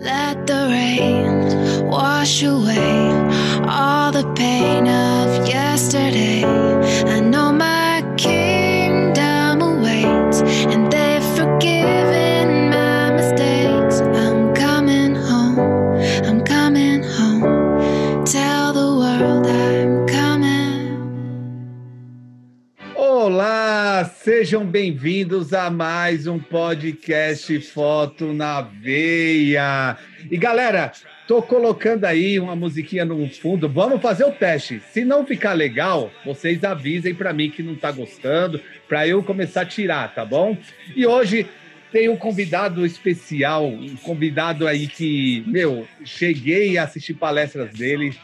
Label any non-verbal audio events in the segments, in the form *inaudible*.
Let the rain wash away all the pain of yesterday. Sejam bem-vindos a mais um podcast Foto na Veia. E galera, tô colocando aí uma musiquinha no fundo. Vamos fazer o teste. Se não ficar legal, vocês avisem para mim que não tá gostando, para eu começar a tirar, tá bom? E hoje tem um convidado especial, um convidado aí que, meu, cheguei a assistir palestras dele,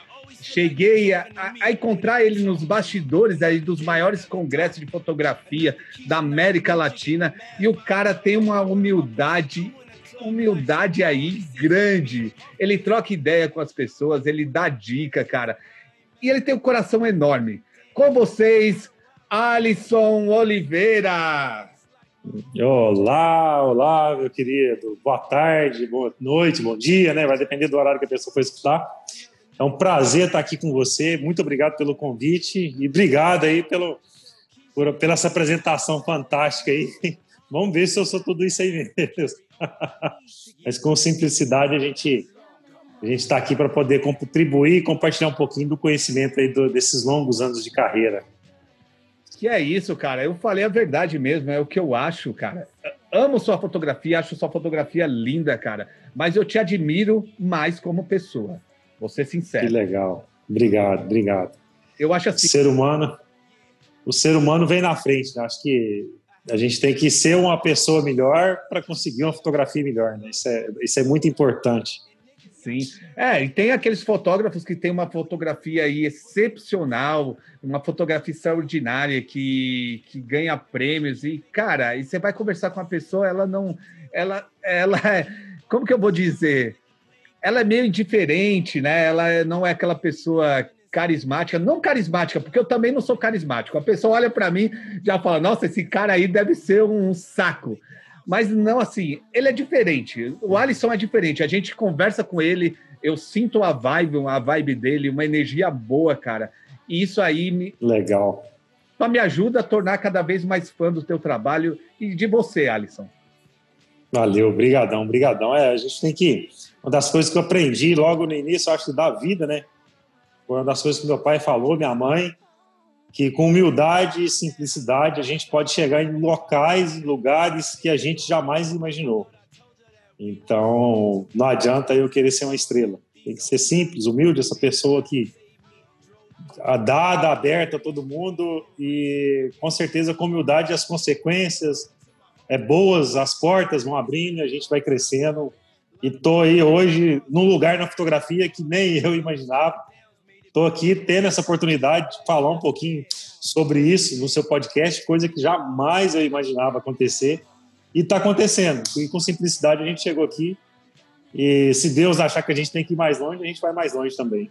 cheguei a, a- encontrar ele nos bastidores aí dos maiores congressos de fotografia da América Latina e o cara tem uma humildade humildade aí grande. Ele troca ideia com as pessoas, ele dá dica, cara. E ele tem um coração enorme. Com vocês, Alisson Oliveira. Olá, olá, meu querido. Boa tarde, boa noite, bom dia, né? Vai depender do horário que a pessoa for escutar. É um prazer estar aqui com você. Muito obrigado pelo convite e obrigado aí pelo, por, pela essa apresentação fantástica aí. *laughs* Vamos ver se eu sou tudo isso aí mesmo. *laughs* Mas com simplicidade a gente a gente está aqui para poder contribuir e compartilhar um pouquinho do conhecimento aí do- desses longos anos de carreira. Que é isso, cara. Eu falei a verdade mesmo, é o que eu acho, cara. Amo sua fotografia, acho sua fotografia linda, cara. Mas eu te admiro mais como pessoa. Vou ser Que sincero. legal. Obrigado, obrigado. Eu acho assim. ser humano, o ser humano vem na frente. Né? Acho que a gente tem que ser uma pessoa melhor para conseguir uma fotografia melhor. Né? Isso, é, isso é muito importante. Sim. É, e tem aqueles fotógrafos que têm uma fotografia aí excepcional, uma fotografia extraordinária que, que ganha prêmios. E, cara, e você vai conversar com a pessoa, ela não. Ela, ela *laughs* é. Como que eu vou dizer? Ela é meio indiferente, né? Ela é- não é aquela pessoa carismática, não carismática, porque eu também não sou carismático. A pessoa olha para mim já fala: nossa, esse cara aí deve ser um saco. Mas não assim, ele é diferente. O Alisson é diferente. A gente conversa com ele, eu sinto a vibe, a vibe dele, uma energia boa, cara. E isso aí me, Legal. só me ajuda a tornar cada vez mais fã do teu trabalho e de você, Alisson. Valeu, brigadão, brigadão. É, a gente tem que... Uma das coisas que eu aprendi logo no início, acho, da vida, né? Foi uma das coisas que meu pai falou, minha mãe, que com humildade e simplicidade a gente pode chegar em locais, lugares que a gente jamais imaginou. Então, não adianta eu querer ser uma estrela. Tem que ser simples, humilde, essa pessoa que dada, aberta a todo mundo e com certeza com humildade as consequências é boas, as portas vão abrindo, a gente vai crescendo. E tô aí hoje num lugar na fotografia que nem eu imaginava. Tô aqui tendo essa oportunidade de falar um pouquinho sobre isso no seu podcast, coisa que jamais eu imaginava acontecer. E está acontecendo. E com simplicidade a gente chegou aqui. E se Deus achar que a gente tem que ir mais longe, a gente vai mais longe também.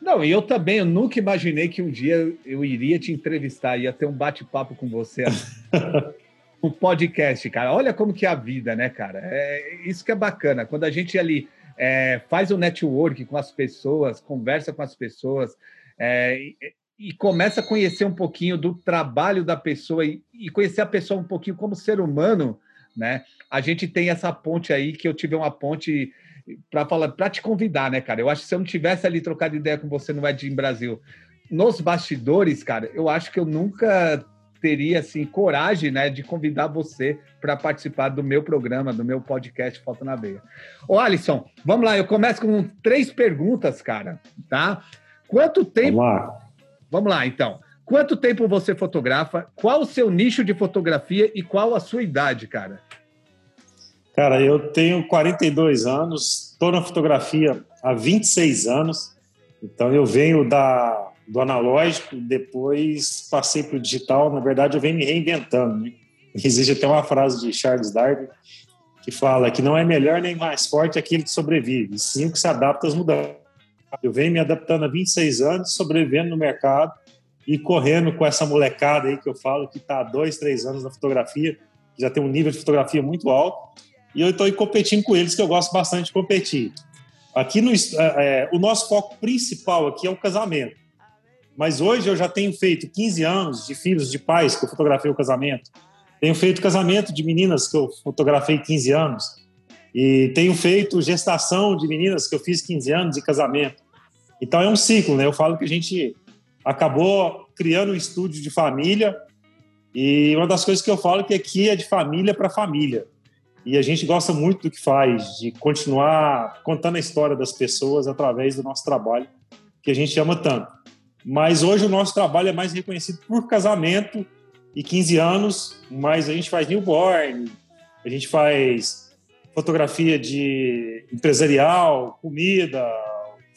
Não, e eu também, eu nunca imaginei que um dia eu iria te entrevistar, ia ter um bate-papo com você. *laughs* um podcast, cara. Olha como que é a vida, né, cara? É isso que é bacana. Quando a gente ali é, faz o network com as pessoas, conversa com as pessoas é, e, e começa a conhecer um pouquinho do trabalho da pessoa e, e conhecer a pessoa um pouquinho como ser humano, né? A gente tem essa ponte aí que eu tive uma ponte para falar, para te convidar, né, cara? Eu acho que se eu não tivesse ali trocado ideia com você no Edin Brasil, nos bastidores, cara, eu acho que eu nunca teria assim coragem, né, de convidar você para participar do meu programa, do meu podcast Foto na Veia. Ô, Alisson, vamos lá, eu começo com três perguntas, cara, tá? Quanto tempo Vamos lá. Vamos lá, então. Quanto tempo você fotografa? Qual o seu nicho de fotografia e qual a sua idade, cara? Cara, eu tenho 42 anos, estou na fotografia há 26 anos, então eu venho da, do analógico, depois passei para o digital. Na verdade, eu venho me reinventando. Né? Existe até uma frase de Charles Darwin que fala que não é melhor nem mais forte aquele que sobrevive, sim o que se adapta às mudanças. Eu venho me adaptando há 26 anos, sobrevivendo no mercado e correndo com essa molecada aí que eu falo que está há dois, três anos na fotografia, já tem um nível de fotografia muito alto e eu estou competindo com eles, que eu gosto bastante de competir. Aqui no é, é, o nosso foco principal aqui é o casamento. Mas hoje eu já tenho feito 15 anos de filhos de pais que eu fotografei o casamento. Tenho feito casamento de meninas que eu fotografei 15 anos. E tenho feito gestação de meninas que eu fiz 15 anos de casamento. Então é um ciclo, né? Eu falo que a gente acabou criando um estúdio de família e uma das coisas que eu falo é que aqui é de família para família. E a gente gosta muito do que faz, de continuar contando a história das pessoas através do nosso trabalho, que a gente ama tanto. Mas hoje o nosso trabalho é mais reconhecido por casamento e 15 anos, mas a gente faz newborn, a gente faz fotografia de empresarial, comida,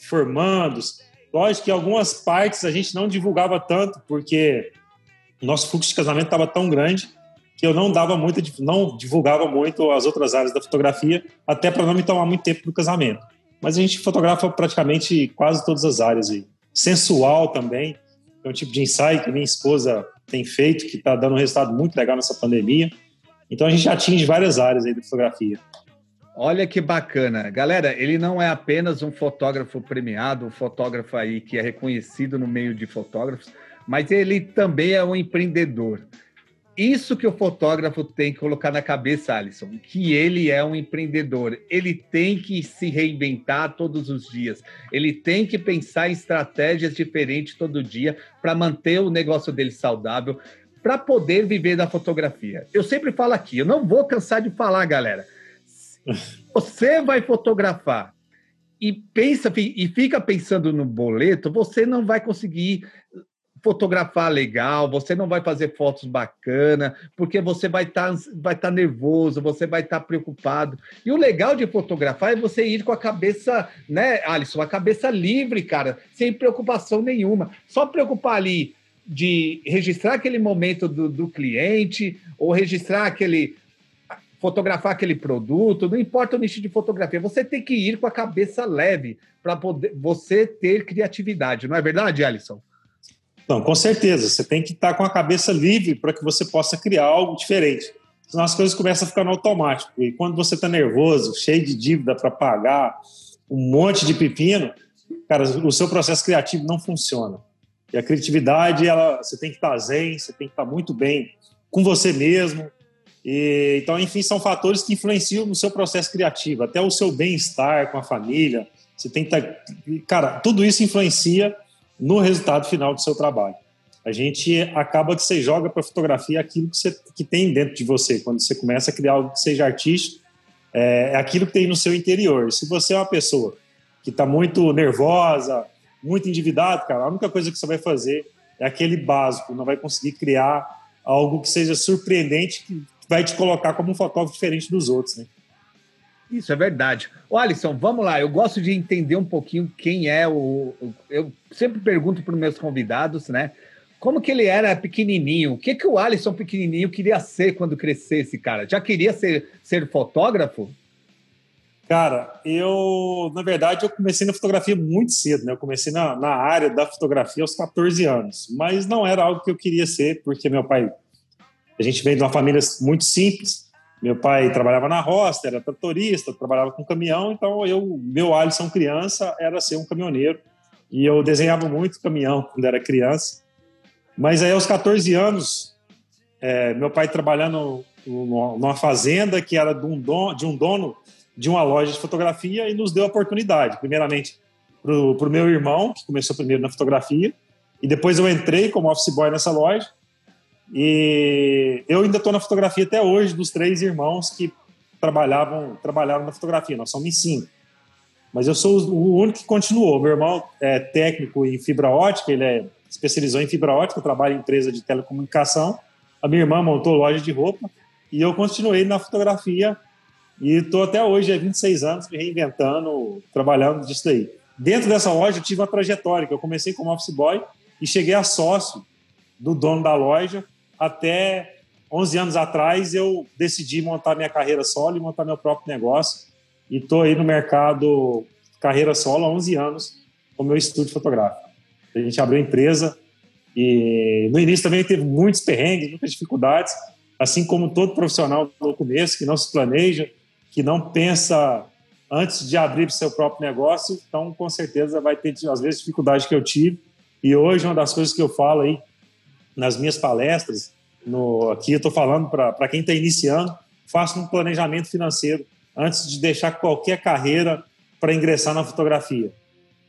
formandos. Lógico que algumas partes a gente não divulgava tanto, porque nosso fluxo de casamento estava tão grande que eu não dava muito, não divulgava muito as outras áreas da fotografia, até para não me tomar muito tempo do casamento. Mas a gente fotografa praticamente quase todas as áreas aí. Sensual também, é um tipo de ensaio que minha esposa tem feito, que está dando um resultado muito legal nessa pandemia. Então a gente atinge várias áreas aí da fotografia. Olha que bacana. Galera, ele não é apenas um fotógrafo premiado, um fotógrafo aí que é reconhecido no meio de fotógrafos, mas ele também é um empreendedor. Isso que o fotógrafo tem que colocar na cabeça, Alisson, que ele é um empreendedor. Ele tem que se reinventar todos os dias. Ele tem que pensar em estratégias diferentes todo dia para manter o negócio dele saudável, para poder viver da fotografia. Eu sempre falo aqui, eu não vou cansar de falar, galera. Você vai fotografar e pensa e fica pensando no boleto, você não vai conseguir fotografar legal, você não vai fazer fotos bacana, porque você vai estar tá, vai tá nervoso, você vai estar tá preocupado. E o legal de fotografar é você ir com a cabeça, né, Alisson, a cabeça livre, cara, sem preocupação nenhuma. Só preocupar ali de registrar aquele momento do, do cliente ou registrar aquele fotografar aquele produto, não importa o nicho de fotografia, você tem que ir com a cabeça leve para poder você ter criatividade, não é verdade, Alisson? Não, com certeza. Você tem que estar com a cabeça livre para que você possa criar algo diferente. Senão as coisas começam a ficar no automático. E quando você está nervoso, cheio de dívida para pagar, um monte de pepino, cara, o seu processo criativo não funciona. E a criatividade, ela, você tem que estar zen, você tem que estar muito bem com você mesmo. E, então, enfim, são fatores que influenciam no seu processo criativo, até o seu bem-estar com a família. Você tem que estar. Cara, tudo isso influencia no resultado final do seu trabalho. A gente acaba que você joga para fotografia aquilo que, você, que tem dentro de você. Quando você começa a criar algo que seja artístico, é, é aquilo que tem no seu interior. Se você é uma pessoa que está muito nervosa, muito endividado, cara, a única coisa que você vai fazer é aquele básico, não vai conseguir criar algo que seja surpreendente, que vai te colocar como um fotógrafo diferente dos outros, né? Isso é verdade. O Alisson, vamos lá. Eu gosto de entender um pouquinho quem é o. Eu sempre pergunto para os meus convidados, né? Como que ele era pequenininho? O que que o Alisson pequenininho queria ser quando crescesse, cara? Já queria ser, ser fotógrafo? Cara, eu, na verdade, eu comecei na fotografia muito cedo, né? Eu comecei na, na área da fotografia aos 14 anos, mas não era algo que eu queria ser, porque meu pai, a gente vem de uma família muito simples, meu pai trabalhava na roça, era tratorista, trabalhava com caminhão, então eu, meu Alisson criança era ser um caminhoneiro. E eu desenhava muito caminhão quando era criança. Mas aí aos 14 anos, é, meu pai trabalhando numa fazenda que era de um, dono, de um dono de uma loja de fotografia e nos deu a oportunidade, primeiramente para o meu irmão, que começou primeiro na fotografia, e depois eu entrei como office boy nessa loja, e eu ainda estou na fotografia até hoje dos três irmãos que trabalhavam trabalharam na fotografia. Nós somos cinco. Mas eu sou o único que continuou. Meu irmão é técnico em fibra ótica, ele é especializou em fibra ótica, trabalha em empresa de telecomunicação. A minha irmã montou loja de roupa e eu continuei na fotografia e estou até hoje, há 26 anos, me reinventando, trabalhando disso daí. Dentro dessa loja, eu tive uma trajetória, que eu comecei como office boy e cheguei a sócio do dono da loja até 11 anos atrás eu decidi montar minha carreira solo e montar meu próprio negócio. E estou aí no mercado carreira solo há 11 anos com meu estúdio fotográfico. A gente abriu a empresa e no início também teve muitos perrengues, muitas dificuldades, assim como todo profissional no começo que não se planeja, que não pensa antes de abrir seu próprio negócio, então com certeza vai ter às vezes dificuldade que eu tive. E hoje uma das coisas que eu falo aí nas minhas palestras, no, aqui eu estou falando para quem está iniciando, faça um planejamento financeiro antes de deixar qualquer carreira para ingressar na fotografia.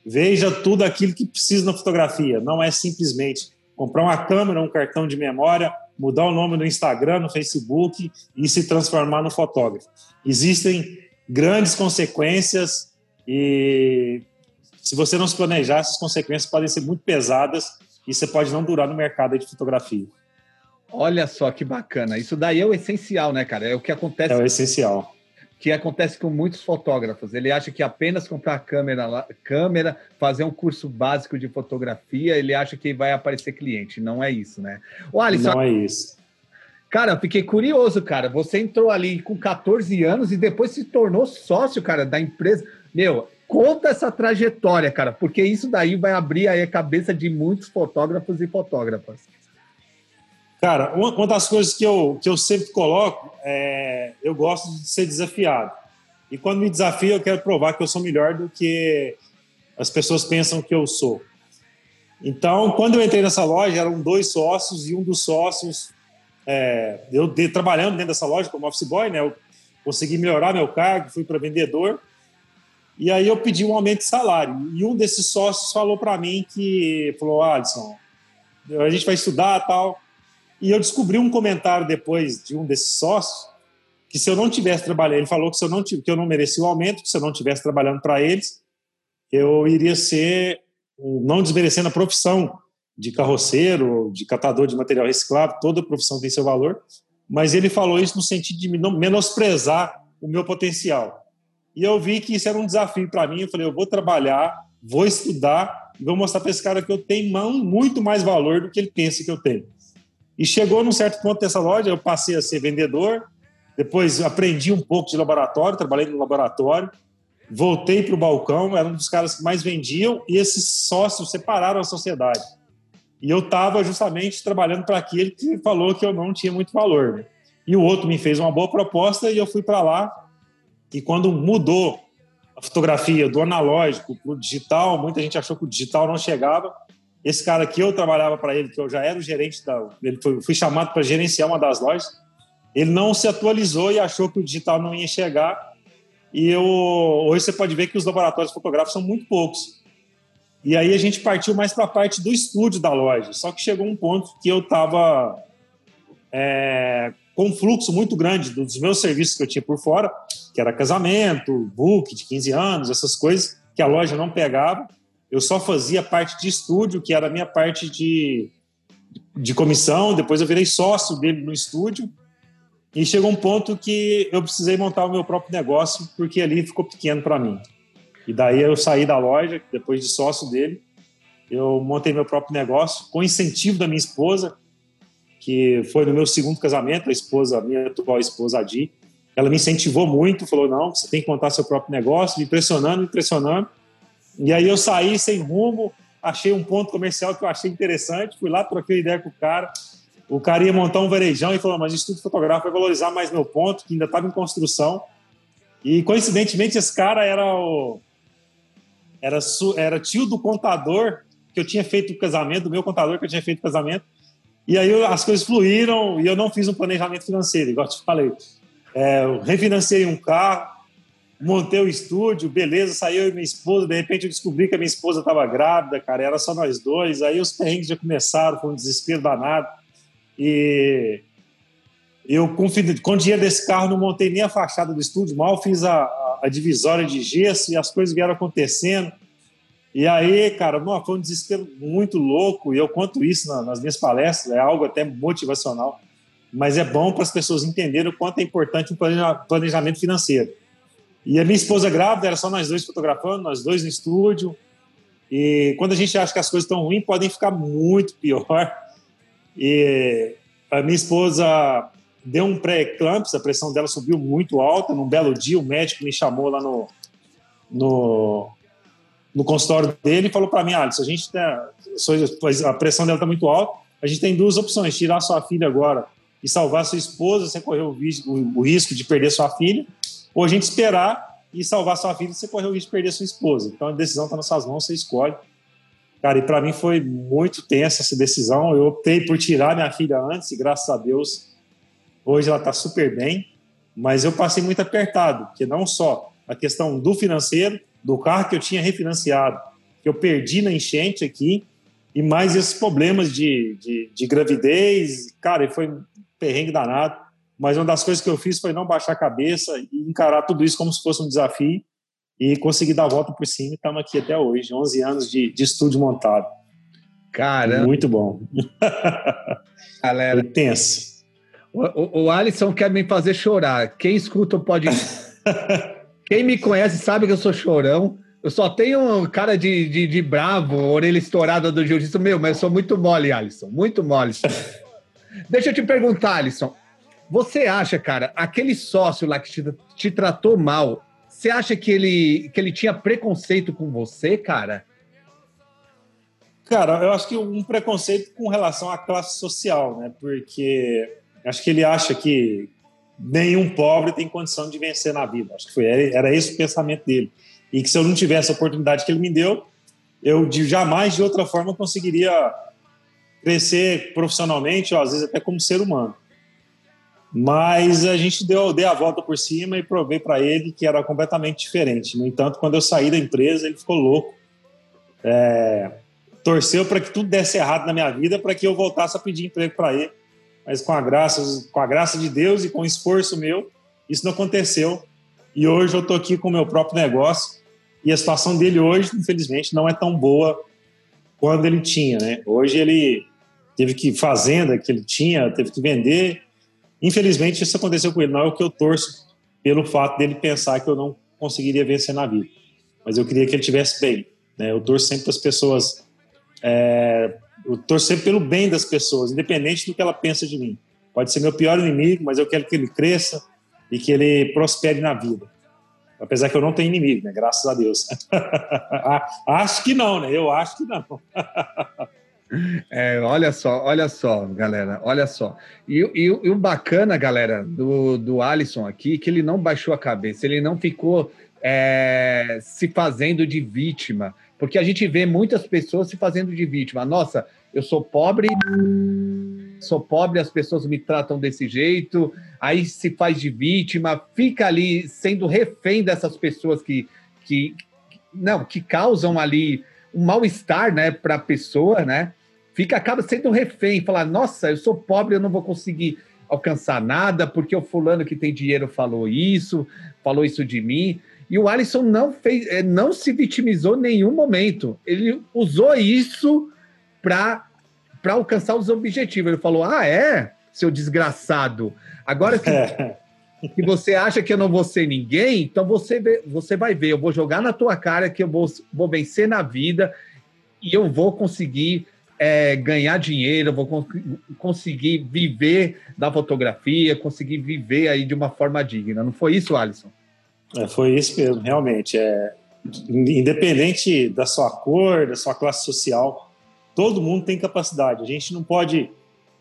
Veja tudo aquilo que precisa na fotografia. Não é simplesmente comprar uma câmera, um cartão de memória, mudar o nome no Instagram, no Facebook e se transformar no fotógrafo. Existem grandes consequências e se você não se planejar, essas consequências podem ser muito pesadas e você pode não durar no mercado de fotografia. Olha só que bacana. Isso daí é o essencial, né, cara? É o que acontece. É o essencial. Que acontece com muitos fotógrafos. Ele acha que apenas comprar câmera, câmera, fazer um curso básico de fotografia, ele acha que vai aparecer cliente. Não é isso, né? O Alisson, Não é isso. Cara, eu fiquei curioso, cara. Você entrou ali com 14 anos e depois se tornou sócio, cara, da empresa. Meu, conta essa trajetória, cara, porque isso daí vai abrir a cabeça de muitos fotógrafos e fotógrafas. Cara, uma, das coisas que eu, que eu sempre coloco é eu gosto de ser desafiado. E quando me desafio, eu quero provar que eu sou melhor do que as pessoas pensam que eu sou. Então, quando eu entrei nessa loja, eram dois sócios e um dos sócios, é, eu de, trabalhando dentro dessa loja como office boy, né, eu consegui melhorar meu cargo, fui para vendedor. E aí eu pedi um aumento de salário. E um desses sócios falou para mim que falou: Alisson, a gente vai estudar tal. E eu descobri um comentário depois de um desses sócios que se eu não tivesse trabalhando, ele falou que se eu não que eu não merecia o aumento, que se eu não tivesse trabalhando para eles, eu iria ser não desmerecendo a profissão de carroceiro, de catador de material reciclado, toda profissão tem seu valor, mas ele falou isso no sentido de menosprezar o meu potencial. E eu vi que isso era um desafio para mim. Eu falei, eu vou trabalhar, vou estudar vou mostrar para esse cara que eu tenho muito mais valor do que ele pensa que eu tenho. E chegou num certo ponto dessa loja, eu passei a ser vendedor, depois aprendi um pouco de laboratório, trabalhei no laboratório, voltei para o balcão, era um dos caras que mais vendiam, e esses sócios separaram a sociedade. E eu estava justamente trabalhando para aquele que falou que eu não tinha muito valor. Né? E o outro me fez uma boa proposta e eu fui para lá e quando mudou a fotografia do analógico para o digital, muita gente achou que o digital não chegava. Esse cara que eu trabalhava para ele, que eu já era o gerente da, ele foi, fui chamado para gerenciar uma das lojas. Ele não se atualizou e achou que o digital não ia chegar. E eu, hoje você pode ver que os laboratórios fotográficos são muito poucos. E aí a gente partiu mais para a parte do estúdio da loja. Só que chegou um ponto que eu estava é, com um fluxo muito grande dos meus serviços que eu tinha por fora, que era casamento, book de 15 anos, essas coisas que a loja não pegava. Eu só fazia parte de estúdio, que era a minha parte de, de comissão. Depois eu virei sócio dele no estúdio. E chegou um ponto que eu precisei montar o meu próprio negócio, porque ali ficou pequeno para mim. E daí eu saí da loja, depois de sócio dele. Eu montei meu próprio negócio, com incentivo da minha esposa, que foi no meu segundo casamento, a esposa, a minha atual esposa, Adi, ela me incentivou muito, falou, não, você tem que montar seu próprio negócio, me impressionando, me impressionando. E aí eu saí sem rumo, achei um ponto comercial que eu achei interessante, fui lá, troquei ideia com o cara, o cara ia montar um varejão e falou, mas o Instituto Fotográfico vai valorizar mais meu ponto, que ainda estava em construção. E, coincidentemente, esse cara era o... Era, era tio do contador que eu tinha feito o casamento, do meu contador que eu tinha feito o casamento, e aí as coisas fluíram e eu não fiz um planejamento financeiro, igual eu te falei. É, eu refinancei um carro, montei o estúdio, beleza, saiu eu e minha esposa, de repente eu descobri que a minha esposa estava grávida, cara, era só nós dois, aí os perrengues já começaram, foi um desespero danado. E eu, com o dinheiro desse carro, não montei nem a fachada do estúdio, mal fiz a, a divisória de gesso e as coisas vieram acontecendo. E aí, cara, não, foi um desespero muito louco, e eu conto isso nas minhas palestras, é algo até motivacional, mas é bom para as pessoas entenderem o quanto é importante um planejamento financeiro. E a minha esposa grávida, era só nós dois fotografando, nós dois no estúdio, e quando a gente acha que as coisas estão ruins, podem ficar muito pior. E a minha esposa deu um pré-eclâmpsia, a pressão dela subiu muito alta. Num belo dia, o médico me chamou lá no, no, no consultório dele e falou para mim, Alisson, a gente tá, a pressão dela está muito alta, a gente tem duas opções, tirar sua filha agora e salvar sua esposa, você correu o, risco de perder sua filha, ou a gente esperar e salvar sua filha você correr o risco de perder sua esposa. Então a decisão está nas suas mãos, você escolhe. Cara, e para mim foi muito tensa essa decisão. Eu optei por tirar minha filha antes e graças a Deus hoje ela está super bem. Mas eu passei muito apertado, porque não só a questão do financeiro, do carro que eu tinha refinanciado, que eu perdi na enchente aqui, e mais esses problemas de, de, de gravidez. Cara, foi perrengue danado. Mas uma das coisas que eu fiz foi não baixar a cabeça e encarar tudo isso como se fosse um desafio e conseguir dar a volta por cima. E estamos aqui até hoje, 11 anos de, de estúdio montado. Cara, muito bom. *laughs* Galera, foi tenso. O, o, o, Alisson quer me fazer chorar. Quem escuta podcast, *laughs* quem me conhece sabe que eu sou chorão. Eu só tenho cara de, de, de bravo, orelha estourada do jiu-jitsu. Meu, mas eu sou muito mole, Alisson. Muito mole. *laughs* Deixa eu te perguntar, Alisson. Você acha, cara, aquele sócio lá que te, te tratou mal, você acha que ele, que ele tinha preconceito com você, cara? Cara, eu acho que um preconceito com relação à classe social, né? Porque acho que ele acha que nenhum pobre tem condição de vencer na vida. Acho que foi, era esse o pensamento dele. E que se eu não tivesse a oportunidade que ele me deu, eu jamais de outra forma conseguiria crescer profissionalmente, ou às vezes até como ser humano. Mas a gente deu, deu a volta por cima e provei para ele que era completamente diferente. No entanto, quando eu saí da empresa, ele ficou louco. É, torceu para que tudo desse errado na minha vida, para que eu voltasse a pedir emprego para ele. Mas com a graça, com a graça de Deus e com o esforço meu, isso não aconteceu. E hoje eu estou aqui com o meu próprio negócio. E a situação dele hoje, infelizmente, não é tão boa quando ele tinha, né? Hoje ele teve que fazenda que ele tinha, teve que vender Infelizmente, isso aconteceu com ele. Não é o que eu torço pelo fato dele pensar que eu não conseguiria vencer na vida. Mas eu queria que ele tivesse bem. Né? Eu torço sempre para as pessoas. É, eu torço sempre pelo bem das pessoas, independente do que ela pensa de mim. Pode ser meu pior inimigo, mas eu quero que ele cresça e que ele prospere na vida. Apesar que eu não tenho inimigo, né? Graças a Deus. *laughs* acho que não, né? Eu acho que não. *laughs* É, olha só, olha só, galera, olha só. E, e, e, o bacana, galera, do, do Alisson aqui, que ele não baixou a cabeça, ele não ficou é, se fazendo de vítima, porque a gente vê muitas pessoas se fazendo de vítima. Nossa, eu sou pobre, sou pobre, as pessoas me tratam desse jeito, aí se faz de vítima, fica ali sendo refém dessas pessoas que, que não, que causam ali um mal-estar, né, para a pessoa, né? Fica, acaba sendo um refém, falar, nossa, eu sou pobre, eu não vou conseguir alcançar nada, porque o fulano que tem dinheiro falou isso, falou isso de mim. E o Alisson não fez, eh, não se vitimizou em nenhum momento. Ele usou isso para para alcançar os objetivos. Ele falou: "Ah, é, seu desgraçado. Agora que, *laughs* que você acha que eu não vou ser ninguém, então você, vê, você vai ver, eu vou jogar na tua cara que eu vou, vou vencer na vida e eu vou conseguir é, ganhar dinheiro, vou conseguir viver da fotografia, conseguir viver aí de uma forma digna. Não foi isso, Alisson? É, foi isso mesmo, realmente. É, independente da sua cor, da sua classe social, todo mundo tem capacidade. A gente não pode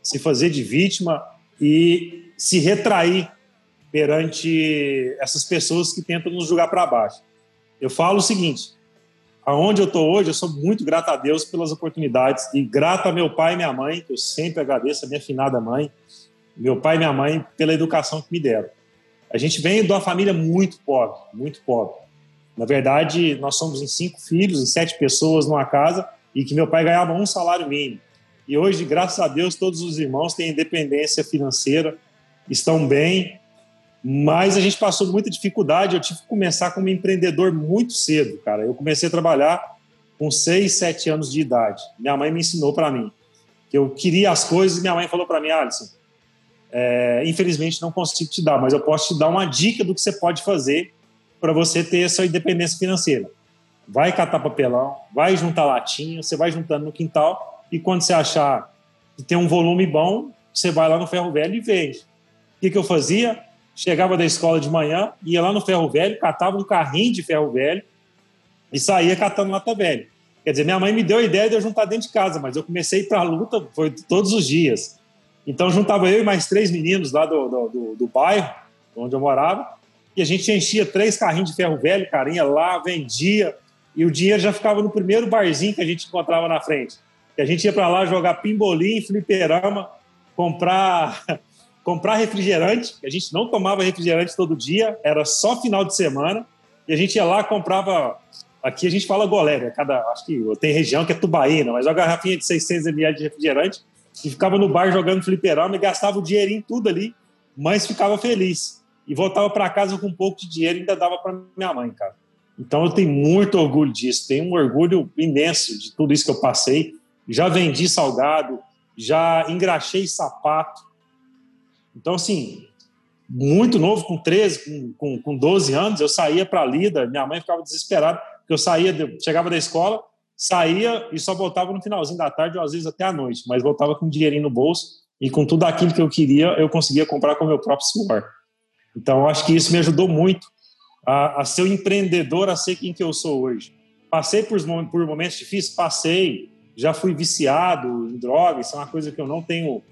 se fazer de vítima e se retrair perante essas pessoas que tentam nos julgar para baixo. Eu falo o seguinte: aonde eu estou hoje, eu sou muito grato a Deus pelas oportunidades e grato a meu pai e minha mãe, que eu sempre agradeço, a minha finada mãe, meu pai e minha mãe, pela educação que me deram. A gente vem de uma família muito pobre, muito pobre. Na verdade, nós somos em cinco filhos, em sete pessoas numa casa, e que meu pai ganhava um salário mínimo. E hoje, graças a Deus, todos os irmãos têm independência financeira, estão bem, mas a gente passou muita dificuldade. Eu tive que começar como empreendedor muito cedo, cara. Eu comecei a trabalhar com 6, 7 anos de idade. Minha mãe me ensinou para mim que eu queria as coisas e minha mãe falou para mim, Alisson, é, infelizmente não consigo te dar, mas eu posso te dar uma dica do que você pode fazer para você ter essa independência financeira. Vai catar papelão, vai juntar latinha, você vai juntando no quintal e quando você achar que tem um volume bom, você vai lá no ferro velho e vende. O que, que eu fazia? Chegava da escola de manhã, ia lá no ferro velho, catava um carrinho de ferro velho e saía catando lata velha. Quer dizer, minha mãe me deu a ideia de eu juntar dentro de casa, mas eu comecei para a luta foi todos os dias. Então juntava eu e mais três meninos lá do, do, do, do bairro onde eu morava e a gente enchia três carrinhos de ferro velho, carinha lá, vendia, e o dinheiro já ficava no primeiro barzinho que a gente encontrava na frente. E a gente ia para lá jogar pimbolim, fliperama, comprar comprar refrigerante, a gente não tomava refrigerante todo dia, era só final de semana, e a gente ia lá comprava aqui a gente fala golé, né? cada acho que tem região que é tubaína, mas uma garrafinha de 600 ml de refrigerante e ficava no bar jogando fliperama e gastava o dinheirinho tudo ali, mas ficava feliz e voltava para casa com um pouco de dinheiro e ainda dava para minha mãe, cara. Então eu tenho muito orgulho disso, tenho um orgulho imenso de tudo isso que eu passei. Já vendi salgado, já engraxei sapato. Então, assim, muito novo, com 13, com, com, com 12 anos, eu saía para a lida, minha mãe ficava desesperada, porque eu saía, chegava da escola, saía e só voltava no finalzinho da tarde, ou às vezes até à noite, mas voltava com um dinheirinho no bolso e com tudo aquilo que eu queria, eu conseguia comprar com o meu próprio suor. Então, acho que isso me ajudou muito a, a ser o empreendedor, a ser quem que eu sou hoje. Passei por, por momentos difíceis, passei, já fui viciado em drogas, isso é uma coisa que eu não tenho,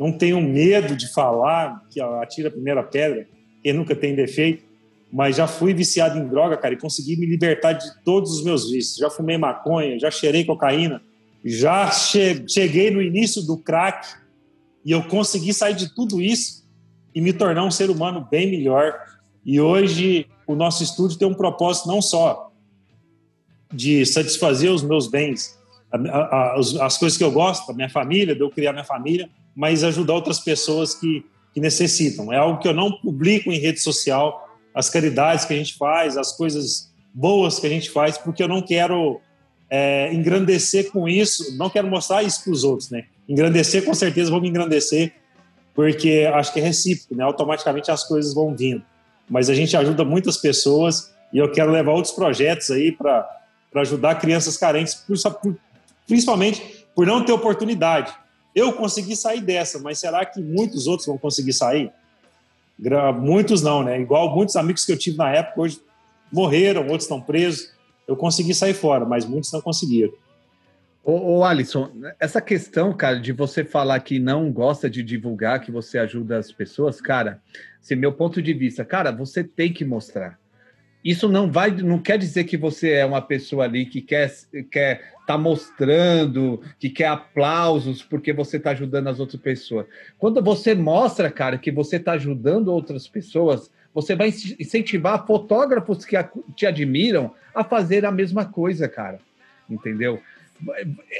não tenho medo de falar, que atira a primeira pedra, quem nunca tem defeito, mas já fui viciado em droga, cara, e consegui me libertar de todos os meus vícios. Já fumei maconha, já cheirei cocaína, já che cheguei no início do crack e eu consegui sair de tudo isso e me tornar um ser humano bem melhor. E hoje o nosso estúdio tem um propósito não só de satisfazer os meus bens, a, a, as coisas que eu gosto, da minha família, de eu criar minha família, mas ajudar outras pessoas que, que necessitam. É algo que eu não publico em rede social, as caridades que a gente faz, as coisas boas que a gente faz, porque eu não quero é, engrandecer com isso, não quero mostrar isso para os outros, né? Engrandecer, com certeza, vou me engrandecer, porque acho que é recíproco, né? Automaticamente as coisas vão vindo. Mas a gente ajuda muitas pessoas e eu quero levar outros projetos aí para ajudar crianças carentes, principalmente por não ter oportunidade. Eu consegui sair dessa, mas será que muitos outros vão conseguir sair? Muitos não, né? Igual muitos amigos que eu tive na época hoje morreram, outros estão presos. Eu consegui sair fora, mas muitos não conseguiram. Ô, ô, Alisson, essa questão, cara, de você falar que não gosta de divulgar, que você ajuda as pessoas, cara, assim, meu ponto de vista, cara, você tem que mostrar isso não vai, não quer dizer que você é uma pessoa ali que quer quer tá mostrando, que quer aplausos porque você está ajudando as outras pessoas. Quando você mostra, cara, que você está ajudando outras pessoas, você vai incentivar fotógrafos que te admiram a fazer a mesma coisa, cara. Entendeu?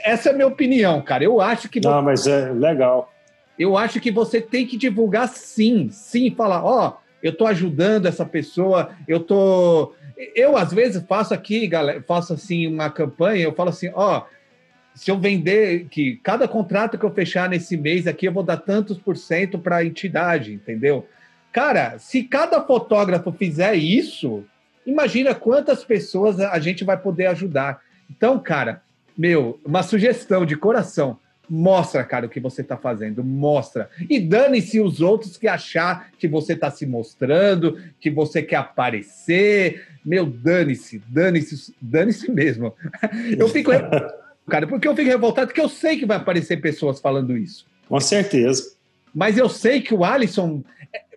Essa é a minha opinião, cara. Eu acho que Não, mas é legal. Eu acho que você tem que divulgar sim, sim, falar, ó, oh, eu estou ajudando essa pessoa, eu estou. Eu, às vezes, faço aqui, galera, faço assim uma campanha, eu falo assim, ó, se eu vender, que cada contrato que eu fechar nesse mês aqui, eu vou dar tantos por cento para a entidade, entendeu? Cara, se cada fotógrafo fizer isso, imagina quantas pessoas a gente vai poder ajudar. Então, cara, meu, uma sugestão de coração Mostra, cara, o que você está fazendo. Mostra. E dane-se os outros que achar que você está se mostrando, que você quer aparecer. Meu, dane-se, dane-se, dane-se mesmo. Eu fico. *laughs* cara, porque eu fico revoltado, porque eu sei que vai aparecer pessoas falando isso. Com certeza. Mas eu sei que o Alisson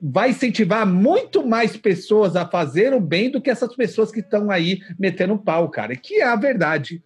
vai incentivar muito mais pessoas a fazer o bem do que essas pessoas que estão aí metendo pau, cara, que é a verdade.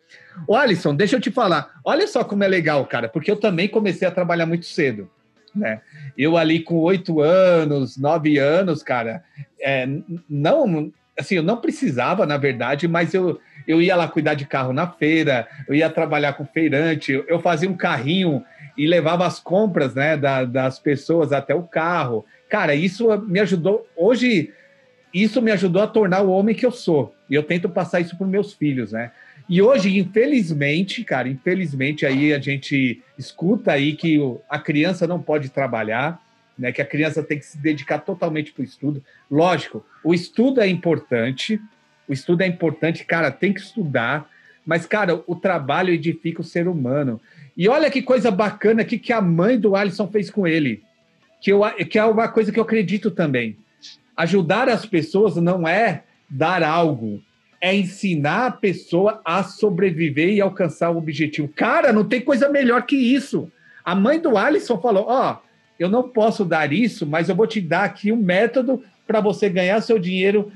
O Alisson, deixa eu te falar, olha só como é legal, cara, porque eu também comecei a trabalhar muito cedo, né? Eu ali com oito anos, nove anos, cara, é, não, assim, eu não precisava, na verdade, mas eu, eu ia lá cuidar de carro na feira, eu ia trabalhar com feirante, eu fazia um carrinho e levava as compras, né, da, das pessoas até o carro. Cara, isso me ajudou. Hoje, isso me ajudou a tornar o homem que eu sou. E eu tento passar isso para meus filhos, né? E hoje, infelizmente, cara, infelizmente aí a gente escuta aí que a criança não pode trabalhar, né? Que a criança tem que se dedicar totalmente para o estudo. Lógico, o estudo é importante, o estudo é importante, cara, tem que estudar, mas, cara, o trabalho edifica o ser humano. E olha que coisa bacana aqui que a mãe do Alisson fez com ele, que, eu, que é uma coisa que eu acredito também. Ajudar as pessoas não é dar algo, é ensinar a pessoa a sobreviver e alcançar o objetivo. Cara, não tem coisa melhor que isso. A mãe do Alisson falou: Ó, oh, eu não posso dar isso, mas eu vou te dar aqui um método para você ganhar seu dinheiro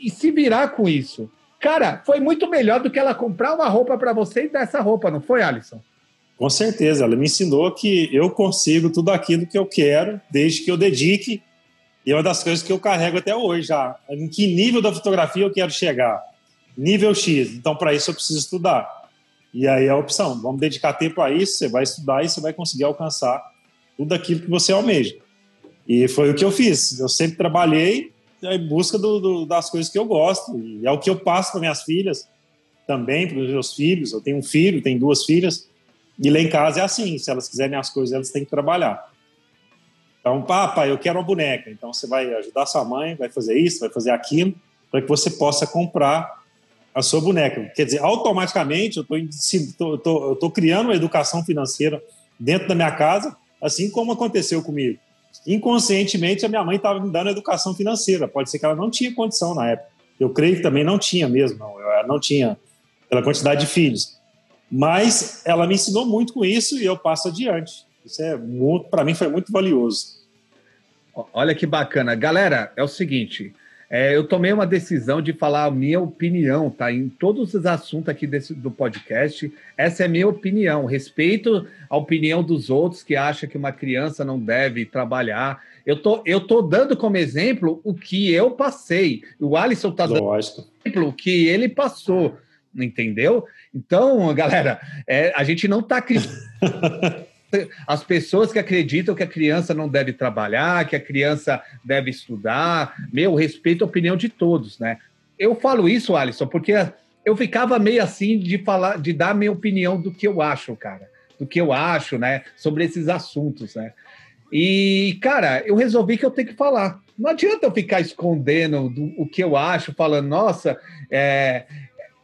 e se virar com isso. Cara, foi muito melhor do que ela comprar uma roupa para você e dar essa roupa, não foi, Alisson? Com certeza, ela me ensinou que eu consigo tudo aquilo que eu quero, desde que eu dedique. E é uma das coisas que eu carrego até hoje já. Em que nível da fotografia eu quero chegar? Nível X. Então, para isso, eu preciso estudar. E aí é a opção. Vamos dedicar tempo a isso, você vai estudar e você vai conseguir alcançar tudo aquilo que você almeja. E foi o que eu fiz. Eu sempre trabalhei em busca do, do, das coisas que eu gosto. E é o que eu passo para minhas filhas, também para os meus filhos. Eu tenho um filho, tenho duas filhas. E lá em casa é assim: se elas quiserem as coisas, elas têm que trabalhar. Então, papai, eu quero uma boneca. Então, você vai ajudar sua mãe, vai fazer isso, vai fazer aquilo, para que você possa comprar a sua boneca. Quer dizer, automaticamente eu estou criando uma educação financeira dentro da minha casa, assim como aconteceu comigo. Inconscientemente, a minha mãe estava me dando educação financeira. Pode ser que ela não tinha condição na época. Eu creio que também não tinha mesmo, não. Eu não tinha pela quantidade de filhos. Mas ela me ensinou muito com isso e eu passo adiante. Isso é muito, para mim foi muito valioso. Olha que bacana. Galera, é o seguinte, é, eu tomei uma decisão de falar a minha opinião, tá? Em todos os assuntos aqui desse, do podcast, essa é a minha opinião. Respeito a opinião dos outros que acham que uma criança não deve trabalhar. Eu tô, eu tô dando como exemplo o que eu passei. O Alisson tá dando Lógico. exemplo o que ele passou, entendeu? Então, *laughs* galera, é, a gente não está *laughs* *laughs* as pessoas que acreditam que a criança não deve trabalhar, que a criança deve estudar, meu, respeito a opinião de todos, né? Eu falo isso, Alisson, porque eu ficava meio assim de falar, de dar minha opinião do que eu acho, cara, do que eu acho, né, sobre esses assuntos, né? E, cara, eu resolvi que eu tenho que falar. Não adianta eu ficar escondendo do, o que eu acho, falando, nossa, é,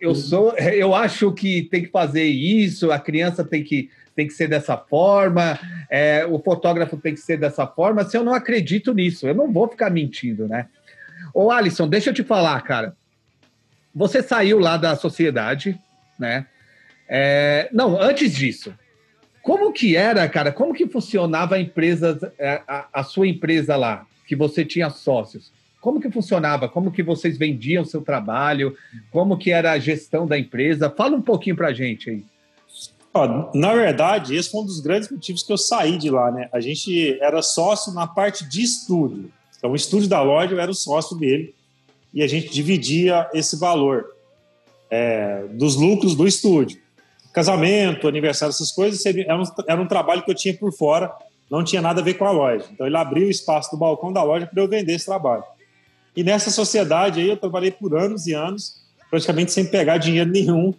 eu sou, *laughs* eu acho que tem que fazer isso, a criança tem que, tem que ser dessa forma, é, o fotógrafo tem que ser dessa forma. Se eu não acredito nisso, eu não vou ficar mentindo, né? Ô, Alisson, deixa eu te falar, cara. Você saiu lá da sociedade, né? É, não, antes disso, como que era, cara? Como que funcionava a empresa, é, a, a sua empresa lá, que você tinha sócios? Como que funcionava? Como que vocês vendiam seu trabalho? Como que era a gestão da empresa? Fala um pouquinho para a gente aí. Ó, na verdade, esse foi um dos grandes motivos que eu saí de lá, né? A gente era sócio na parte de estúdio. Então, o estúdio da loja eu era o sócio dele e a gente dividia esse valor é, dos lucros do estúdio. Casamento, aniversário, essas coisas, era um, era um trabalho que eu tinha por fora, não tinha nada a ver com a loja. Então, ele abriu o espaço do balcão da loja para eu vender esse trabalho. E nessa sociedade aí eu trabalhei por anos e anos, praticamente sem pegar dinheiro nenhum.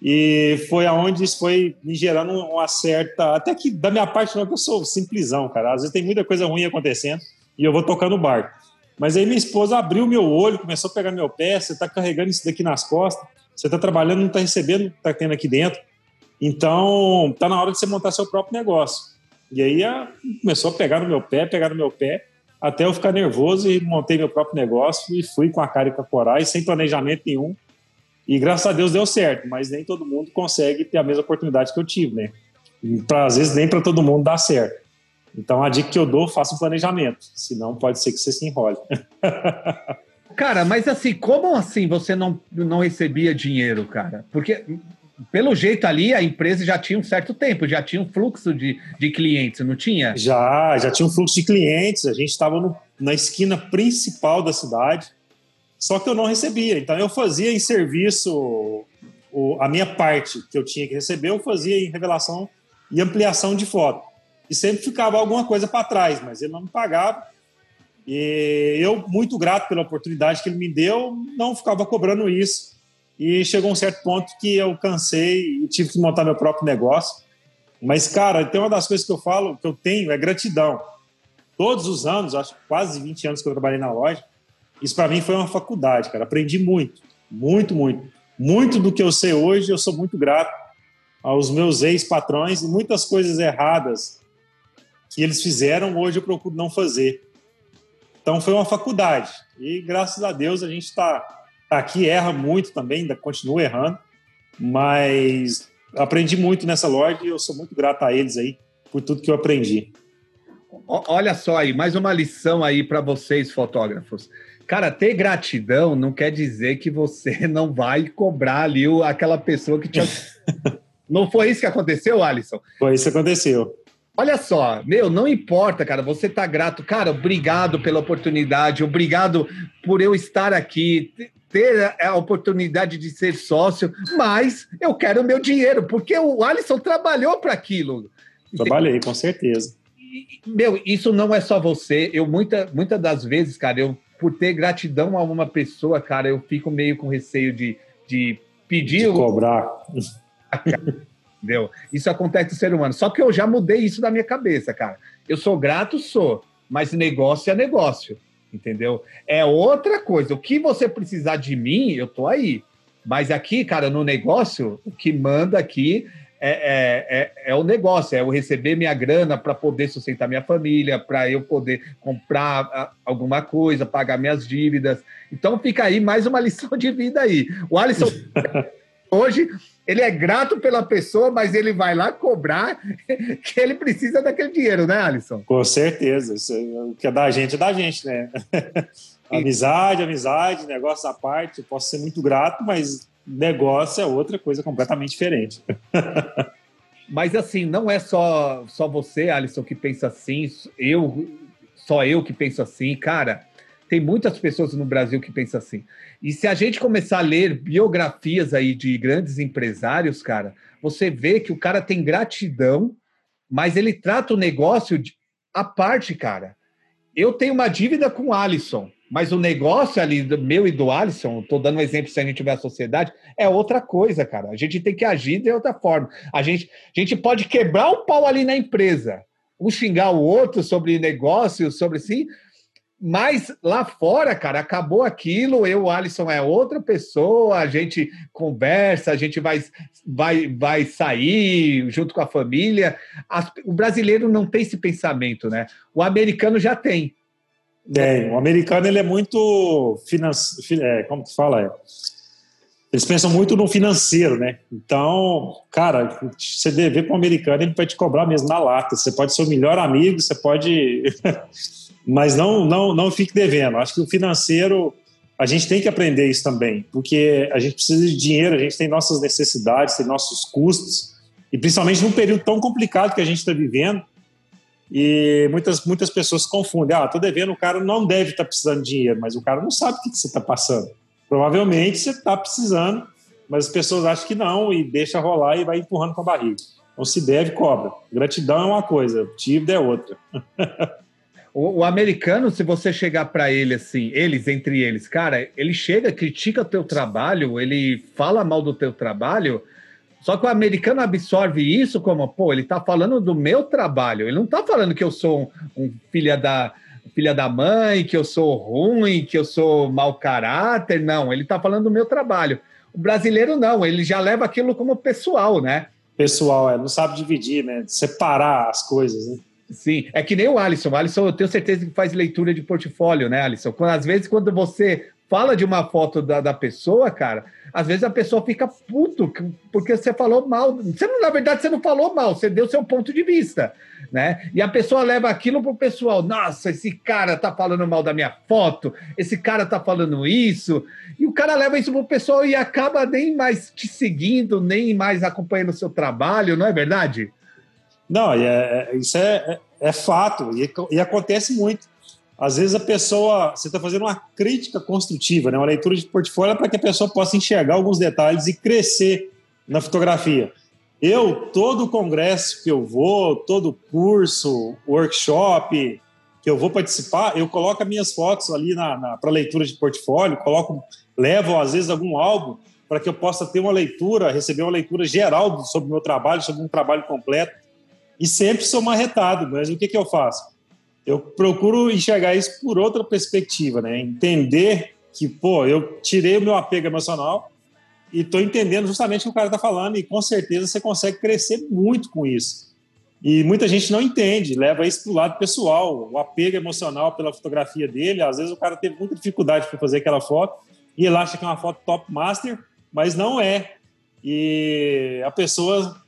E foi aonde isso foi me gerando uma certa. Até que da minha parte, não, que eu sou simplesão, cara. Às vezes tem muita coisa ruim acontecendo e eu vou tocando o barco. Mas aí minha esposa abriu meu olho, começou a pegar meu pé. Você está carregando isso daqui nas costas, você está trabalhando, não está recebendo está tendo aqui dentro. Então, está na hora de você montar seu próprio negócio. E aí começou a pegar no meu pé, pegar no meu pé até eu ficar nervoso e montei meu próprio negócio e fui com a cara e com a coragem, sem planejamento nenhum. E graças a Deus deu certo, mas nem todo mundo consegue ter a mesma oportunidade que eu tive, né? Pra, às vezes nem para todo mundo dá certo. Então a dica que eu dou, faça um planejamento, senão pode ser que você se enrole. *laughs* cara, mas assim, como assim você não, não recebia dinheiro, cara? Porque pelo jeito ali, a empresa já tinha um certo tempo, já tinha um fluxo de, de clientes, não tinha? Já, já tinha um fluxo de clientes. A gente estava na esquina principal da cidade, só que eu não recebia. Então eu fazia em serviço o, a minha parte que eu tinha que receber, eu fazia em revelação e ampliação de foto. E sempre ficava alguma coisa para trás, mas ele não me pagava. E eu, muito grato pela oportunidade que ele me deu, não ficava cobrando isso e chegou um certo ponto que eu cansei e tive que montar meu próprio negócio. Mas, cara, tem uma das coisas que eu falo, que eu tenho, é gratidão. Todos os anos, acho quase 20 anos que eu trabalhei na loja, isso para mim foi uma faculdade, cara. Aprendi muito, muito, muito. Muito do que eu sei hoje, eu sou muito grato aos meus ex-patrões e muitas coisas erradas que eles fizeram, hoje eu procuro não fazer. Então foi uma faculdade. E graças a Deus a gente está Aqui erra muito também, ainda continua errando, mas aprendi muito nessa loja e eu sou muito grato a eles aí por tudo que eu aprendi. olha só aí, mais uma lição aí para vocês, fotógrafos. Cara, ter gratidão não quer dizer que você *laughs* não vai cobrar ali aquela pessoa que tinha. *laughs* não foi isso que aconteceu, Alisson? Foi isso que aconteceu. Olha só, meu, não importa, cara, você tá grato. Cara, obrigado pela oportunidade, obrigado por eu estar aqui, ter a oportunidade de ser sócio, mas eu quero o meu dinheiro, porque o Alisson trabalhou para aquilo. Trabalhei, com certeza. Meu, isso não é só você. Eu, muita, muitas das vezes, cara, eu, por ter gratidão a uma pessoa, cara, eu fico meio com receio de, de pedir. De cobrar. Entendeu? Isso acontece com o ser humano. Só que eu já mudei isso da minha cabeça, cara. Eu sou grato, sou, mas negócio é negócio, entendeu? É outra coisa. O que você precisar de mim, eu tô aí. Mas aqui, cara, no negócio, o que manda aqui é, é, é, é o negócio, é eu receber minha grana para poder sustentar minha família, para eu poder comprar alguma coisa, pagar minhas dívidas. Então fica aí mais uma *laughs* lição de vida aí. O Alisson *laughs* hoje ele é grato pela pessoa, mas ele vai lá cobrar *laughs* que ele precisa daquele dinheiro, né, Alisson? Com certeza. Isso, é o que é da gente é da gente, né? *laughs* amizade, amizade, negócio à parte. posso ser muito grato, mas negócio é outra coisa completamente diferente. *laughs* mas assim, não é só, só você, Alisson, que pensa assim. Eu, só eu que penso assim. Cara, tem muitas pessoas no Brasil que pensam assim. E se a gente começar a ler biografias aí de grandes empresários, cara, você vê que o cara tem gratidão, mas ele trata o negócio de, à parte, cara. Eu tenho uma dívida com o Alisson, mas o negócio ali do meu e do Alisson, estou dando um exemplo se a gente tiver a sociedade, é outra coisa, cara. A gente tem que agir de outra forma. A gente, a gente pode quebrar o pau ali na empresa, um xingar o outro sobre negócio, sobre si, mas lá fora, cara, acabou aquilo. Eu, o Alisson é outra pessoa. A gente conversa, a gente vai, vai, vai sair junto com a família. As, o brasileiro não tem esse pensamento, né? O americano já tem. Tem. O americano ele é muito financeiro. É, como que fala? É. Eles pensam muito no financeiro, né? Então, cara, você dever para o americano, ele vai te cobrar mesmo na lata. Você pode ser o melhor amigo, você pode. *laughs* mas não, não, não fique devendo. Acho que o financeiro, a gente tem que aprender isso também, porque a gente precisa de dinheiro, a gente tem nossas necessidades, tem nossos custos, e principalmente num período tão complicado que a gente está vivendo, e muitas, muitas pessoas confundem. Ah, tô devendo, o cara não deve estar tá precisando de dinheiro, mas o cara não sabe o que, que você está passando. Provavelmente você está precisando, mas as pessoas acham que não e deixa rolar e vai empurrando com a barriga. Então, se deve, cobra. Gratidão é uma coisa, dívida é outra. *laughs* O, o, americano, se você chegar para ele assim, eles entre eles, cara, ele chega, critica o teu trabalho, ele fala mal do teu trabalho, só que o americano absorve isso como, pô, ele tá falando do meu trabalho, ele não tá falando que eu sou um, um filha da filha da mãe, que eu sou ruim, que eu sou mau caráter, não, ele tá falando do meu trabalho. O brasileiro não, ele já leva aquilo como pessoal, né? Pessoal, é, não sabe dividir, né? Separar as coisas, né? Sim, é que nem o Alisson. O Alisson, eu tenho certeza que faz leitura de portfólio, né, Alisson? Quando, às vezes, quando você fala de uma foto da, da pessoa, cara, às vezes a pessoa fica puto porque você falou mal. Você, na verdade, você não falou mal, você deu seu ponto de vista, né? E a pessoa leva aquilo pro pessoal. Nossa, esse cara tá falando mal da minha foto, esse cara tá falando isso. E o cara leva isso pro pessoal e acaba nem mais te seguindo, nem mais acompanhando o seu trabalho, não é verdade? Não, é, é, isso é, é, é fato e, e, acontece muito. Às vezes a pessoa, você está fazendo uma crítica construtiva, né? uma leitura de portfólio para que a pessoa possa enxergar alguns detalhes e crescer na fotografia. Eu, todo congresso que eu vou, todo curso, workshop que eu vou participar, eu coloco as minhas fotos ali na, na para leitura de portfólio, coloco, levo às vezes algum álbum para que eu possa ter uma leitura, receber uma leitura geral sobre o meu trabalho, sobre um trabalho completo e sempre sou marretado, mas o que, que eu faço? Eu procuro enxergar isso por outra perspectiva, né? Entender que, pô, eu tirei o meu apego emocional e estou entendendo justamente o que o cara está falando e com certeza você consegue crescer muito com isso. E muita gente não entende, leva isso para o lado pessoal, o apego emocional pela fotografia dele. Às vezes o cara teve muita dificuldade para fazer aquela foto e ele acha que é uma foto top master, mas não é. E a pessoa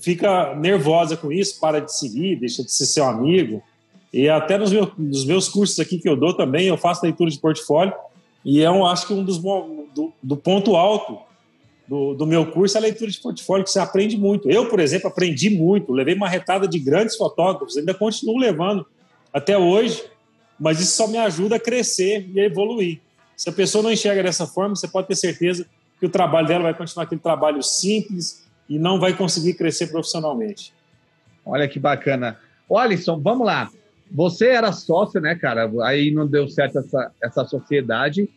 fica nervosa com isso, para de seguir, deixa de ser seu amigo. E até nos meus, nos meus cursos aqui que eu dou também, eu faço leitura de portfólio. E é um, acho que um dos do, do ponto alto do, do, meu curso é a leitura de portfólio, que você aprende muito. Eu, por exemplo, aprendi muito, levei uma retada de grandes fotógrafos, ainda continuo levando até hoje, mas isso só me ajuda a crescer e a evoluir. Se a pessoa não enxerga dessa forma, você pode ter certeza que o trabalho dela vai continuar aquele trabalho simples e não vai conseguir crescer profissionalmente. Olha que bacana. Ô, Alisson, vamos lá. Você era sócio, né, cara? Aí não deu certo essa, essa sociedade.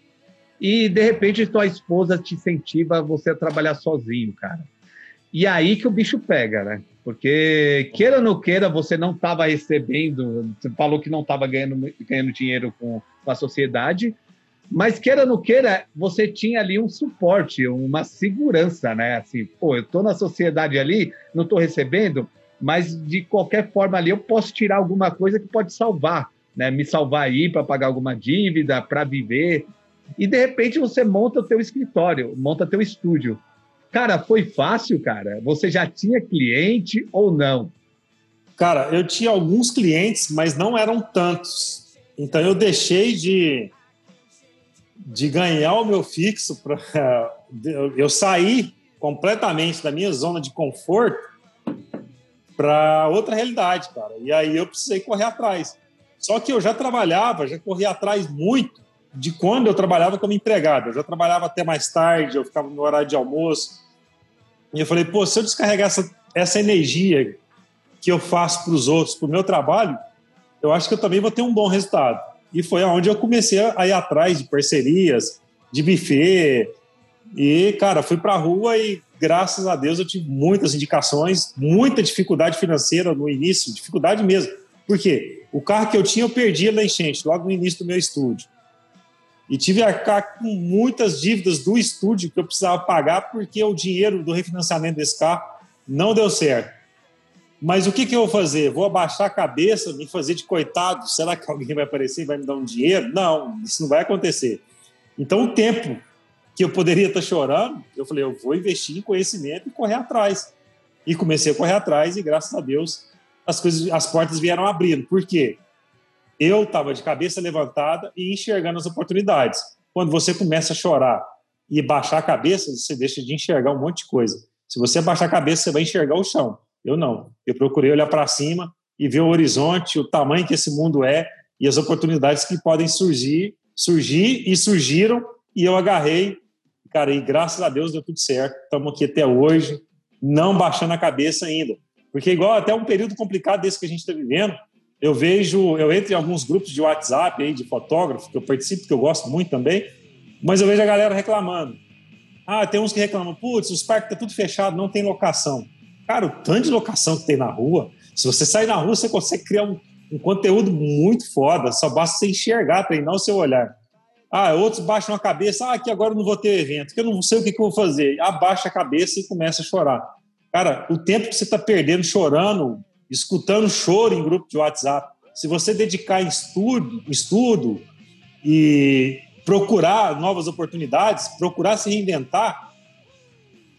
E, de repente, tua esposa te incentiva você a trabalhar sozinho, cara. E aí que o bicho pega, né? Porque, queira ou não queira, você não estava recebendo, você falou que não estava ganhando, ganhando dinheiro com, com a sociedade, mas queira ou não queira, você tinha ali um suporte, uma segurança, né? Assim, pô, eu estou na sociedade ali, não estou recebendo, mas de qualquer forma ali eu posso tirar alguma coisa que pode salvar, né? Me salvar aí para pagar alguma dívida, para viver. E de repente você monta o teu escritório, monta teu estúdio. Cara, foi fácil, cara? Você já tinha cliente ou não? Cara, eu tinha alguns clientes, mas não eram tantos. Então eu deixei de, de ganhar o meu fixo. Pra, *laughs* eu saí completamente da minha zona de conforto para outra realidade, cara. E aí eu precisei correr atrás. Só que eu já trabalhava, já corria atrás muito de quando eu trabalhava como empregado. Eu já trabalhava até mais tarde, eu ficava no horário de almoço. E eu falei, pô, se eu descarregar essa, essa energia que eu faço para os outros, para o meu trabalho, eu acho que eu também vou ter um bom resultado. E foi aonde eu comecei a ir atrás de parcerias, de buffet. E, cara, fui para a rua e, graças a Deus, eu tive muitas indicações, muita dificuldade financeira no início, dificuldade mesmo. Por quê? O carro que eu tinha eu perdia na enchente, logo no início do meu estúdio. E tive a arcar com muitas dívidas do estúdio que eu precisava pagar porque o dinheiro do refinanciamento desse carro não deu certo. Mas o que, que eu vou fazer? Vou abaixar a cabeça, me fazer de coitado? Será que alguém vai aparecer e vai me dar um dinheiro? Não, isso não vai acontecer. Então, o tempo que eu poderia estar chorando, eu falei, eu vou investir em conhecimento e correr atrás. E comecei a correr atrás e, graças a Deus, as coisas, as portas vieram abrindo. Por quê? eu estava de cabeça levantada e enxergando as oportunidades. Quando você começa a chorar e baixar a cabeça, você deixa de enxergar um monte de coisa. Se você baixar a cabeça, você vai enxergar o chão. Eu não. Eu procurei olhar para cima e ver o horizonte, o tamanho que esse mundo é e as oportunidades que podem surgir, surgir e surgiram e eu agarrei. Cara, e graças a Deus deu tudo certo. Estamos aqui até hoje, não baixando a cabeça ainda. Porque igual até um período complicado desse que a gente está vivendo, eu vejo, eu entro em alguns grupos de WhatsApp aí de fotógrafos, que eu participo, que eu gosto muito também, mas eu vejo a galera reclamando. Ah, tem uns que reclamam, putz, os parques tá tudo fechado, não tem locação. Cara, o tanto de locação que tem na rua, se você sair na rua, você consegue criar um, um conteúdo muito foda, só basta você enxergar, treinar o seu olhar. Ah, outros baixam a cabeça, ah, aqui agora eu não vou ter evento, que eu não sei o que, que eu vou fazer. Abaixa a cabeça e começa a chorar. Cara, o tempo que você está perdendo chorando, escutando choro em grupo de WhatsApp. Se você dedicar em estudo, estudo e procurar novas oportunidades, procurar se reinventar,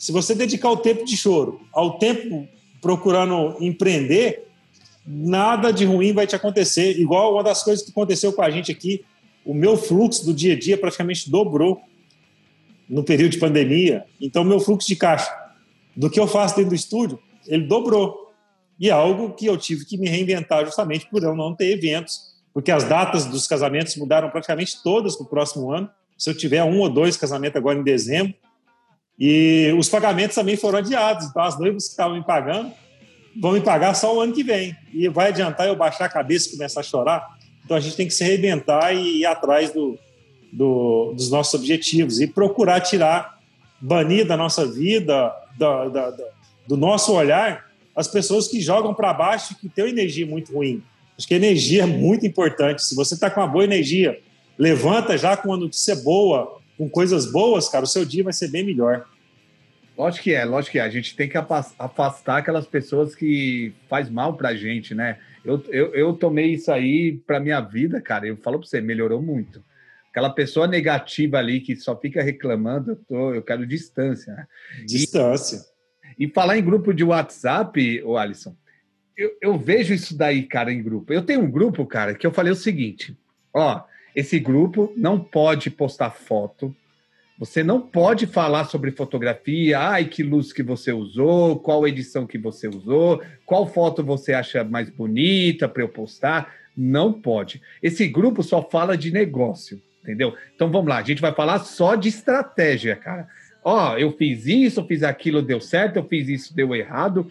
se você dedicar o tempo de choro ao tempo procurando empreender, nada de ruim vai te acontecer. Igual uma das coisas que aconteceu com a gente aqui, o meu fluxo do dia a dia praticamente dobrou no período de pandemia. Então, meu fluxo de caixa do que eu faço dentro do estúdio, ele dobrou. E é algo que eu tive que me reinventar justamente por eu não ter eventos, porque as datas dos casamentos mudaram praticamente todas para o próximo ano. Se eu tiver um ou dois casamentos agora em dezembro, e os pagamentos também foram adiados. Então, as noivas que estavam me pagando vão me pagar só o ano que vem. E vai adiantar eu baixar a cabeça e começar a chorar. Então, a gente tem que se reinventar e ir atrás do, do, dos nossos objetivos e procurar tirar, banir da nossa vida, da, da, da, do nosso olhar, as pessoas que jogam para baixo que têm energia muito ruim. Acho que energia é muito importante. Se você está com uma boa energia, levanta já com uma notícia boa, com coisas boas, cara, o seu dia vai ser bem melhor. Lógico que é, lógico que é. A gente tem que afastar aquelas pessoas que faz mal pra gente, né? Eu, eu, eu tomei isso aí pra minha vida, cara. Eu falo pra você, melhorou muito. Aquela pessoa negativa ali que só fica reclamando, eu, tô, eu quero distância. Né? Distância. E falar em grupo de WhatsApp, o Alisson, eu, eu, vejo isso daí, cara, em grupo. Eu tenho um grupo, cara, que eu falei o seguinte: ó, esse grupo não pode postar foto, você não pode falar sobre fotografia, ai, que luz que você usou, qual edição que você usou, qual foto você acha mais bonita para eu postar. Não pode. Esse grupo só fala de negócio, entendeu? Então vamos lá, a gente vai falar só de estratégia, cara. Ó, eu fiz isso, eu fiz aquilo, deu certo, eu fiz isso, deu errado.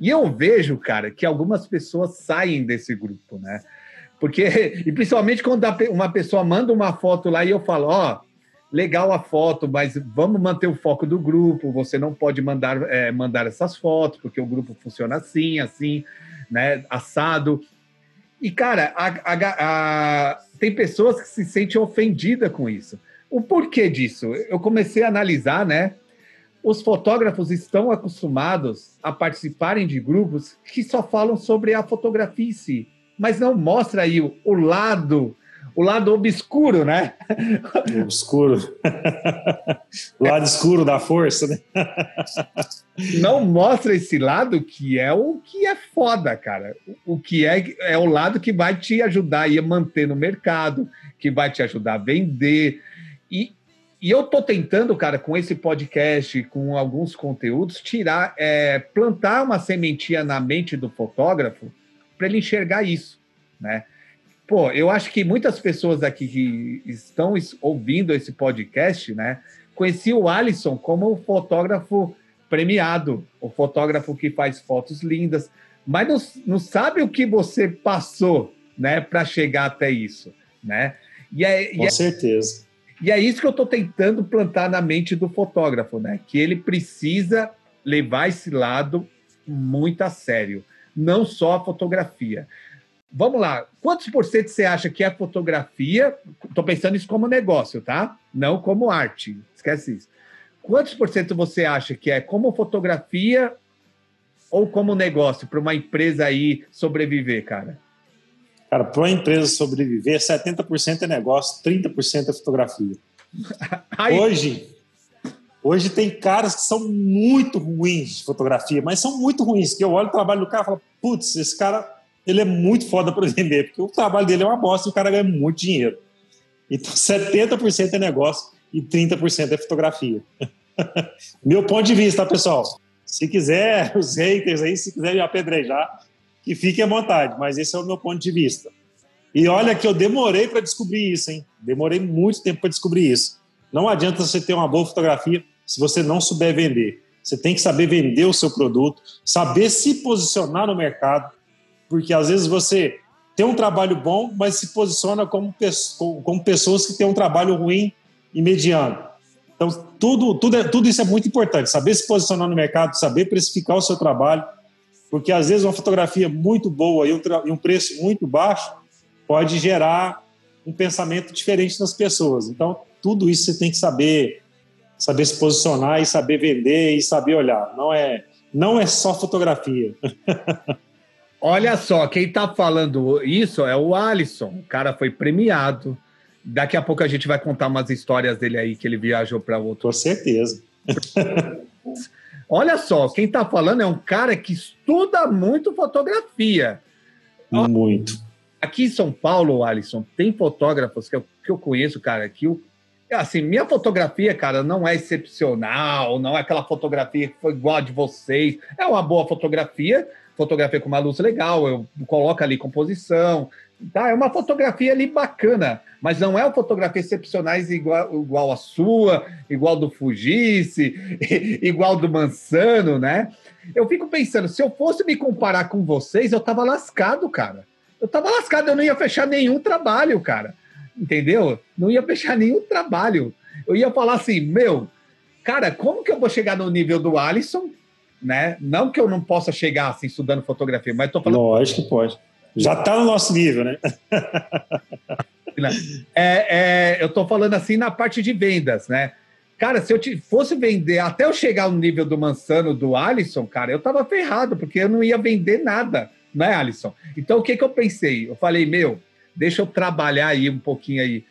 E eu vejo, cara, que algumas pessoas saem desse grupo, né? Porque, e principalmente quando uma pessoa manda uma foto lá e eu falo, ó, legal a foto, mas vamos manter o foco do grupo. Você não pode mandar, é, mandar essas fotos, porque o grupo funciona assim, assim, né? Assado. E, cara, a, a, a, tem pessoas que se sentem ofendidas com isso. O porquê disso? Eu comecei a analisar, né? Os fotógrafos estão acostumados a participarem de grupos que só falam sobre a fotografia em si, mas não mostra aí o, o lado o lado obscuro, né? Obscuro. o lado escuro da força, né? Não mostra esse lado que é o que é foda, cara. O que é é o lado que vai te ajudar a manter no mercado, que vai te ajudar a vender. E, e eu tô tentando, cara, com esse podcast, com alguns conteúdos, tirar, é, plantar uma sementinha na mente do fotógrafo para ele enxergar isso, né? Pô, eu acho que muitas pessoas aqui que estão ouvindo esse podcast, né, conheciam o Alisson como o fotógrafo premiado, o fotógrafo que faz fotos lindas, mas não, não sabe o que você passou, né, para chegar até isso, né? E é, Com e é, certeza. E é isso que eu estou tentando plantar na mente do fotógrafo, né? Que ele precisa levar esse lado muito a sério, não só a fotografia. Vamos lá. Quantos por cento você acha que é fotografia? Estou pensando isso como negócio, tá? Não como arte. Esquece isso. Quantos por cento você acha que é como fotografia ou como negócio para uma empresa aí sobreviver, cara? Cara, para uma empresa sobreviver, 70% é negócio, 30% é fotografia. *laughs* Aí... Hoje, hoje tem caras que são muito ruins de fotografia, mas são muito ruins, que eu olho o trabalho do cara e falo, putz, esse cara ele é muito foda para vender, porque o trabalho dele é uma bosta e o cara ganha muito dinheiro. Então, 70% é negócio e 30% é fotografia. *laughs* Meu ponto de vista, tá, pessoal? Se quiser, *laughs* os haters aí, se quiser me apedrejar, que fique à vontade, mas esse é o meu ponto de vista. E olha que eu demorei para descobrir isso, hein? Demorei muito tempo para descobrir isso. Não adianta você ter uma boa fotografia se você não souber vender. Você tem que saber vender o seu produto, saber se posicionar no mercado, porque às vezes você tem um trabalho bom, mas se posiciona como, como pessoas que têm um trabalho ruim e mediano. Então, tudo, tudo, é, tudo isso é muito importante. Saber se posicionar no mercado, saber precificar o seu trabalho, porque às vezes uma fotografia muito boa e um, e um preço muito baixo pode gerar um pensamento diferente nas pessoas. Então, tudo isso você tem que saber saber se posicionar e saber vender e saber olhar. Não é, não é só fotografia. *laughs* Olha só, quem está falando isso é o Alisson. O cara foi premiado. Daqui a pouco a gente vai contar umas histórias dele aí que ele viajou para outro. Com certeza. *laughs* Olha só, quem está falando é um cara que estuda muito fotografia. Muito. Aqui em São Paulo, Alisson, tem fotógrafos que eu, que eu conheço, cara, que o, assim, minha fotografia, cara, não é excepcional, não é aquela fotografia que foi igual a de vocês. É uma boa fotografia, fotografia com uma luz legal, eu coloco ali composição, tá? É uma fotografia ali bacana, mas não é uma fotografia excepcionais igual, igual a sua, igual do Fugisse, *laughs* igual do Mansano, né? Eu fico pensando, se eu fosse me comparar com vocês, eu tava lascado, cara. Eu tava lascado, eu não ia fechar nenhum trabalho, cara. Entendeu? Não ia fechar nenhum trabalho. Eu ia falar assim, meu, cara, como que eu vou chegar no nível do Alisson né? Não que eu não possa chegar assim estudando fotografia, mas estou falando. Lógico que pode. Já está no nosso nível, né? *laughs* é, é, eu estou falando assim na parte de vendas, né? Cara, se eu fosse vender até eu chegar no nível do Mansano, do Alisson, cara, eu tava ferrado, porque eu não ia vender nada, né, Alisson? Então, o que que eu pensei? Eu falei, meu, deixa eu trabalhar aí um pouquinho aí.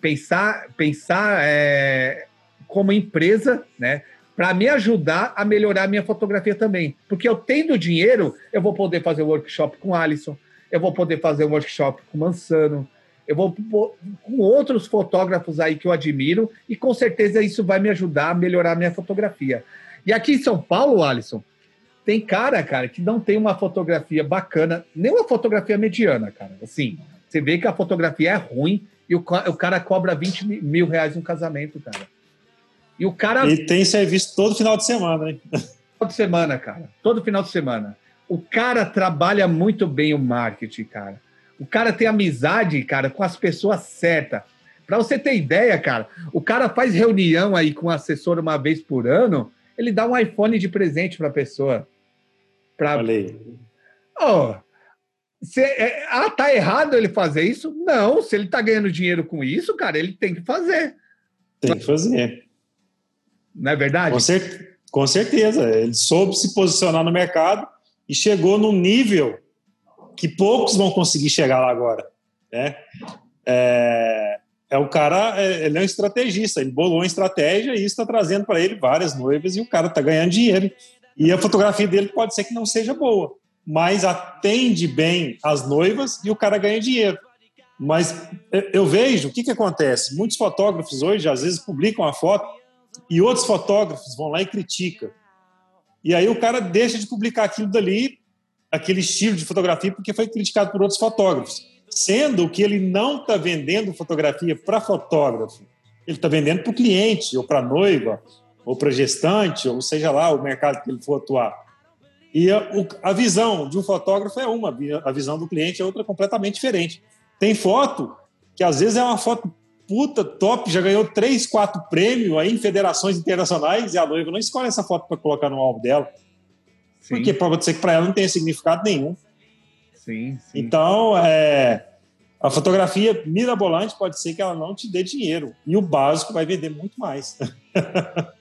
Pensar, pensar é, como empresa, né? para me ajudar a melhorar a minha fotografia também. Porque eu tendo dinheiro, eu vou poder fazer workshop com Alisson, eu vou poder fazer um workshop com Mansano, eu vou com outros fotógrafos aí que eu admiro e com certeza isso vai me ajudar a melhorar a minha fotografia. E aqui em São Paulo, Alisson, tem cara, cara, que não tem uma fotografia bacana, nem uma fotografia mediana, cara. Assim, você vê que a fotografia é ruim e o, o cara cobra 20 mil reais um casamento, cara. E o cara. E tem serviço todo final de semana, hein? *laughs* Todo semana, cara. Todo final de semana. O cara trabalha muito bem o marketing, cara. O cara tem amizade, cara, com as pessoas certas. Para você ter ideia, cara, o cara faz reunião aí com o assessor uma vez por ano, ele dá um iPhone de presente para a pessoa. Pra... Falei. Oh, se, é, ah, tá errado ele fazer isso? Não, se ele tá ganhando dinheiro com isso, cara, ele tem que fazer. Tem que fazer. Não é verdade? Com, cer com certeza. Ele soube se posicionar no mercado e chegou num nível que poucos vão conseguir chegar lá agora. Né? É, é o cara, é, ele é um estrategista, ele bolou uma estratégia e isso está trazendo para ele várias noivas e o cara está ganhando dinheiro. E a fotografia dele pode ser que não seja boa, mas atende bem as noivas e o cara ganha dinheiro. Mas eu vejo o que, que acontece. Muitos fotógrafos hoje, às vezes, publicam a foto e outros fotógrafos vão lá e criticam. E aí o cara deixa de publicar aquilo dali, aquele estilo de fotografia, porque foi criticado por outros fotógrafos. Sendo que ele não está vendendo fotografia para fotógrafo, ele está vendendo para o cliente, ou para noiva, ou para gestante, ou seja lá o mercado que ele for atuar. E a, a, visão de um fotógrafo é uma, a visão do cliente é outra completamente diferente. Tem foto que às vezes é uma foto puta top, já ganhou três, quatro prêmios aí em federações internacionais e a noiva não escolhe essa foto para colocar no álbum dela. Sim. Porque pode ser que para ela não tenha significado nenhum. Sim, sim. Então, é, a fotografia mirabolante pode ser que ela não te dê dinheiro. E o básico vai vender muito mais. *laughs*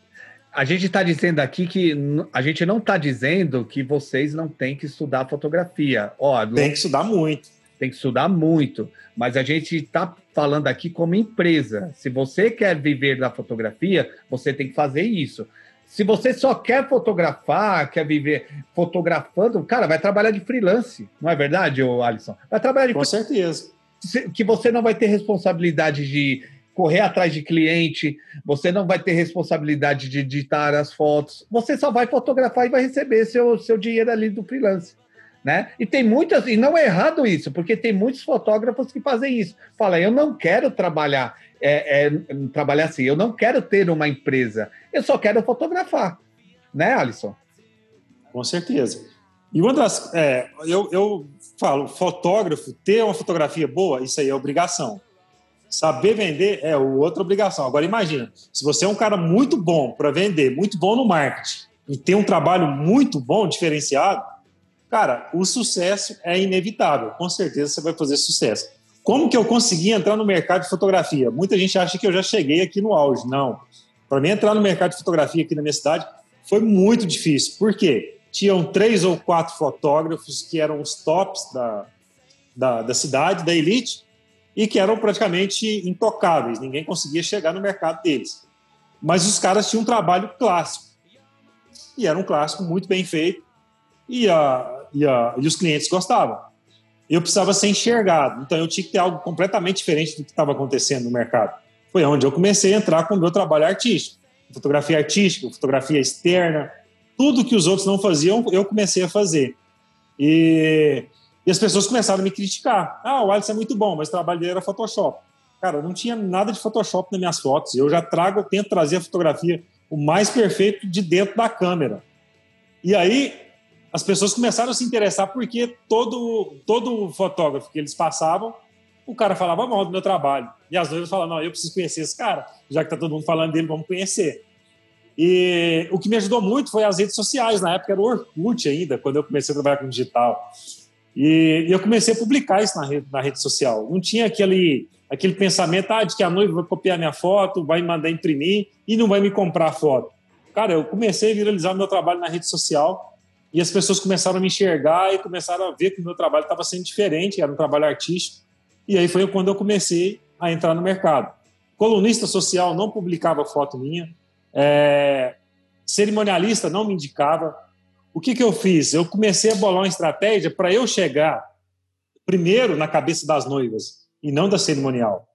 A gente está dizendo aqui que a gente não está dizendo que vocês não têm que estudar fotografia. Ó, tem que estudar muito. Tem que estudar muito. Mas a gente está falando aqui como empresa. Se você quer viver da fotografia, você tem que fazer isso. Se você só quer fotografar, quer viver fotografando, cara, vai trabalhar de freelance, não é verdade, Alisson? Vai trabalhar de Com certeza. Que você não vai ter responsabilidade de correr atrás de cliente, você não vai ter responsabilidade de editar as fotos, você só vai fotografar e vai receber seu, seu dinheiro ali do freelance. Né? E tem muitas, e não é errado isso, porque tem muitos fotógrafos que fazem isso. Fala, eu não quero trabalhar, é, é, trabalhar assim, eu não quero ter uma empresa, eu só quero fotografar, né, Alisson? Com certeza. E uma das, é, eu, eu falo, fotógrafo ter uma fotografia boa, isso aí é obrigação. Saber vender é outra obrigação. Agora imagina, se você é um cara muito bom para vender, muito bom no marketing e tem um trabalho muito bom, diferenciado, cara, o sucesso é inevitável. Com certeza você vai fazer sucesso. Como que eu consegui entrar no mercado de fotografia? Muita gente acha que eu já cheguei aqui no auge. Não. Para mim entrar no mercado de fotografia aqui na minha cidade foi muito difícil. Por quê? Tinham três ou quatro fotógrafos que eram os tops da, da, da cidade, da elite, e que eram praticamente intocáveis, ninguém conseguia chegar no mercado deles. Mas os caras tinham um trabalho clássico. E era um clássico muito bem feito, e, a, e, a, e os clientes gostavam. Eu precisava ser enxergado, então eu tinha que ter algo completamente diferente do que estava acontecendo no mercado. Foi onde eu comecei a entrar com o meu trabalho artístico. Fotografia artística, fotografia externa, tudo que os outros não faziam, eu comecei a fazer. E e as pessoas começaram a me criticar. Ah, o Alisson é muito bom, mas o trabalho dele era Photoshop. Cara, não tinha nada de Photoshop nas minhas fotos. Eu já trago, eu tento trazer a fotografia o mais perfeito de dentro da câmera. E aí as pessoas começaram a se interessar porque todo, todo fotógrafo que eles passavam, o cara falava mal do meu trabalho. E as noivas falavam, não, eu preciso conhecer esse cara. Já que tá todo mundo falando dele, vamos conhecer. E o que me ajudou muito foi as redes sociais. Na época era o Orkut ainda, quando eu comecei a trabalhar com digital. E, eu comecei a publicar isso na rede, na rede social. Não tinha aquele, aquele pensamento ah, de que a noiva vai copiar minha foto, vai me mandar imprimir e não vai me comprar a foto. Cara, eu comecei a viralizar meu trabalho na rede social e as pessoas começaram a me enxergar e começaram a ver que o meu trabalho estava sendo diferente, era um trabalho artístico. E aí foi quando eu comecei a entrar no mercado. Colunista social não publicava foto minha. É... cerimonialista não me indicava. O que, que eu fiz? Eu comecei a bolar uma estratégia para eu chegar primeiro na cabeça das noivas e não da cerimonial.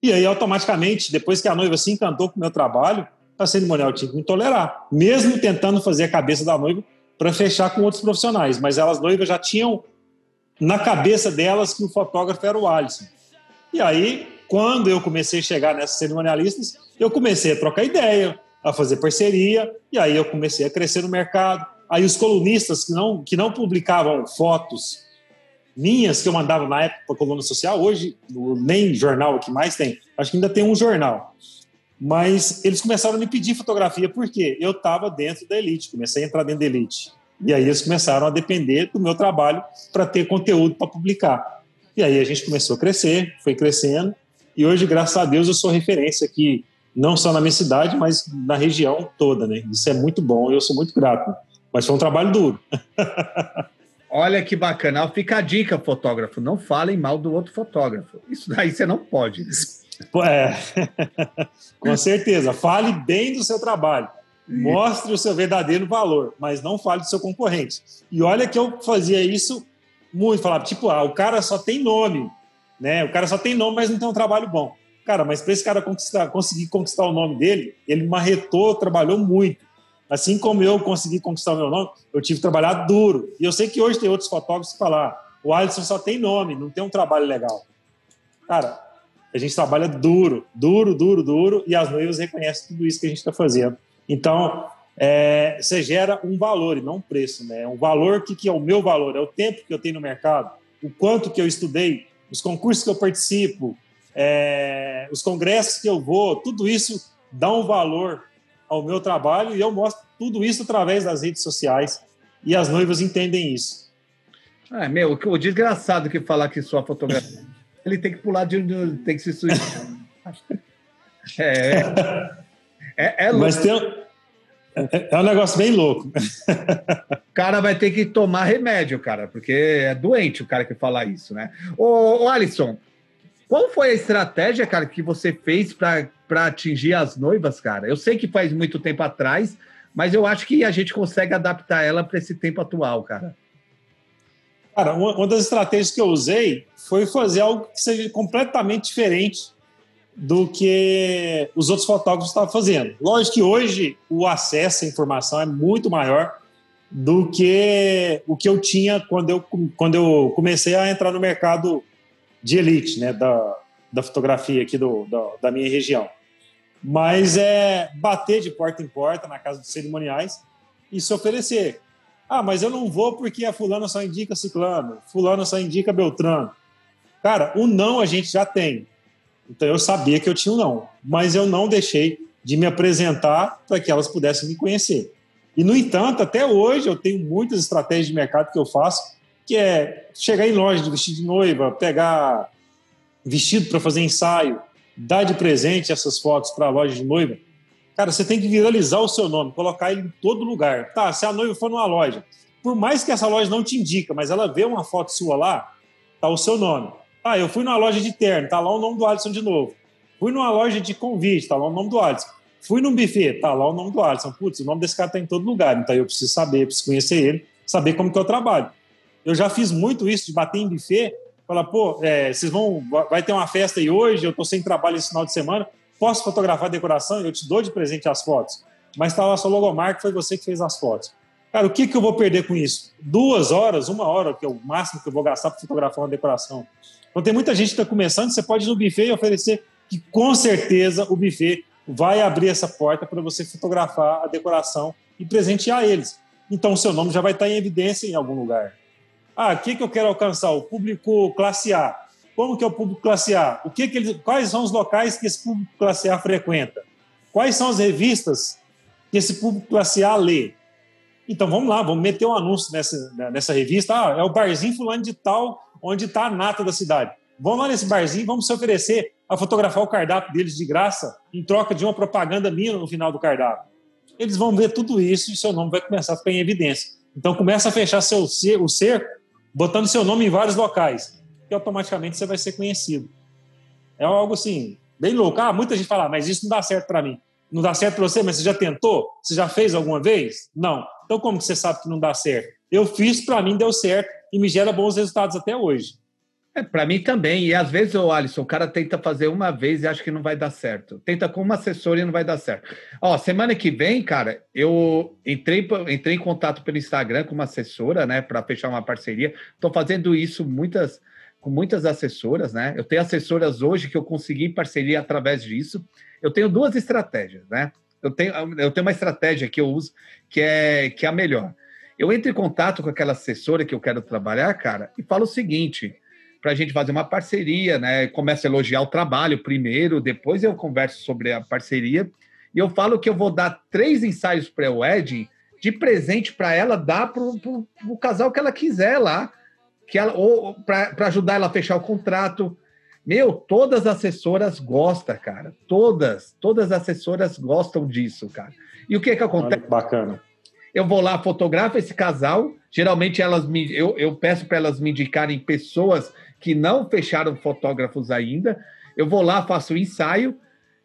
E aí, automaticamente, depois que a noiva se encantou com o meu trabalho, a cerimonial tinha que me tolerar, mesmo tentando fazer a cabeça da noiva para fechar com outros profissionais. Mas elas noivas já tinham na cabeça delas que o fotógrafo era o Alisson. E aí, quando eu comecei a chegar nessas cerimonialistas, eu comecei a trocar ideia, a fazer parceria, e aí eu comecei a crescer no mercado. Aí os colunistas que não, que não publicavam fotos minhas que eu mandava na época para coluna social, hoje nem jornal que mais tem, acho que ainda tem um jornal. Mas eles começaram a me pedir fotografia porque eu estava dentro da elite, comecei a entrar dentro da elite. E aí eles começaram a depender do meu trabalho para ter conteúdo para publicar. E aí a gente começou a crescer, foi crescendo, e hoje, graças a Deus, eu sou referência aqui, não só na minha cidade, mas na região toda, né? Isso é muito bom, eu sou muito grato. Mas foi um trabalho duro. Olha que bacana. Fica a dica, fotógrafo. Não falem mal do outro fotógrafo. Isso daí você não pode. É, *laughs* com certeza. Fale bem do seu trabalho. Mostre o seu verdadeiro valor, mas não fale do seu concorrente. E olha que eu fazia isso muito. Falava, tipo, ah, o cara só tem nome, né? O cara só tem nome, mas não tem um trabalho bom. Cara, mas para esse cara conquistar, conseguir conquistar o nome dele, ele marretou, trabalhou muito. Assim como eu consegui conquistar o meu nome, eu tive que trabalhar duro. E eu sei que hoje tem outros fotógrafos que falam: ah, o Alisson só tem nome, não tem um trabalho legal. Cara, a gente trabalha duro, duro, duro, duro, e as noivas reconhecem tudo isso que a gente está fazendo. Então, é, você gera um valor e não um preço, né? Um valor que, que é o meu valor, é o tempo que eu tenho no mercado, o quanto que eu estudei, os concursos que eu participo, é, os congressos que eu vou, tudo isso dá um valor ao meu trabalho e eu mostro tudo isso através das redes sociais e as noivas entendem isso. Ah, meu, o desgraçado que falar que sua fotografia, *laughs* ele tem que pular de onde tem que se suicidar. é, é, é louco. Mas tem, é, é um negócio bem louco. O cara vai ter que tomar remédio, cara, porque é doente o cara que fala isso, né? Ô, ô Alisson, qual foi a estratégia, cara, que você fez para atingir as noivas, cara? Eu sei que faz muito tempo atrás, mas eu acho que a gente consegue adaptar ela para esse tempo atual, cara. Cara, uma das estratégias que eu usei foi fazer algo que seja completamente diferente do que os outros fotógrafos estavam fazendo. Lógico que hoje o acesso à informação é muito maior do que o que eu tinha quando eu, quando eu comecei a entrar no mercado de elite, né, da, da fotografia aqui do, da, da minha região. Mas é bater de porta em porta na casa dos cerimoniais e se oferecer. Ah, mas eu não vou porque a fulana só indica ciclano, fulano só indica beltrano. Cara, o não a gente já tem. Então eu sabia que eu tinha um não, mas eu não deixei de me apresentar para que elas pudessem me conhecer. E no entanto, até hoje eu tenho muitas estratégias de mercado que eu faço que é chegar em loja de vestido de noiva, pegar vestido para fazer ensaio, dar de presente essas fotos para a loja de noiva. Cara, você tem que viralizar o seu nome, colocar ele em todo lugar. Tá, se a noiva for numa loja, por mais que essa loja não te indica, mas ela vê uma foto sua lá, tá o seu nome. Ah, eu fui numa loja de terno, tá lá o nome do Alisson de novo. Fui numa loja de convite, tá lá o nome do Alisson. Fui num buffet, tá lá o nome do Alisson. Putz, o nome desse cara tá em todo lugar, então eu preciso saber, preciso conhecer ele, saber como que eu trabalho. Eu já fiz muito isso, de bater em buffet, falar, pô, é, vocês vão, vai ter uma festa aí hoje, eu estou sem trabalho esse final de semana, posso fotografar a decoração? Eu te dou de presente as fotos. Mas está lá sua logomarca, foi você que fez as fotos. Cara, o que, que eu vou perder com isso? Duas horas, uma hora, que é o máximo que eu vou gastar para fotografar uma decoração. Então tem muita gente que está começando, você pode ir no buffet e oferecer que com certeza o buffet vai abrir essa porta para você fotografar a decoração e presentear eles. Então o seu nome já vai estar em evidência em algum lugar. Ah, o que, eu quero alcançar? O público classe A. Como que é o público classe A? O que que ele, quais são os locais que esse público classe A frequenta? Quais são as revistas que esse público classe A lê? Então vamos lá, vamos meter um anúncio nessa, nessa revista. Ah, é o barzinho fulano de tal, onde está a nata da cidade. Vamos lá nesse barzinho, vamos se oferecer a fotografar o cardápio deles de graça, em troca de uma propaganda minha no final do cardápio. Eles vão ver tudo isso e seu nome vai começar a ficar em evidência. Então começa a fechar seu, o cerco botando seu nome em vários locais, que automaticamente você vai ser conhecido. É algo assim, bem louco. Ah, muita gente fala, ah, mas isso não dá certo para mim. Não dá certo para você, mas você já tentou? Você já fez alguma vez? Não. Então, como que você sabe que não dá certo? Eu fiz, para mim deu certo e me gera bons resultados até hoje. É, para mim também. E às vezes, o Alisson, o cara tenta fazer uma vez e acha que não vai dar certo. Tenta com uma assessora e não vai dar certo. Ó, semana que vem, cara, eu entrei, entrei em contato pelo Instagram com uma assessora, né, para fechar uma parceria. Estou fazendo isso muitas com muitas assessoras, né? Eu tenho assessoras hoje que eu consegui parceria através disso. Eu tenho duas estratégias, né? Eu tenho, eu tenho uma estratégia que eu uso que é, que é a melhor. Eu entro em contato com aquela assessora que eu quero trabalhar, cara, e falo o seguinte: para a gente fazer uma parceria, né? Começo a elogiar o trabalho primeiro, depois eu converso sobre a parceria. E eu falo que eu vou dar três ensaios pré-wedding de presente para ela dar para o casal que ela quiser lá que ela ou para ajudar ela a fechar o contrato. Meu, todas as assessoras gostam, cara. Todas, todas as assessoras gostam disso, cara. E o que que acontece? Olha, bacana. Eu vou lá, fotografo esse casal. Geralmente elas me, eu, eu peço para elas me indicarem pessoas que não fecharam fotógrafos ainda. Eu vou lá, faço o ensaio,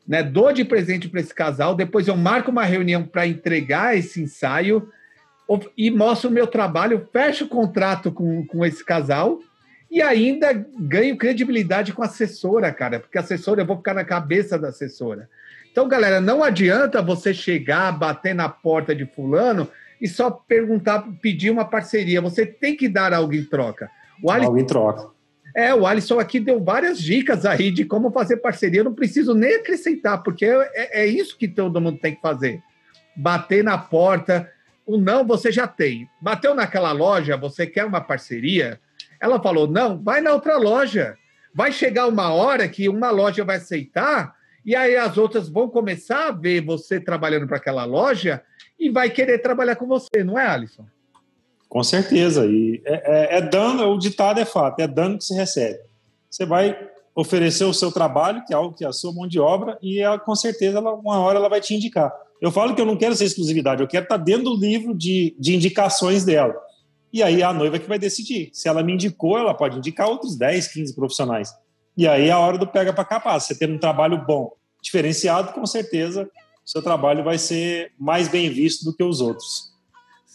né? Dou de presente para esse casal. Depois eu marco uma reunião para entregar esse ensaio e mostro o meu trabalho, fecho o contrato com, com esse casal e ainda ganho credibilidade com a assessora, cara, porque a assessora eu vou ficar na cabeça da assessora. Então, galera, não adianta você chegar, bater na porta de fulano e só perguntar, pedir uma parceria. Você tem que dar algo em troca. O Alisson, algo em troca. É, o Alisson aqui deu várias dicas aí de como fazer parceria. Eu não preciso nem acrescentar, porque é, é isso que todo mundo tem que fazer. Bater na porta, o não você já tem. Bateu naquela loja, você quer uma parceria? Ela falou: não, vai na outra loja. Vai chegar uma hora que uma loja vai aceitar e aí as outras vão começar a ver você trabalhando para aquela loja e vai querer trabalhar com você, não é, Alisson? Com certeza. E é, é, é dano, o ditado é fato, é dano que se recebe. Você vai oferecer o seu trabalho, que é algo que é a sua mão de obra, e ela, com certeza ela, uma hora ela vai te indicar. Eu falo que eu não quero ser exclusividade, eu quero estar dentro do livro de, de indicações dela. E aí a noiva que vai decidir. Se ela me indicou, ela pode indicar outros 10, 15 profissionais. E aí é a hora do pega para capaz. Você ter um trabalho bom, diferenciado, com certeza seu trabalho vai ser mais bem visto do que os outros.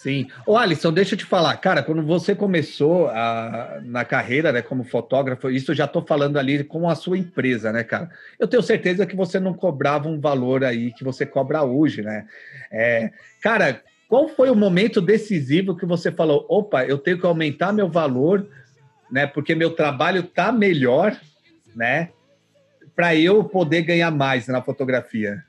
Sim. Ô, Alisson, deixa eu te falar, cara, quando você começou a, na carreira, né, como fotógrafo, isso eu já estou falando ali com a sua empresa, né, cara? Eu tenho certeza que você não cobrava um valor aí que você cobra hoje, né? É, cara, qual foi o momento decisivo que você falou, opa, eu tenho que aumentar meu valor, né, porque meu trabalho tá melhor, né, para eu poder ganhar mais na fotografia?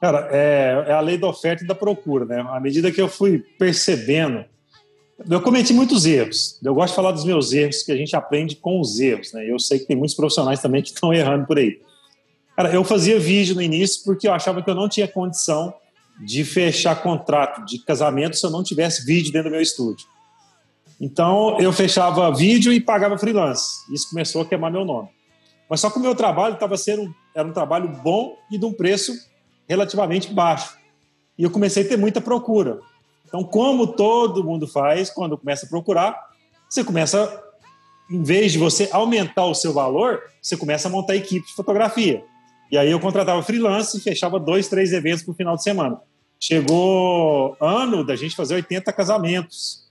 Cara, é, é, a lei da oferta e da procura, né? À medida que eu fui percebendo, eu cometi muitos erros. Eu gosto de falar dos meus erros, que a gente aprende com os erros, né? Eu sei que tem muitos profissionais também que estão *laughs* errando por aí. Cara, eu fazia vídeo no início porque eu achava que eu não tinha condição de fechar contrato de casamento se eu não tivesse vídeo dentro do meu estúdio. Então, eu fechava vídeo e pagava freelance. Isso começou a queimar meu nome. Mas só que o meu trabalho estava sendo era um trabalho bom e de um preço relativamente baixo. E eu comecei a ter muita procura. Então, como todo mundo faz, quando começa a procurar, você começa, em vez de você aumentar o seu valor, você começa a montar equipe de fotografia. E aí eu contratava freelance e fechava dois, três eventos por final de semana. Chegou ano da gente fazer 80 casamentos,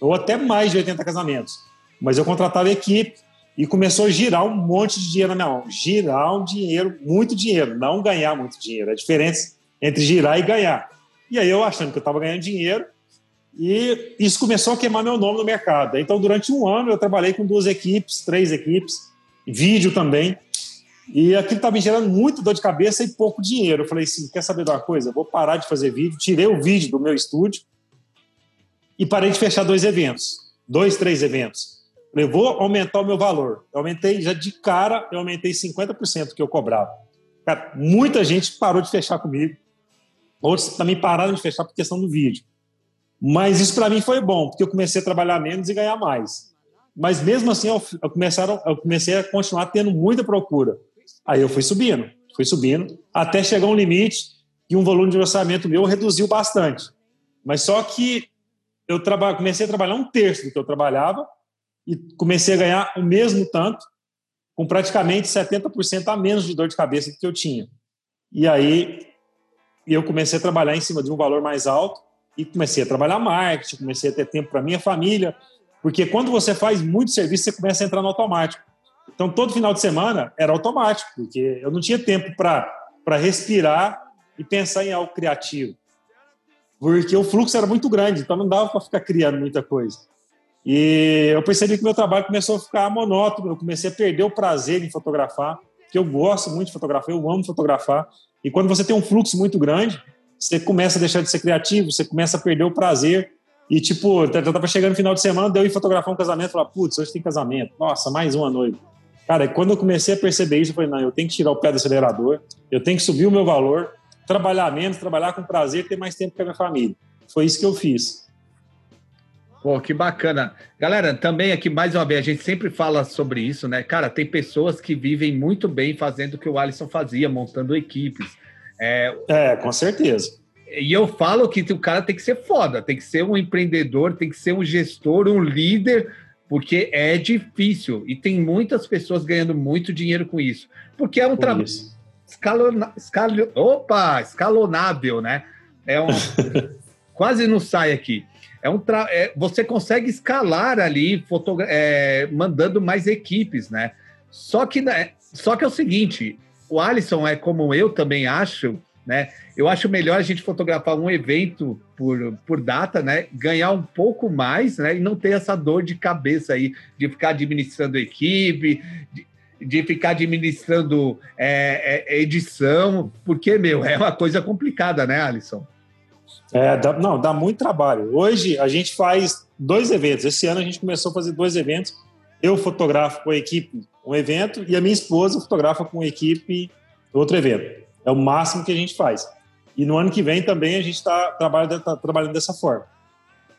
ou até mais de 80 casamentos. Mas eu contratava equipe, e começou a girar um monte de dinheiro na minha mão. Girar um dinheiro, muito dinheiro, não ganhar muito dinheiro. A diferença entre girar e ganhar. E aí eu achando que eu estava ganhando dinheiro e isso começou a queimar meu nome no mercado. Então, durante um ano, eu trabalhei com duas equipes, três equipes, vídeo também. E aquilo estava me gerando muito dor de cabeça e pouco dinheiro. Eu falei assim: quer saber de uma coisa? Eu vou parar de fazer vídeo. Tirei o vídeo do meu estúdio e parei de fechar dois eventos, dois, três eventos. Falei, vou aumentar o meu valor. Eu aumentei, já de cara, eu aumentei 50% que eu cobrava. Cara, muita gente parou de fechar comigo. Outros também pararam de fechar por questão do vídeo. Mas isso para mim foi bom, porque eu comecei a trabalhar menos e ganhar mais. Mas mesmo assim, eu, eu, começaram, eu comecei a continuar tendo muita procura. Aí eu fui subindo, fui subindo, até chegar um limite e um volume de orçamento meu reduziu bastante. Mas só que eu comecei a trabalhar um terço do que eu trabalhava e comecei a ganhar o mesmo tanto, com praticamente 70% a menos de dor de cabeça do que eu tinha. E aí eu comecei a trabalhar em cima de um valor mais alto e comecei a trabalhar marketing, comecei a ter tempo para minha família, porque quando você faz muito serviço, você começa a entrar no automático. Então, todo final de semana era automático, porque eu não tinha tempo para respirar e pensar em algo criativo. Porque o fluxo era muito grande, então não dava para ficar criando muita coisa. E eu percebi que meu trabalho começou a ficar monótono, eu comecei a perder o prazer em fotografar, que eu gosto muito de fotografar, eu amo fotografar. E quando você tem um fluxo muito grande, você começa a deixar de ser criativo, você começa a perder o prazer. E, tipo, eu tava chegando no final de semana, deu ir fotografar um casamento, falar, putz, hoje tem casamento, nossa, mais uma noite. Cara, quando eu comecei a perceber isso, eu falei, não, eu tenho que tirar o pé do acelerador, eu tenho que subir o meu valor, trabalhar menos, trabalhar com prazer, ter mais tempo com a minha família. Foi isso que eu fiz. Pô, que bacana. Galera, também aqui, mais uma vez, a gente sempre fala sobre isso, né? Cara, tem pessoas que vivem muito bem fazendo o que o Alisson fazia, montando equipes. É, é com certeza. E eu falo que o cara tem que ser foda, tem que ser um empreendedor, tem que ser um gestor, um líder, porque é difícil. E tem muitas pessoas ganhando muito dinheiro com isso. Porque é um trabalho escalona, escalo, opa, escalonável, né? É um. *laughs* quase não sai aqui. É um tra... É, você consegue escalar ali, é, mandando mais equipes, né? Só que, né, só que é o seguinte: o Alisson é como eu também acho, né? Eu acho melhor a gente fotografar um evento por, por data, né? Ganhar um pouco mais, né? E não ter essa dor de cabeça aí de ficar administrando equipe, de, de ficar administrando é, é, edição, porque, meu, é uma coisa complicada, né, Alisson? É, dá, não, dá muito trabalho. Hoje a gente faz dois eventos. Esse ano a gente começou a fazer dois eventos. Eu fotografo com a equipe um evento e a minha esposa fotografa com a equipe outro evento. É o máximo que a gente faz. E no ano que vem também a gente está trabalhando, tá trabalhando dessa forma.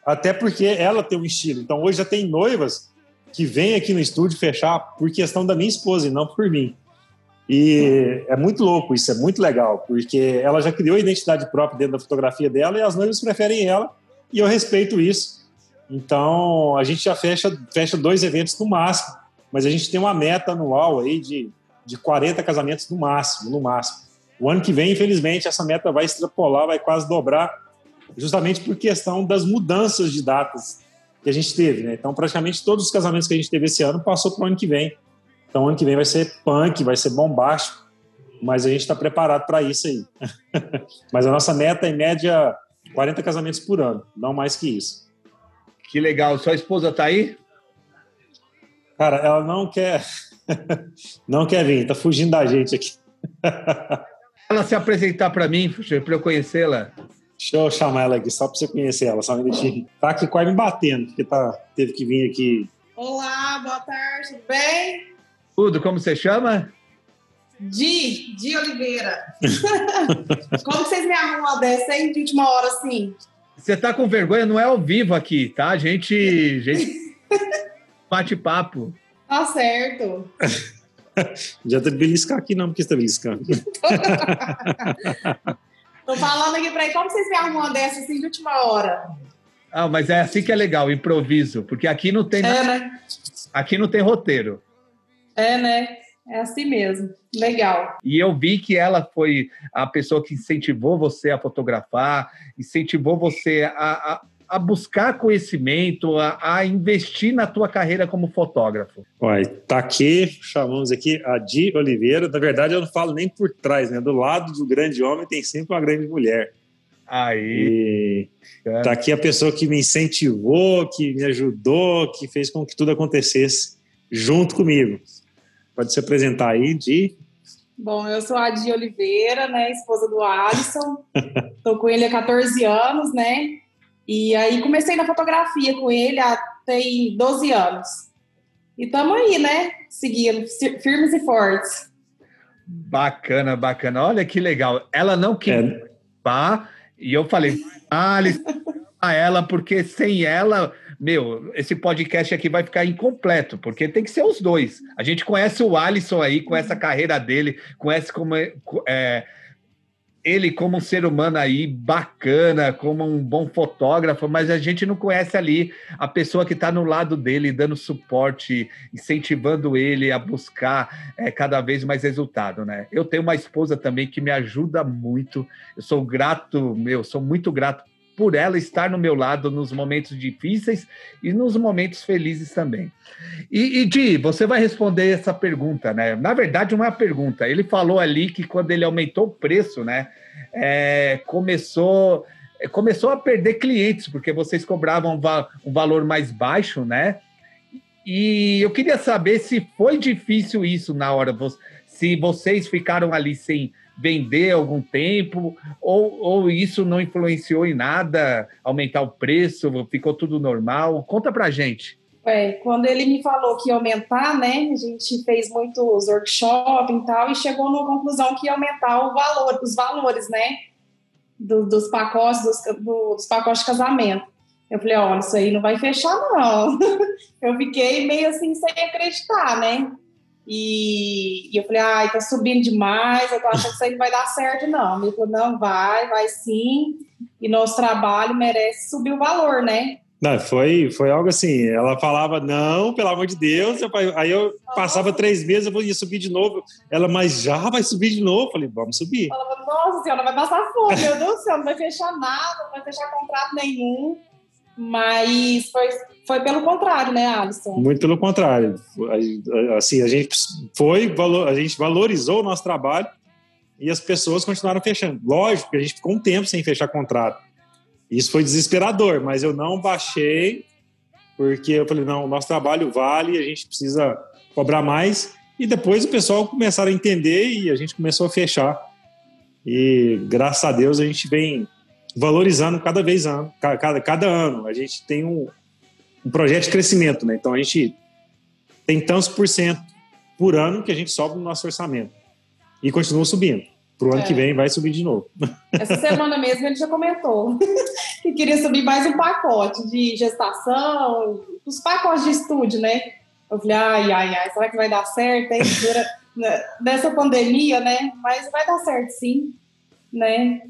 Até porque ela tem um estilo. Então hoje já tem noivas que vêm aqui no estúdio fechar por questão da minha esposa e não por mim. E é muito louco isso, é muito legal, porque ela já criou a identidade própria dentro da fotografia dela e as noivas preferem ela e eu respeito isso. Então a gente já fecha, fecha dois eventos no máximo, mas a gente tem uma meta anual aí de, de 40 casamentos no máximo, no máximo. O ano que vem, infelizmente, essa meta vai extrapolar, vai quase dobrar, justamente por questão das mudanças de datas que a gente teve. Né? Então, praticamente todos os casamentos que a gente teve esse ano passou para o ano que vem. Então, ano que vem vai ser punk, vai ser bombástico, mas a gente está preparado para isso aí. *laughs* mas a nossa meta é, em média, 40 casamentos por ano, não mais que isso. Que legal. Sua esposa está aí? Cara, ela não quer. *laughs* não quer vir, está fugindo da gente aqui. *laughs* ela se apresentar para mim, para eu conhecê-la. Deixa eu chamar ela aqui, só para você conhecer ela, só um minutinho. Tá aqui quase me batendo, porque tá, teve que vir aqui. Olá, boa tarde, tudo bem? Tudo, como você chama? Di, Di Oliveira. *laughs* como vocês me arrumam uma dessa, hein, de última hora, assim? Você tá com vergonha, não é ao vivo aqui, tá? A gente, *laughs* gente bate papo. Tá certo. *laughs* Já tá beliscar aqui não, porque você tá beliscando. Tô falando aqui pra aí, como vocês me arrumam uma dessa, assim, de última hora? Ah, mas é assim que é legal, improviso, porque aqui não tem... É, né? Aqui não tem roteiro. É, né? É assim mesmo. Legal. E eu vi que ela foi a pessoa que incentivou você a fotografar, incentivou você a, a, a buscar conhecimento, a, a, investir na tua carreira como fotógrafo. Olha, tá aqui, chamamos aqui a Di Oliveira. Na verdade, eu não falo nem por trás, né? Do lado do grande homem tem sempre uma grande mulher. Aí. E tá aqui a pessoa que me incentivou, que me ajudou, que fez com que tudo acontecesse junto comigo. Pode se apresentar aí, Di. Bom, eu sou a Di Oliveira, né, esposa do Alisson. *laughs* Estou com ele há 14 anos, né? E aí comecei na fotografia com ele há tem 12 anos. E estamos aí, né? Seguindo, firmes e fortes. Bacana, bacana. Olha que legal. Ela não quer é. e eu falei, Alice, *laughs* a ela, porque sem ela meu, esse podcast aqui vai ficar incompleto, porque tem que ser os dois. A gente conhece o Alisson aí, com essa carreira dele, conhece como é, é ele como um ser humano aí bacana, como um bom fotógrafo, mas a gente não conhece ali a pessoa que está no lado dele, dando suporte, incentivando ele a buscar é, cada vez mais resultado, né? Eu tenho uma esposa também que me ajuda muito. Eu sou grato, meu, sou muito grato por ela estar no meu lado nos momentos difíceis e nos momentos felizes também. E, e Di, você vai responder essa pergunta, né? Na verdade, uma pergunta. Ele falou ali que quando ele aumentou o preço, né, é, começou começou a perder clientes porque vocês cobravam um valor mais baixo, né? E eu queria saber se foi difícil isso na hora, se vocês ficaram ali sem vender algum tempo, ou, ou isso não influenciou em nada, aumentar o preço, ficou tudo normal? Conta pra gente. É, quando ele me falou que ia aumentar, né, a gente fez muitos workshops e tal, e chegou na conclusão que ia aumentar o valor, os valores, né, do, dos pacotes, dos, do, dos pacotes de casamento. Eu falei, olha, isso aí não vai fechar, não. *laughs* Eu fiquei meio assim, sem acreditar, né? E, e, eu falei, ai, tá subindo demais, eu tô achando que isso aí não vai dar certo, não. Ele falou, não, vai, vai sim. E nosso trabalho merece subir o valor, né? Não, foi, foi algo assim. Ela falava, não, pelo amor de Deus. Aí eu passava três meses, eu ia subir de novo. Ela, mas já vai subir de novo? Eu falei, vamos subir. Eu falava, nossa senhora, vai passar fome, meu Deus do céu, não vai fechar nada, não vai fechar contrato nenhum. Mas foi, foi pelo contrário, né, Alisson? Muito pelo contrário. Assim, a gente foi, a gente valorizou o nosso trabalho e as pessoas continuaram fechando. Lógico que a gente ficou um tempo sem fechar contrato. Isso foi desesperador, mas eu não baixei porque eu falei, não, o nosso trabalho vale, a gente precisa cobrar mais. E depois o pessoal começaram a entender e a gente começou a fechar. E graças a Deus a gente vem valorizando cada vez ano, cada, cada ano. A gente tem um, um projeto de crescimento, né? Então a gente tem tantos por cento por ano que a gente sobe no nosso orçamento. E continua subindo. Para o ano é. que vem vai subir de novo. *laughs* Essa semana mesmo ele já comentou *laughs* que queria subir mais um pacote de gestação, os pacotes de estúdio, né? Eu falei, ai, ai, ai, será que vai dar certo? Hein? Nessa pandemia, né? Mas vai dar certo sim, né?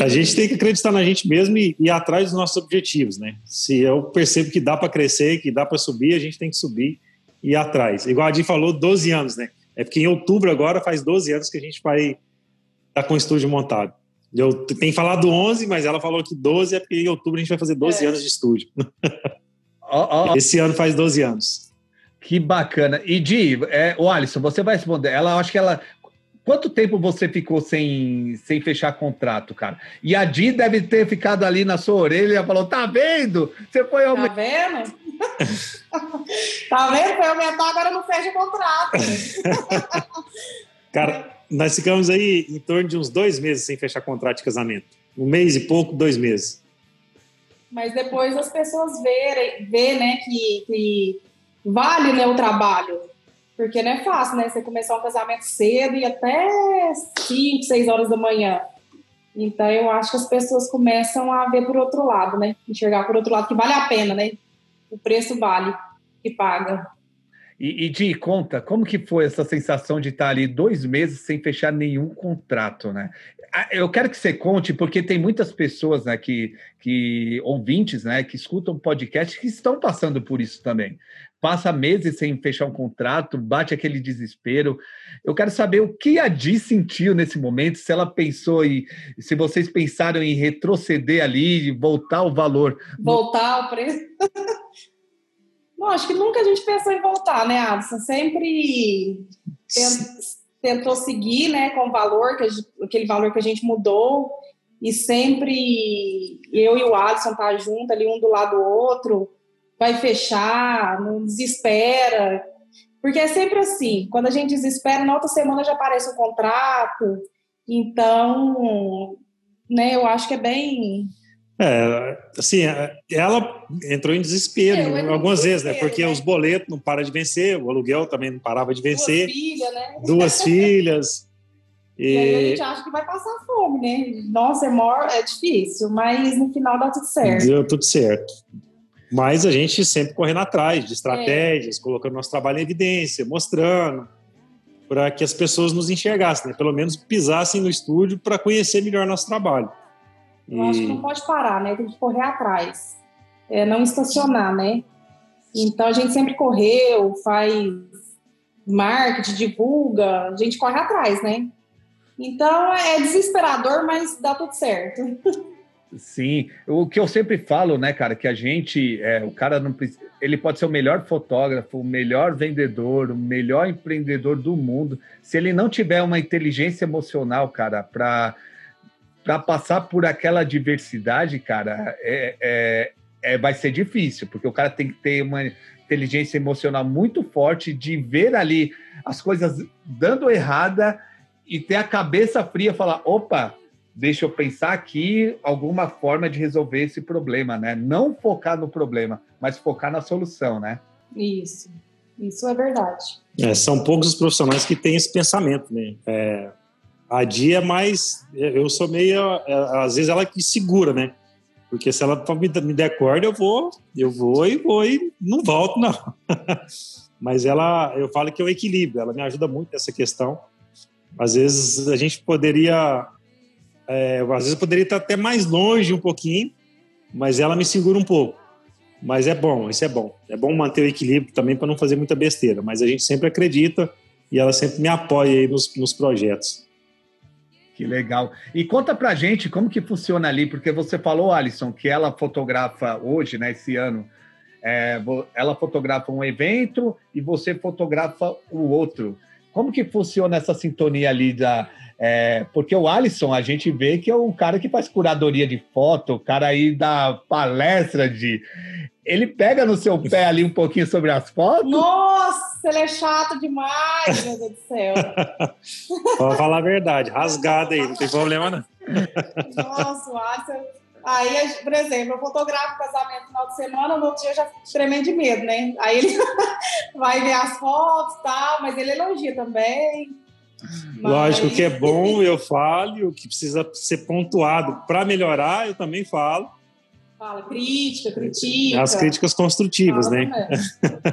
A gente tem que acreditar na gente mesmo e ir atrás dos nossos objetivos, né? Se eu percebo que dá para crescer, que dá para subir, a gente tem que subir e ir atrás. Igual a Adi falou, 12 anos, né? É porque em outubro agora faz 12 anos que a gente vai estar tá com o estúdio montado. Eu tenho falado 11, mas ela falou que 12 é porque em outubro a gente vai fazer 12 é. anos de estúdio. Oh, *laughs* oh. Esse ano faz 12 anos. Que bacana. E Di, é, o Alisson, você vai responder. Ela acho que ela Quanto tempo você ficou sem, sem fechar contrato, cara? E a Di deve ter ficado ali na sua orelha e falou: tá vendo? Você foi aumentar. Tá vendo? *laughs* tá vendo? Foi aumentar, agora não fecha contrato. *laughs* cara, nós ficamos aí em torno de uns dois meses sem fechar contrato de casamento. Um mês e pouco, dois meses. Mas depois as pessoas verem, vê, né, que, que vale né, o trabalho porque não é fácil, né? Você começar um casamento cedo e até 5, 6 horas da manhã. Então eu acho que as pessoas começam a ver por outro lado, né? Enxergar por outro lado que vale a pena, né? O preço vale que paga. E, e conta, como que foi essa sensação de estar ali dois meses sem fechar nenhum contrato, né? Eu quero que você conte, porque tem muitas pessoas, né, que, que ouvintes, né, que escutam podcast que estão passando por isso também passa meses sem fechar um contrato, bate aquele desespero. Eu quero saber o que a Di sentiu nesse momento, se ela pensou e se vocês pensaram em retroceder ali, voltar o valor. Voltar o preço. *laughs* Não, acho que nunca a gente pensou em voltar, né, Alisson? Sempre tentou seguir, né, com o valor, que gente, aquele valor que a gente mudou, e sempre eu e o Alisson tá junto ali, um do lado do outro, vai fechar, não desespera. Porque é sempre assim, quando a gente desespera, na outra semana já aparece o contrato. Então, né, eu acho que é bem. É, assim, ela entrou em desespero é, algumas vezes, né? Porque né? os boletos não param de vencer, o aluguel também não parava de vencer. Duas filhas, né? Duas *laughs* filhas. E... e aí a gente acha que vai passar fome, né? Nossa, é, maior, é difícil, mas no final dá tudo certo. Deu tudo certo. Mas a gente sempre correndo atrás de estratégias, é. colocando nosso trabalho em evidência, mostrando. para que as pessoas nos enxergassem, né? pelo menos pisassem no estúdio para conhecer melhor nosso trabalho. Eu e... acho que não pode parar, né? Tem que correr atrás, é, não estacionar, né? Então a gente sempre correu, faz marketing, divulga, a gente corre atrás, né? Então é desesperador, mas dá tudo certo. *laughs* Sim, o que eu sempre falo, né, cara, que a gente, é, o cara não ele pode ser o melhor fotógrafo, o melhor vendedor, o melhor empreendedor do mundo, se ele não tiver uma inteligência emocional, cara, para para passar por aquela diversidade, cara, é, é, é, vai ser difícil, porque o cara tem que ter uma inteligência emocional muito forte de ver ali as coisas dando errada e ter a cabeça fria, falar, opa, deixa eu pensar aqui alguma forma de resolver esse problema, né? Não focar no problema, mas focar na solução, né? Isso, isso é verdade. É, são poucos os profissionais que têm esse pensamento, né? É, a Dia é mais, eu sou meio, é, às vezes ela que segura, né? Porque se ela me der corda, eu vou, eu vou e vou e não volto, não. *laughs* Mas ela, eu falo que é o equilíbrio, ela me ajuda muito nessa questão. Às vezes a gente poderia é, às vezes poderia estar até mais longe um pouquinho, mas ela me segura um pouco. Mas é bom, isso é bom. É bom manter o equilíbrio também para não fazer muita besteira. Mas a gente sempre acredita e ela sempre me apoia aí nos, nos projetos. Que legal. E conta pra gente como que funciona ali, porque você falou, Alisson, que ela fotografa hoje, né, esse ano, é, ela fotografa um evento e você fotografa o outro. Como que funciona essa sintonia ali da, é, porque o Alisson, a gente vê que é um cara que faz curadoria de foto, o cara aí dá palestra de. Ele pega no seu pé ali um pouquinho sobre as fotos. Nossa, ele é chato demais, meu Deus do céu. *laughs* Vou falar a verdade, rasgado aí, não tem problema não. Nossa, o Alisson. Aí, por exemplo, eu fotografo o casamento no final de semana, no outro dia eu já tremendo de medo, né? Aí ele *laughs* vai ver as fotos e tal, mas ele elogia também. Mas... Lógico que é bom, eu falo, o que precisa ser pontuado para melhorar, eu também falo. Fala, crítica, critica. As críticas construtivas, Fala né?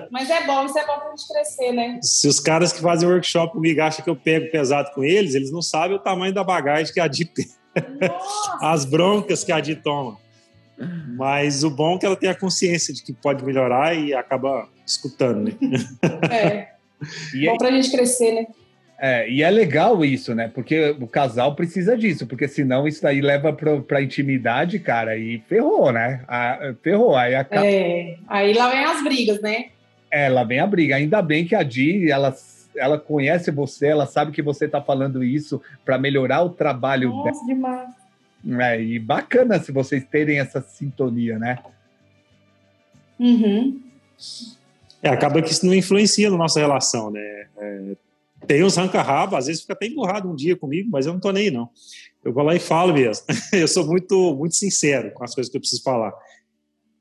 Mas é bom, isso é bom para a gente crescer, né? Se os caras que fazem workshop comigo acham que eu pego pesado com eles, eles não sabem o tamanho da bagagem que a Di As broncas que a Di toma. Mas o bom é que ela tem a consciência de que pode melhorar e acaba escutando, né? É. E bom para a gente crescer, né? É, e é legal isso, né? Porque o casal precisa disso, porque senão isso daí leva pra, pra intimidade, cara, e ferrou, né? A, ferrou. Aí, acaba... é, aí lá vem as brigas, né? É, lá vem a briga. Ainda bem que a Di, ela, ela conhece você, ela sabe que você tá falando isso para melhorar o trabalho Nossa, dela. demais. É, e bacana se vocês terem essa sintonia, né? Uhum. É, acaba que isso não influencia na nossa relação, né? É, tem uns ranca-raba, às vezes fica até emburrado um dia comigo, mas eu não tô nem aí, não. Eu vou lá e falo mesmo. *laughs* eu sou muito, muito sincero com as coisas que eu preciso falar.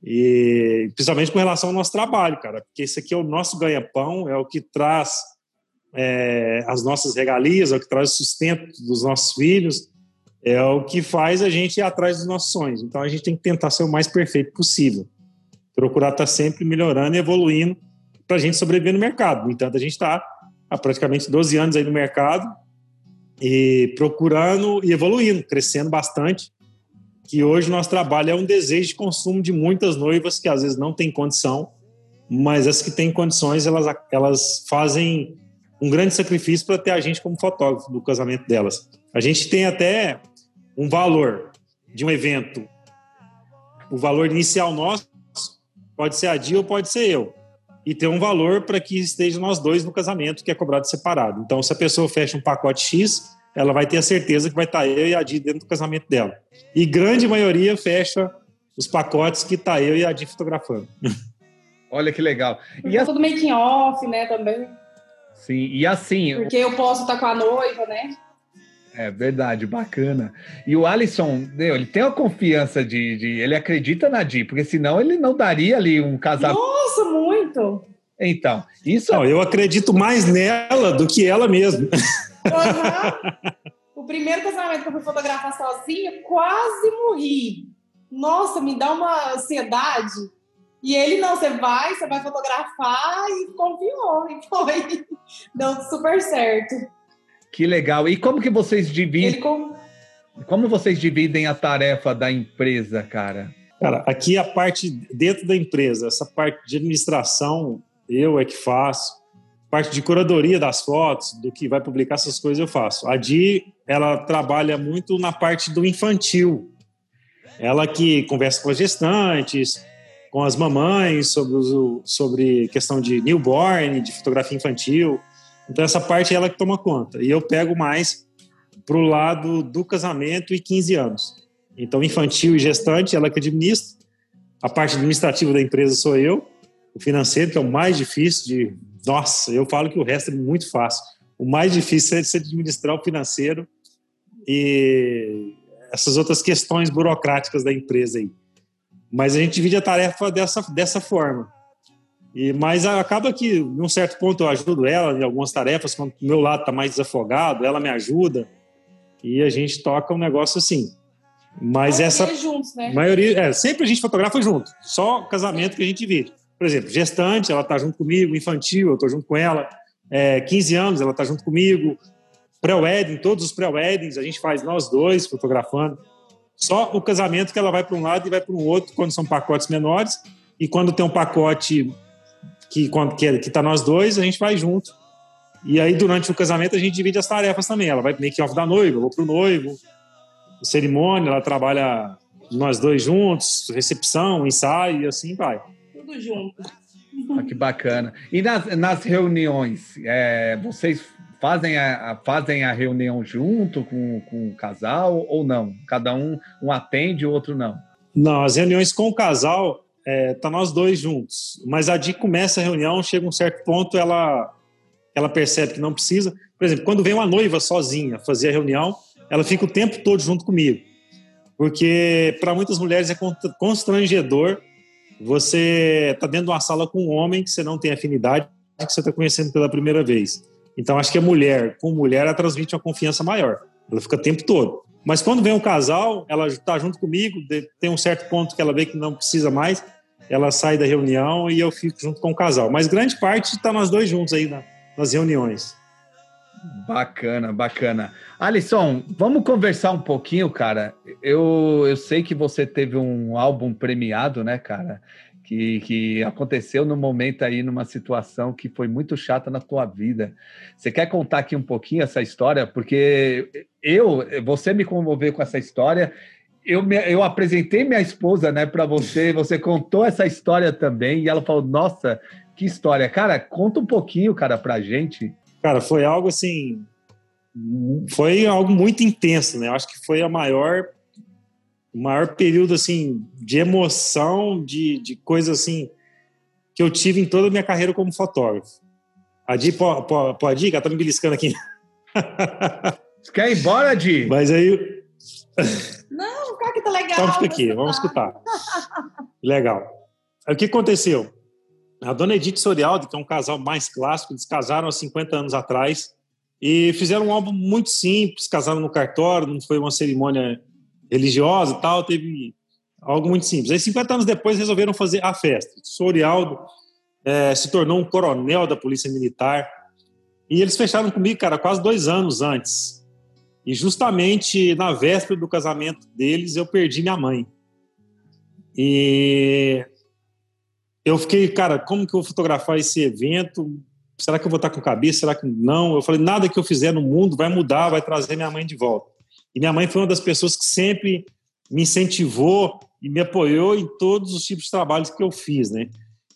E principalmente com relação ao nosso trabalho, cara, porque esse aqui é o nosso ganha-pão, é o que traz é, as nossas regalias, é o que traz o sustento dos nossos filhos, é o que faz a gente ir atrás dos nossos sonhos. Então a gente tem que tentar ser o mais perfeito possível, procurar estar sempre melhorando e evoluindo para a gente sobreviver no mercado. No entanto, a gente está há praticamente 12 anos aí no mercado e procurando e evoluindo, crescendo bastante. Que hoje nosso trabalho é um desejo de consumo de muitas noivas que às vezes não têm condição, mas as que têm condições, elas, elas fazem um grande sacrifício para ter a gente como fotógrafo do casamento delas. A gente tem até um valor de um evento. O valor inicial nosso pode ser a Dia ou pode ser eu e ter um valor para que esteja nós dois no casamento, que é cobrado separado. Então, se a pessoa fecha um pacote X, ela vai ter a certeza que vai estar eu e a Di dentro do casamento dela. E grande maioria fecha os pacotes que está eu e a Di fotografando. *laughs* Olha que legal. E é a... tudo making off, né, também. Sim, e assim... Porque eu posso estar com a noiva, né? É verdade, bacana. E o Alisson, ele tem a confiança de, de, Ele acredita na Di, porque senão ele não daria ali um casamento. Nossa, muito! Então, isso. Não, eu acredito mais nela do que ela mesma. Uhum. O primeiro casamento que eu fui fotografar sozinha, quase morri. Nossa, me dá uma ansiedade. E ele, não, você vai, você vai fotografar e confiou. E foi. Deu super certo. Que legal. E como que vocês dividem? Com... Como vocês dividem a tarefa da empresa, cara? Cara, aqui a parte dentro da empresa, essa parte de administração, eu é que faço. Parte de curadoria das fotos, do que vai publicar essas coisas, eu faço. A Di, ela trabalha muito na parte do infantil. Ela que conversa com as gestantes, com as mamães sobre, sobre questão de newborn, de fotografia infantil. Então, essa parte é ela que toma conta. E eu pego mais para o lado do casamento e 15 anos. Então, infantil e gestante, ela que administra. A parte administrativa da empresa sou eu. O financeiro, que é o mais difícil de. Nossa, eu falo que o resto é muito fácil. O mais difícil é de administrar o financeiro e essas outras questões burocráticas da empresa aí. Mas a gente divide a tarefa dessa, dessa forma. E, mas acaba que, num certo ponto, eu ajudo ela em algumas tarefas, quando o meu lado está mais desafogado, ela me ajuda e a gente toca um negócio assim. Mas essa. Juntos, né? maioria é, sempre a gente fotografa junto, só casamento que a gente divide. Por exemplo, gestante, ela está junto comigo, infantil, eu estou junto com ela, é, 15 anos, ela está junto comigo, pré-wedding, todos os pré-weddings a gente faz nós dois fotografando. Só o casamento que ela vai para um lado e vai para um outro quando são pacotes menores. E quando tem um pacote que quando que é, está nós dois, a gente vai junto. E aí, durante o casamento, a gente divide as tarefas também. Ela vai make off da noiva, eu vou para o noivo. Cerimônia, ela trabalha nós dois juntos, recepção, ensaio e assim vai. Tudo junto. Ah, que bacana. E nas, nas reuniões, é, vocês fazem a, fazem a reunião junto com, com o casal ou não? Cada um, um atende, o outro não? Não, as reuniões com o casal, é, tá nós dois juntos. Mas a Di começa a reunião, chega um certo ponto, ela, ela percebe que não precisa. Por exemplo, quando vem uma noiva sozinha fazer a reunião, ela fica o tempo todo junto comigo. Porque para muitas mulheres é constrangedor você tá dentro de uma sala com um homem que você não tem afinidade, que você está conhecendo pela primeira vez. Então, acho que a mulher, com mulher, ela transmite uma confiança maior. Ela fica o tempo todo. Mas quando vem um casal, ela está junto comigo, tem um certo ponto que ela vê que não precisa mais, ela sai da reunião e eu fico junto com o casal. Mas grande parte está nós dois juntos aí na, nas reuniões. Bacana, bacana. Alisson, vamos conversar um pouquinho, cara. Eu, eu sei que você teve um álbum premiado, né, cara? que, que aconteceu no momento aí, numa situação que foi muito chata na tua vida. Você quer contar aqui um pouquinho essa história? Porque eu, você me comoveu com essa história. Eu, me, eu apresentei minha esposa, né, para você. Você contou essa história também e ela falou: Nossa, que história, cara. Conta um pouquinho, cara, para gente. Cara, foi algo assim, foi algo muito intenso, né? Eu acho que foi a maior o maior período assim de emoção, de, de coisa assim que eu tive em toda a minha carreira como fotógrafo. A Di pode, ir? Ela tá me beliscando aqui. Quer ir embora, Di? Mas aí... Não, cara que tá legal. Então fica aqui, vamos escutar. legal. O que aconteceu? A dona Edith Sorialdi, que é um casal mais clássico, eles casaram há 50 anos atrás e fizeram um álbum muito simples, casaram no cartório, não foi uma cerimônia religiosa e tal, teve algo muito simples. Aí, 50 anos depois, resolveram fazer a festa. Sorialdo é, se tornou um coronel da Polícia Militar. E eles fecharam comigo, cara, quase dois anos antes. E justamente na véspera do casamento deles, eu perdi minha mãe. E eu fiquei, cara, como que eu vou fotografar esse evento? Será que eu vou estar com cabeça? Será que não? Eu falei, nada que eu fizer no mundo vai mudar, vai trazer minha mãe de volta. E minha mãe foi uma das pessoas que sempre me incentivou e me apoiou em todos os tipos de trabalhos que eu fiz, né?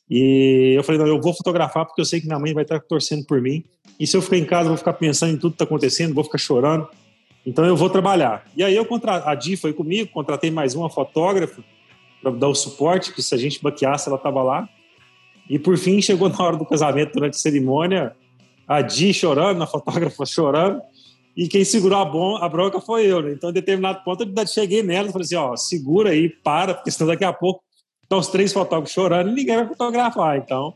E eu falei, não, eu vou fotografar porque eu sei que minha mãe vai estar torcendo por mim. E se eu ficar em casa, eu vou ficar pensando em tudo que está acontecendo, vou ficar chorando. Então eu vou trabalhar. E aí eu contra... a Di foi comigo, contratei mais uma fotógrafa para dar o suporte, que se a gente baqueasse, ela estava lá. E por fim chegou *laughs* na hora do casamento, durante a cerimônia, a Di chorando, a fotógrafa *laughs* chorando. E quem segurou a, bom, a bronca foi eu, né? Então, em determinado ponto, eu cheguei nela e falei assim: ó, segura aí, para, porque senão daqui a pouco estão os três fotógrafos chorando e ninguém vai fotografar. Então,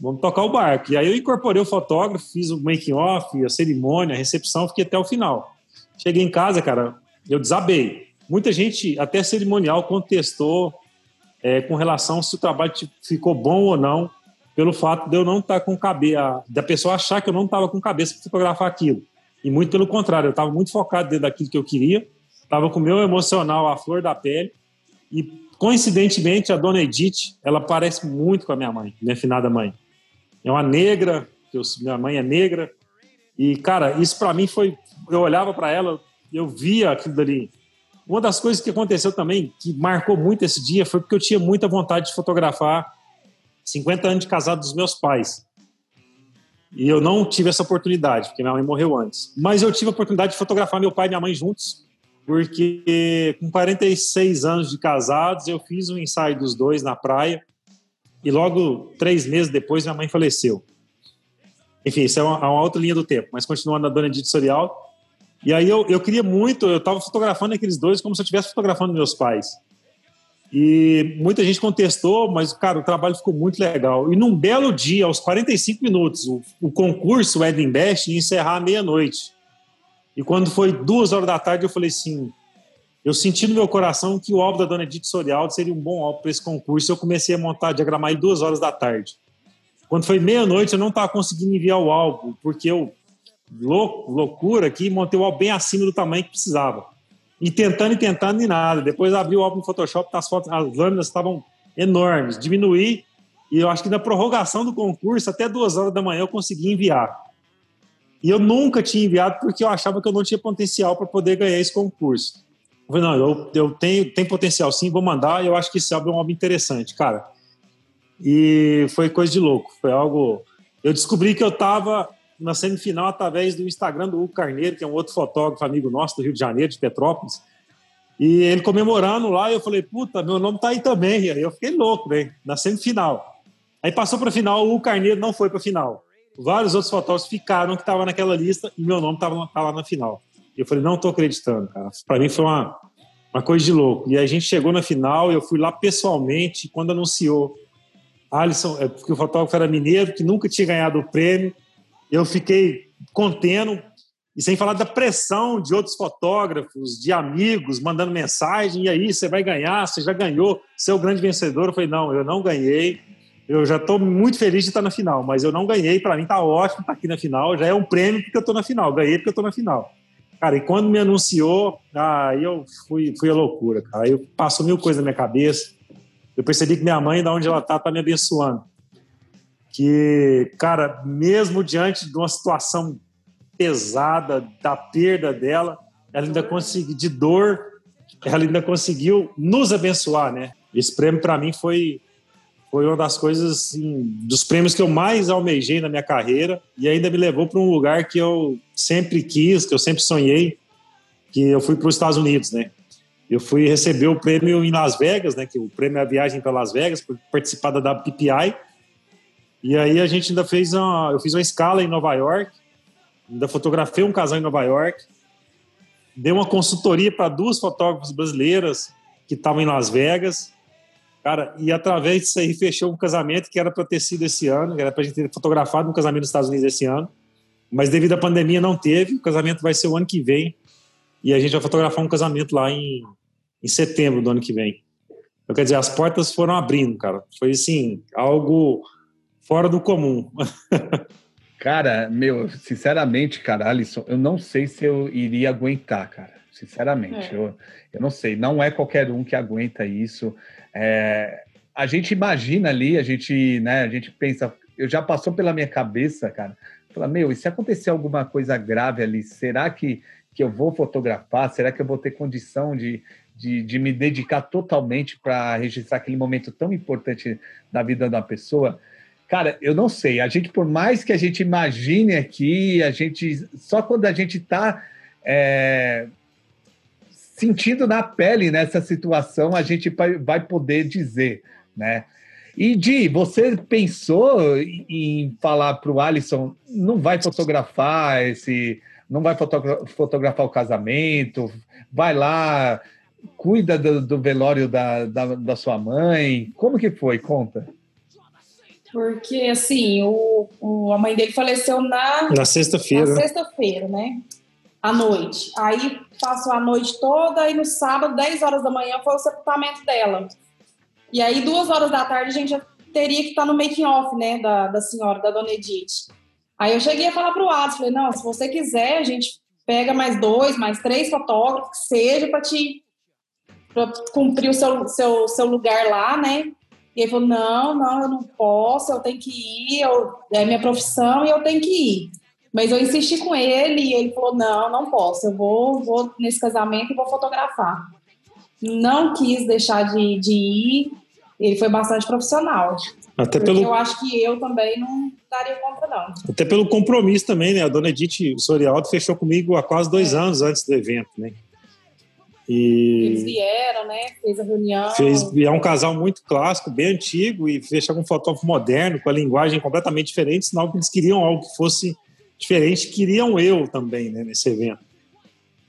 vamos tocar o barco. E aí eu incorporei o fotógrafo, fiz o making-off, a cerimônia, a recepção, fiquei até o final. Cheguei em casa, cara, eu desabei. Muita gente, até cerimonial, contestou é, com relação se o trabalho ficou bom ou não, pelo fato de eu não estar tá com cabeça, da pessoa achar que eu não estava com cabeça para fotografar aquilo. E muito pelo contrário, eu estava muito focado dentro daquilo que eu queria, estava com o meu emocional à flor da pele. E coincidentemente, a dona Edith, ela parece muito com a minha mãe, minha finada mãe. É uma negra, eu, minha mãe é negra. E, cara, isso para mim foi. Eu olhava para ela, eu via aquilo dali. Uma das coisas que aconteceu também, que marcou muito esse dia, foi porque eu tinha muita vontade de fotografar 50 anos de casado dos meus pais. E eu não tive essa oportunidade, porque minha mãe morreu antes. Mas eu tive a oportunidade de fotografar meu pai e minha mãe juntos, porque com 46 anos de casados, eu fiz um ensaio dos dois na praia. E logo três meses depois, minha mãe faleceu. Enfim, isso é uma, uma outra linha do tempo, mas continuando na dona Edith Sorial. E aí eu, eu queria muito, eu estava fotografando aqueles dois como se eu estivesse fotografando meus pais. E muita gente contestou, mas, cara, o trabalho ficou muito legal. E num belo dia, aos 45 minutos, o, o concurso, o Eden Best, ia encerrar à meia-noite. E quando foi duas horas da tarde, eu falei assim: eu senti no meu coração que o álbum da Dona Edith Sorialdo seria um bom álbum para esse concurso. Eu comecei a montar, diagramar aí duas horas da tarde. Quando foi meia-noite, eu não estava conseguindo enviar o álbum, porque eu, loucura aqui, montei o álbum bem acima do tamanho que precisava. E tentando e tentando e nada. Depois abri o álbum no Photoshop, as fotos, as lâminas estavam enormes. Diminuí e eu acho que na prorrogação do concurso, até duas horas da manhã, eu consegui enviar. E eu nunca tinha enviado porque eu achava que eu não tinha potencial para poder ganhar esse concurso. Eu falei, não, eu, eu tenho, tenho potencial sim, vou mandar. Eu acho que esse álbum é um álbum interessante, cara. E foi coisa de louco. Foi algo. Eu descobri que eu estava na semifinal através do Instagram do Hugo Carneiro, que é um outro fotógrafo amigo nosso do Rio de Janeiro, de Petrópolis. E ele comemorando lá, eu falei, puta, meu nome tá aí também. E aí eu fiquei louco, né? Na semifinal. Aí passou para final, o Carneiro não foi para final. Vários outros fotógrafos ficaram que estavam naquela lista e meu nome estava tá lá na final. E eu falei, não estou acreditando, cara. Para mim foi uma, uma coisa de louco. E a gente chegou na final, eu fui lá pessoalmente, quando anunciou Alisson, é, porque o fotógrafo era mineiro, que nunca tinha ganhado o prêmio, eu fiquei contendo, e sem falar da pressão de outros fotógrafos, de amigos, mandando mensagem, e aí, você vai ganhar, você já ganhou, você é o grande vencedor. Eu falei, não, eu não ganhei, eu já estou muito feliz de estar na final, mas eu não ganhei, para mim está ótimo estar aqui na final, já é um prêmio porque eu estou na final, ganhei porque eu estou na final. Cara, e quando me anunciou, aí eu fui, fui a loucura, cara. Aí passou mil coisas na minha cabeça. Eu percebi que minha mãe, da onde ela está, está me abençoando que, cara, mesmo diante de uma situação pesada, da perda dela, ela ainda conseguiu, de dor, ela ainda conseguiu nos abençoar, né? Esse prêmio, para mim, foi, foi uma das coisas, assim, dos prêmios que eu mais almejei na minha carreira e ainda me levou para um lugar que eu sempre quis, que eu sempre sonhei, que eu fui para os Estados Unidos, né? Eu fui receber o prêmio em Las Vegas, né? Que o prêmio é a viagem para Las Vegas, por participar da PPI, e aí a gente ainda fez uma. Eu fiz uma escala em Nova York, ainda fotografei um casal em Nova York, dei uma consultoria para duas fotógrafas brasileiras que estavam em Las Vegas. Cara, e através disso aí fechou um casamento que era para ter sido esse ano, que era para a gente ter fotografado um casamento nos Estados Unidos esse ano, mas devido à pandemia não teve. O casamento vai ser o ano que vem e a gente vai fotografar um casamento lá em, em setembro do ano que vem. Então, quer dizer, as portas foram abrindo, cara. Foi assim, algo fora do comum. cara, meu, sinceramente, cara, Alisson, eu não sei se eu iria aguentar, cara. Sinceramente, é. eu, eu não sei. Não é qualquer um que aguenta isso. É, a gente imagina ali, a gente, né, a gente pensa, eu já passou pela minha cabeça, cara. Fala, meu, e se acontecer alguma coisa grave ali, será que, que eu vou fotografar? Será que eu vou ter condição de, de, de me dedicar totalmente para registrar aquele momento tão importante da vida da pessoa? Cara, eu não sei. A gente, por mais que a gente imagine aqui, a gente só quando a gente está é, sentindo na pele nessa situação, a gente vai poder dizer, né? E Di, você pensou em falar para o Alisson, não vai fotografar esse, não vai fotografar o casamento, vai lá, cuida do, do velório da, da, da sua mãe. Como que foi? Conta. Porque, assim, o, o, a mãe dele faleceu na... Na sexta-feira. Na sexta-feira, né? À noite. Aí passou a noite toda e no sábado, 10 horas da manhã, foi o sepultamento dela. E aí, duas horas da tarde, a gente já teria que estar no making off, né, da, da senhora, da dona Edith. Aí eu cheguei a falar para o Atos, falei, não, se você quiser, a gente pega mais dois, mais três fotógrafos, que seja para te pra cumprir o seu, seu, seu lugar lá, né? E ele falou, não, não, eu não posso, eu tenho que ir, eu, é minha profissão e eu tenho que ir. Mas eu insisti com ele e ele falou, não, não posso, eu vou, vou nesse casamento e vou fotografar. Não quis deixar de, de ir, ele foi bastante profissional. Até pelo... eu acho que eu também não daria conta, não. Até pelo compromisso também, né? A dona Edith Sorialdo fechou comigo há quase dois é. anos antes do evento, né? E Eles vieram, né? Fez a reunião. Fez, é um casal muito clássico, bem antigo, e fechou com um fotógrafo moderno, com a linguagem completamente diferente, sinal que eles queriam algo que fosse diferente, queriam eu também, né, nesse evento.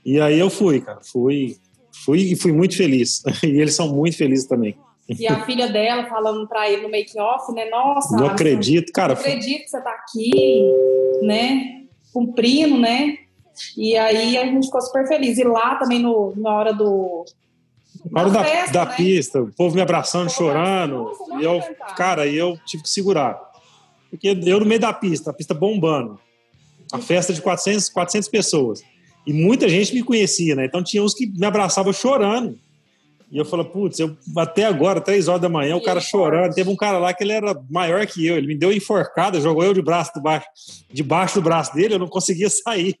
E aí eu fui, cara, fui, fui e fui muito feliz. *laughs* E eles são muito felizes também. E a filha dela falando para ele no make off, né? Nossa, não acredito, cara. Não acredito que você tá aqui, né? Cumprindo, né? E aí a gente ficou super feliz. E lá também no, na hora do. Na hora da, festa, da né? pista, o povo me abraçando, chorando. Nossa, e eu, cara, eu tive que segurar. Porque eu no meio da pista, a pista bombando. A festa de 400, 400 pessoas. E muita gente me conhecia, né? Então tinha uns que me abraçavam chorando. E eu falei, putz, eu, até agora, três horas da manhã, o cara chorando. Teve um cara lá que ele era maior que eu, ele me deu enforcada, jogou eu de braço debaixo, debaixo do braço dele, eu não conseguia sair.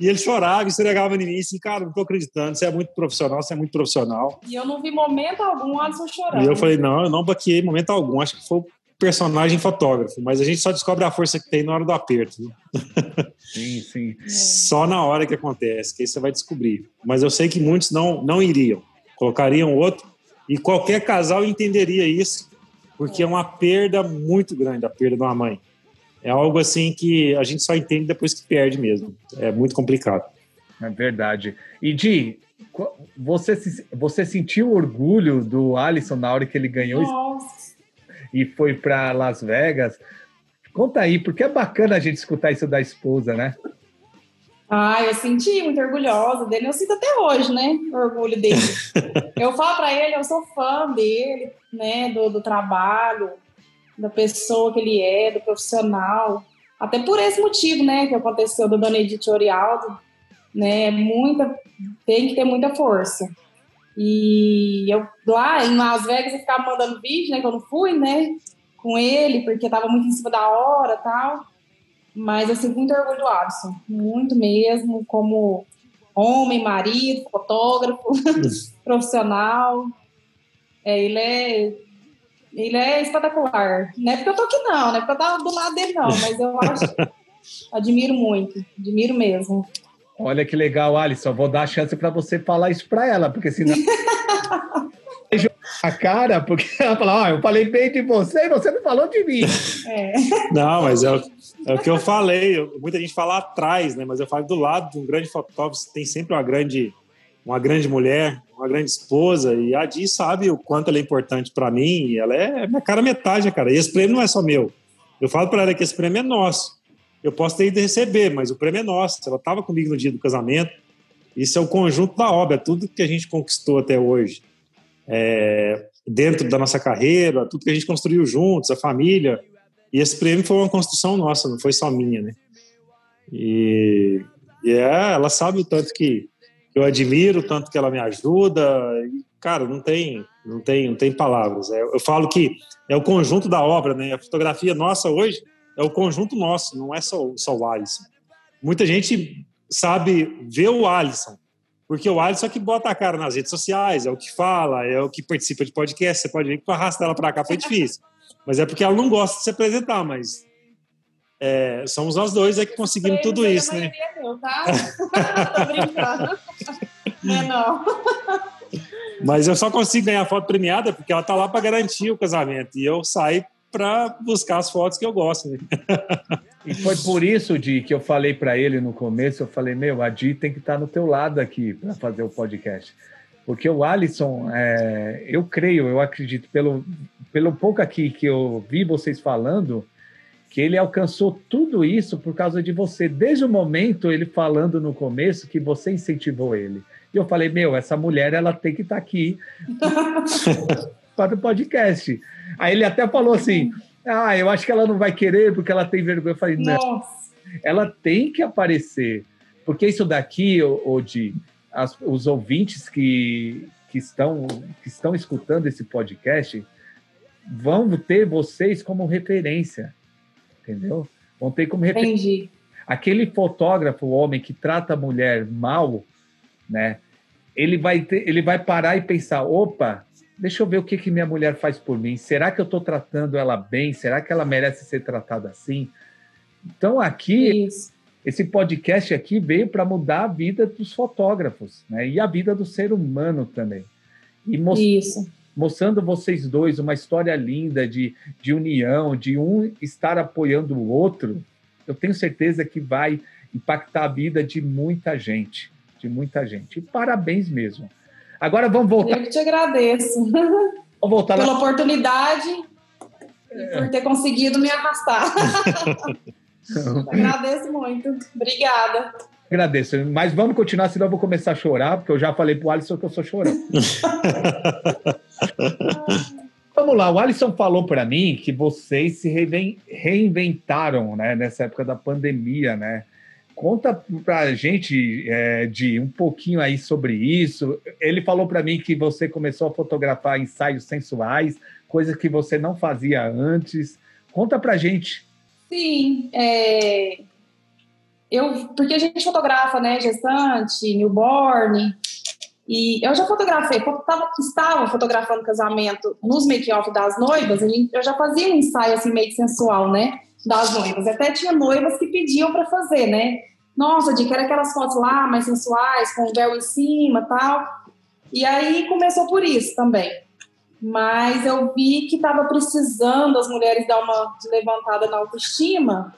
E ele chorava e se negava em mim, assim, cara, não tô acreditando, você é muito profissional, você é muito profissional. E eu não vi momento algum o Alisson chorando. E eu falei, não, eu não baquei momento algum, acho que foi o personagem fotógrafo, mas a gente só descobre a força que tem na hora do aperto. *laughs* Sim, sim. É. Só na hora que acontece, que aí você vai descobrir. Mas eu sei que muitos não, não iriam colocariam outro, e qualquer casal entenderia isso, porque é uma perda muito grande a perda de uma mãe. É algo assim que a gente só entende depois que perde mesmo. É muito complicado. É verdade. E Di, você, você sentiu orgulho do Alisson na hora que ele ganhou Nossa. e foi para Las Vegas? Conta aí, porque é bacana a gente escutar isso da esposa, né? Ah, eu senti muito orgulhosa dele. Eu sinto até hoje, né? O orgulho dele. *laughs* eu falo para ele, eu sou fã dele, né? Do, do trabalho, da pessoa que ele é, do profissional. Até por esse motivo, né? Que aconteceu do Dona Edith Orialdo, né? Muita, tem que ter muita força. E eu lá em Las Vegas eu ficava mandando vídeo, né? Que eu não fui, né? Com ele, porque tava muito em cima da hora tal. Mas eu sinto muito orgulho do Alisson, muito mesmo, como homem, marido, fotógrafo, *laughs* profissional. É, ele é ele é espetacular. Não é porque eu tô aqui, não, não é porque eu tava do lado dele, não, mas eu acho. *laughs* admiro muito, admiro mesmo. Olha que legal, Alisson. Vou dar a chance para você falar isso para ela, porque senão. *laughs* a cara, porque ela fala, ah, eu falei bem de você e você não falou de mim. É. Não, mas é, é o que eu falei. muita gente fala atrás, né? Mas eu falo do lado de um grande fotógrafo, tem sempre uma grande, uma grande mulher, uma grande esposa. E a Di sabe o quanto ela é importante para mim. ela é minha cara metade, cara. E esse prêmio não é só meu. Eu falo para ela que esse prêmio é nosso. Eu posso ter ido receber, mas o prêmio é nosso. Ela estava comigo no dia do casamento. Isso é o conjunto da obra, é tudo que a gente conquistou até hoje é, dentro da nossa carreira, tudo que a gente construiu juntos, a família. E esse prêmio foi uma construção nossa, não foi só minha, né? E, e é, ela sabe o tanto que eu admiro, tanto que ela me ajuda. E, cara, não tem, não tem, não tem palavras. É, eu falo que é o conjunto da obra, né? A fotografia nossa hoje é o conjunto nosso, não é só, só o Alisson. Muita gente sabe ver o Alisson, porque o Alisson é que bota a cara nas redes sociais, é o que fala, é o que participa de podcast. Você pode ver que para arrastar ela para cá foi difícil. Mas é porque ela não gosta de se apresentar, mas é, somos nós dois é que conseguimos tudo isso, né? Meu, *laughs* tá? Tô brincando. Não é não. Mas eu só consigo ganhar foto premiada porque ela tá lá para garantir o casamento. E eu saio para buscar as fotos que eu gosto. Né? *laughs* E foi por isso, Di, que eu falei para ele no começo, eu falei, meu, a Di tem que estar tá no teu lado aqui para fazer o podcast. Porque o Alisson, é, eu creio, eu acredito, pelo, pelo pouco aqui que eu vi vocês falando, que ele alcançou tudo isso por causa de você. Desde o momento, ele falando no começo, que você incentivou ele. E eu falei, meu, essa mulher, ela tem que estar tá aqui *laughs* participar do podcast. Aí ele até falou assim: ah, eu acho que ela não vai querer porque ela tem vergonha. Eu falei, não, Nossa. ela tem que aparecer. Porque isso daqui, Odi, as, os ouvintes que, que, estão, que estão escutando esse podcast vão ter vocês como referência, entendeu? Vão ter como referência. Entendi. Aquele fotógrafo, o homem que trata a mulher mal, né? Ele vai, ter, ele vai parar e pensar: opa, deixa eu ver o que, que minha mulher faz por mim. Será que eu estou tratando ela bem? Será que ela merece ser tratada assim? Então, aqui, Isso. esse podcast aqui veio para mudar a vida dos fotógrafos, né? E a vida do ser humano também. E most Isso. Mostrando vocês dois uma história linda de, de união, de um estar apoiando o outro, eu tenho certeza que vai impactar a vida de muita gente de muita gente. E parabéns mesmo. Agora vamos voltar. Eu que te agradeço. Vamos voltar Pela oportunidade e por ter conseguido me arrastar. *laughs* agradeço muito. Obrigada. Agradeço. Mas vamos continuar, senão eu vou começar a chorar, porque eu já falei para o Alisson que eu sou chorando. *laughs* Vamos lá, o Alisson falou para mim que vocês se reinventaram né, nessa época da pandemia, né? Conta para a gente, é, de um pouquinho aí sobre isso. Ele falou para mim que você começou a fotografar ensaios sensuais, coisa que você não fazia antes. Conta para a gente. Sim, é... eu, porque a gente fotografa, né, gestante, newborn, e eu já fotografei, tava, estava fotografando casamento nos make-off das noivas, eu já fazia um ensaio assim meio sensual, né? Das noivas. Até tinha noivas que pediam para fazer, né? nossa, de quero aquelas fotos lá mais sensuais, com o véu em cima tal. E aí começou por isso também. Mas eu vi que estava precisando as mulheres dar uma levantada na autoestima,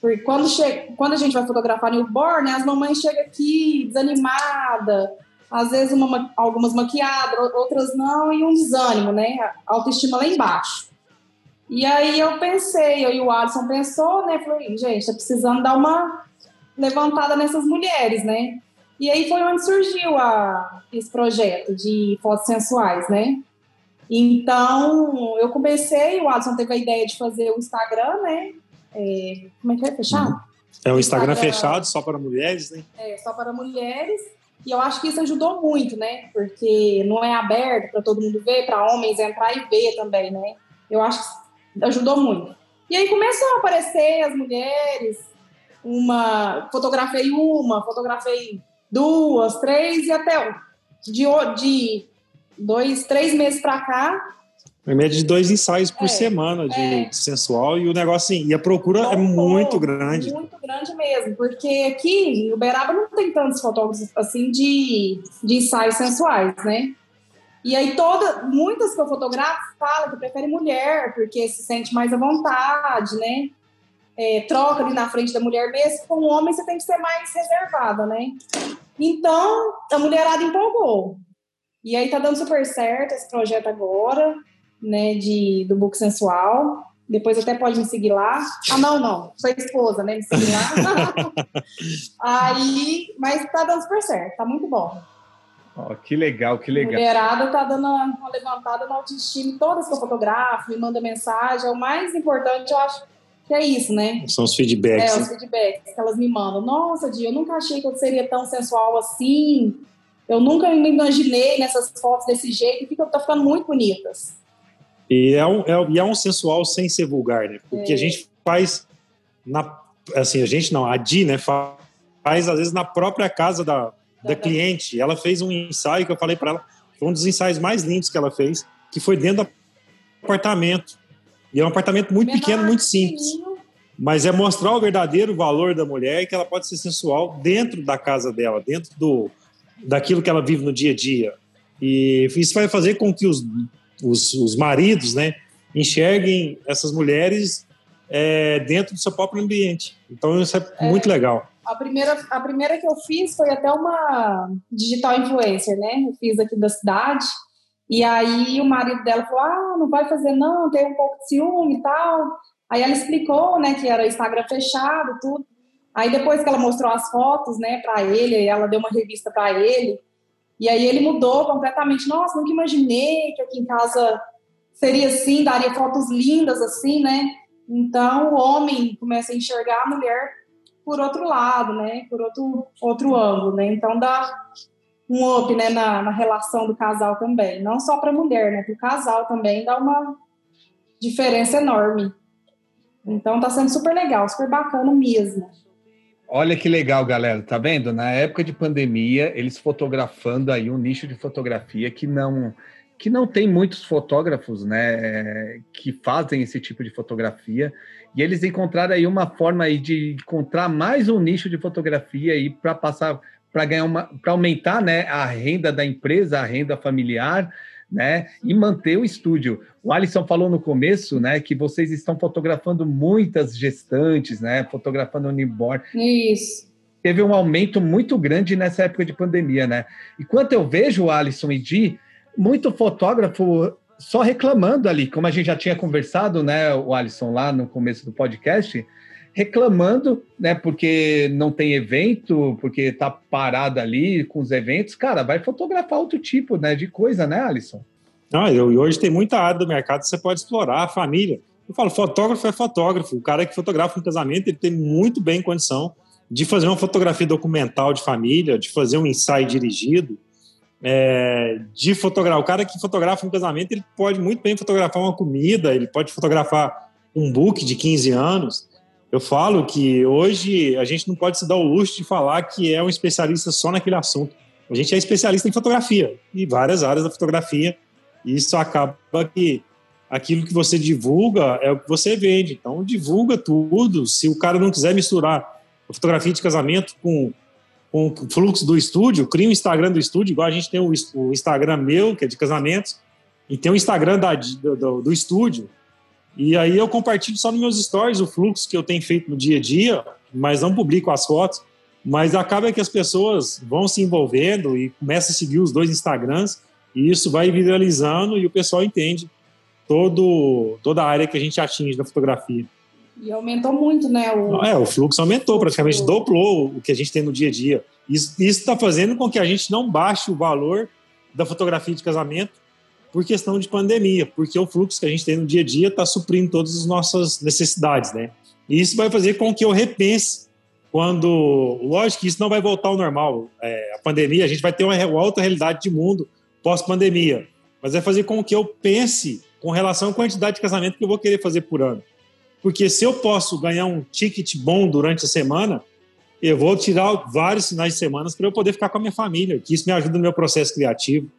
porque quando, chega, quando a gente vai fotografar newborn, né, as mamães chegam aqui desanimada, às vezes uma, algumas maquiadas, outras não, e um desânimo, né? A autoestima lá embaixo. E aí eu pensei, eu e o Alisson pensou, né? Falei, gente, tá precisando dar uma levantada nessas mulheres, né? E aí foi onde surgiu a, esse projeto de fotos sensuais, né? Então, eu comecei, o Adson teve a ideia de fazer o Instagram, né? É, como é que é? Fechado? Uhum. É um Instagram, Instagram, fechado, só para mulheres, né? É, só para mulheres. E eu acho que isso ajudou muito, né? Porque não é aberto para todo mundo ver, para homens entrar e ver também, né? Eu acho que ajudou muito. E aí começou a aparecer as mulheres, uma, fotografei uma, fotografei duas, três e até de, de dois, três meses para cá. Em média de dois ensaios por é, semana de, é. sensual e o negócio assim, e a procura não, é muito grande. Muito grande mesmo, porque aqui em Uberaba não tem tantos fotógrafos assim de, de ensaios sensuais, né? E aí toda, muitas que eu fotografo falam que preferem mulher, porque se sente mais à vontade, né? é, troca ali na frente da mulher mesmo, com o homem você tem que ser mais reservada, né? Então, a mulherada empolgou. E aí tá dando super certo esse projeto agora, né, de, do book sensual. Depois até pode me seguir lá. Ah, não, não. Sua esposa, né? Me seguir lá. *laughs* aí, mas tá dando super certo, tá muito bom. Oh, que legal, que legal. A mulherada tá dando uma levantada na autoestima. Todas que eu fotografo, me manda mensagem. É o mais importante, eu acho, que é isso, né? São os feedbacks. É, os feedbacks que elas me mandam. Nossa, Dia, eu nunca achei que eu seria tão sensual assim. Eu nunca me imaginei nessas fotos desse jeito. Fica, tá ficando muito bonitas. E é um, é, e é um sensual sem ser vulgar, né? Porque é. a gente faz na, assim, a gente não, a Di, né, faz às vezes na própria casa da, da, cliente. Ela fez um ensaio que eu falei para ela, foi um dos ensaios mais lindos que ela fez, que foi dentro do apartamento. E é um apartamento muito pequeno, muito simples. Mas é mostrar o verdadeiro valor da mulher que ela pode ser sensual dentro da casa dela, dentro do daquilo que ela vive no dia a dia. E isso vai fazer com que os, os, os maridos né, enxerguem essas mulheres é, dentro do seu próprio ambiente. Então isso é, é, muito legal. A primeira, a primeira que eu fiz foi até uma digital influencer, né? Eu fiz aqui da cidade. E aí o marido dela falou: ah, não vai fazer não, tem um pouco de ciúme e tal. Aí ela explicou, né, que era Instagram fechado, tudo. Aí depois que ela mostrou as fotos, né, para ele, ela deu uma revista para ele. E aí ele mudou completamente. Nossa, nunca imaginei que aqui em casa seria assim, daria fotos lindas assim, né? Então o homem começa a enxergar a mulher por outro lado, né? Por outro, outro ângulo, né? Então dá um up né, na, na relação do casal também. Não só para a mulher, né? Para o casal também dá uma diferença enorme. Então tá sendo super legal, super bacana mesmo. Olha que legal, galera. Tá vendo? Na época de pandemia, eles fotografando aí um nicho de fotografia que não que não tem muitos fotógrafos, né, que fazem esse tipo de fotografia. E eles encontraram aí uma forma aí de encontrar mais um nicho de fotografia aí para passar para ganhar uma para aumentar, né, a renda da empresa, a renda familiar, né, e manter o estúdio. O Alisson falou no começo, né, que vocês estão fotografando muitas gestantes, né, fotografando newborn. Isso. Teve um aumento muito grande nessa época de pandemia, né? E quando eu vejo o Alisson e Di, muito fotógrafo só reclamando ali, como a gente já tinha conversado, né, o Alisson lá no começo do podcast, reclamando, né, porque não tem evento, porque tá parado ali com os eventos, cara, vai fotografar outro tipo, né, de coisa, né, Alisson? Ah, e hoje tem muita área do mercado que você pode explorar, a família. Eu falo, fotógrafo é fotógrafo. O cara que fotografa um casamento, ele tem muito bem condição de fazer uma fotografia documental de família, de fazer um ensaio dirigido, é, de fotografar. O cara que fotografa um casamento, ele pode muito bem fotografar uma comida, ele pode fotografar um book de 15 anos. Eu falo que hoje a gente não pode se dar o luxo de falar que é um especialista só naquele assunto. A gente é especialista em fotografia e várias áreas da fotografia. E isso acaba que aquilo que você divulga é o que você vende. Então, divulga tudo. Se o cara não quiser misturar fotografia de casamento com, com o fluxo do estúdio, cria um Instagram do estúdio, igual a gente tem o, o Instagram meu, que é de casamentos, e tem o Instagram da, do, do estúdio. E aí eu compartilho só nos meus stories o fluxo que eu tenho feito no dia a dia, mas não publico as fotos. Mas acaba que as pessoas vão se envolvendo e começam a seguir os dois Instagrams, e isso vai viralizando e o pessoal entende todo, toda a área que a gente atinge da fotografia. E aumentou muito, né? O, é, o fluxo aumentou, praticamente dobrou o que a gente tem no dia a dia. Isso está fazendo com que a gente não baixe o valor da fotografia de casamento por questão de pandemia, porque o fluxo que a gente tem no dia a dia está suprindo todas as nossas necessidades, né? E isso vai fazer com que eu repense quando, lógico que isso não vai voltar ao normal, é, a pandemia, a gente vai ter uma outra realidade de mundo pós-pandemia, mas vai fazer com que eu pense com relação à quantidade de casamento que eu vou querer fazer por ano. Porque se eu posso ganhar um ticket bom durante a semana, eu vou tirar vários finais de semana para eu poder ficar com a minha família, que isso me ajuda no meu processo criativo.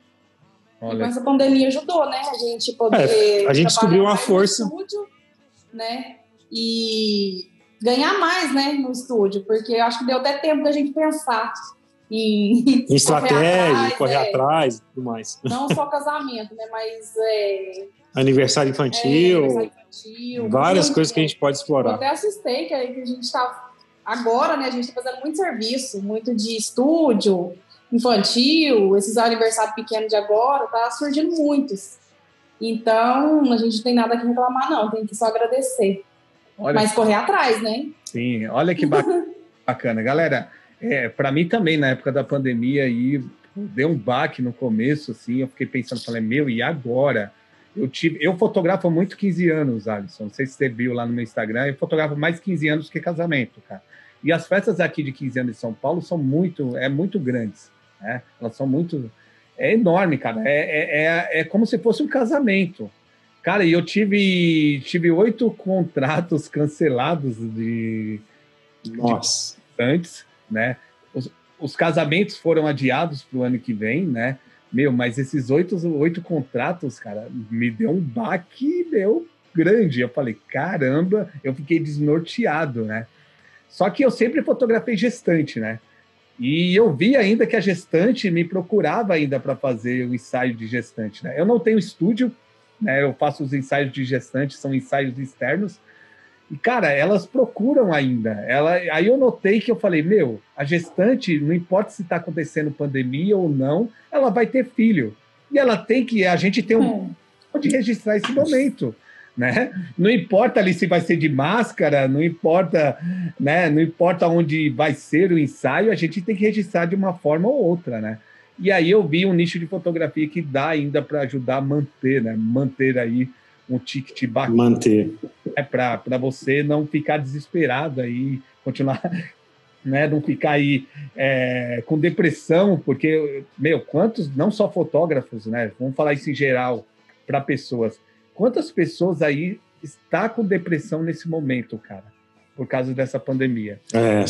Olha. Mas a pandemia ajudou, né? A gente poder. É, a gente descobriu uma força. Estúdio, né? E ganhar mais, né, no estúdio, porque eu acho que deu até tempo da gente pensar em, em estratégia, correr atrás, correr é. atrás e tudo mais. Não só casamento, né? Mas é, aniversário infantil, é, aniversário infantil várias muito, coisas que a gente pode explorar. Eu até assistei que, que a gente está agora, né? A gente está fazendo muito serviço, muito de estúdio infantil, esses aniversários pequenos de agora, tá surgindo muitos. Então, a gente não tem nada que reclamar, não, tem que só agradecer. Olha Mas correr atrás, né? Sim, olha que *laughs* bacana. Galera, é, para mim também, na época da pandemia, aí, deu um baque no começo, assim, eu fiquei pensando, falei, meu, e agora? Eu, tive, eu fotografo há muito 15 anos, Alisson. Não sei se você viu lá no meu Instagram, eu fotografo mais 15 anos que casamento, cara. E as festas aqui de 15 anos em São Paulo são muito, é muito grandes, né? Elas são muito, é enorme, cara. É, é, é, é como se fosse um casamento. Cara, e eu tive, tive oito contratos *laughs* cancelados de, Nossa. De antes, né? Os, os casamentos foram adiados para o ano que vem, né? Meu, mas esses oito, oito contratos, cara, me deu um baque, meu, grande. Eu falei, caramba, eu fiquei desnorteado, né? Só que eu sempre fotografei gestante, né? E eu vi ainda que a gestante me procurava ainda para fazer o ensaio de gestante, né? Eu não tenho estúdio, né? Eu faço os ensaios de gestante, são ensaios externos, e, cara, elas procuram ainda. Ela, aí eu notei que eu falei, meu, a gestante, não importa se está acontecendo pandemia ou não, ela vai ter filho. E ela tem que, a gente tem um é. de registrar esse momento. Né? Não importa ali se vai ser de máscara, não importa, né? Não importa onde vai ser o ensaio, a gente tem que registrar de uma forma ou outra, né? E aí eu vi um nicho de fotografia que dá ainda para ajudar a manter, né? Manter aí um ticket bacana. Manter. É para você não ficar desesperado aí, continuar, *laughs* né? Não ficar aí é, com depressão, porque, meu, quantos, não só fotógrafos, né? Vamos falar isso em geral para pessoas. Quantas pessoas aí está com depressão nesse momento, cara, por causa dessa pandemia? É.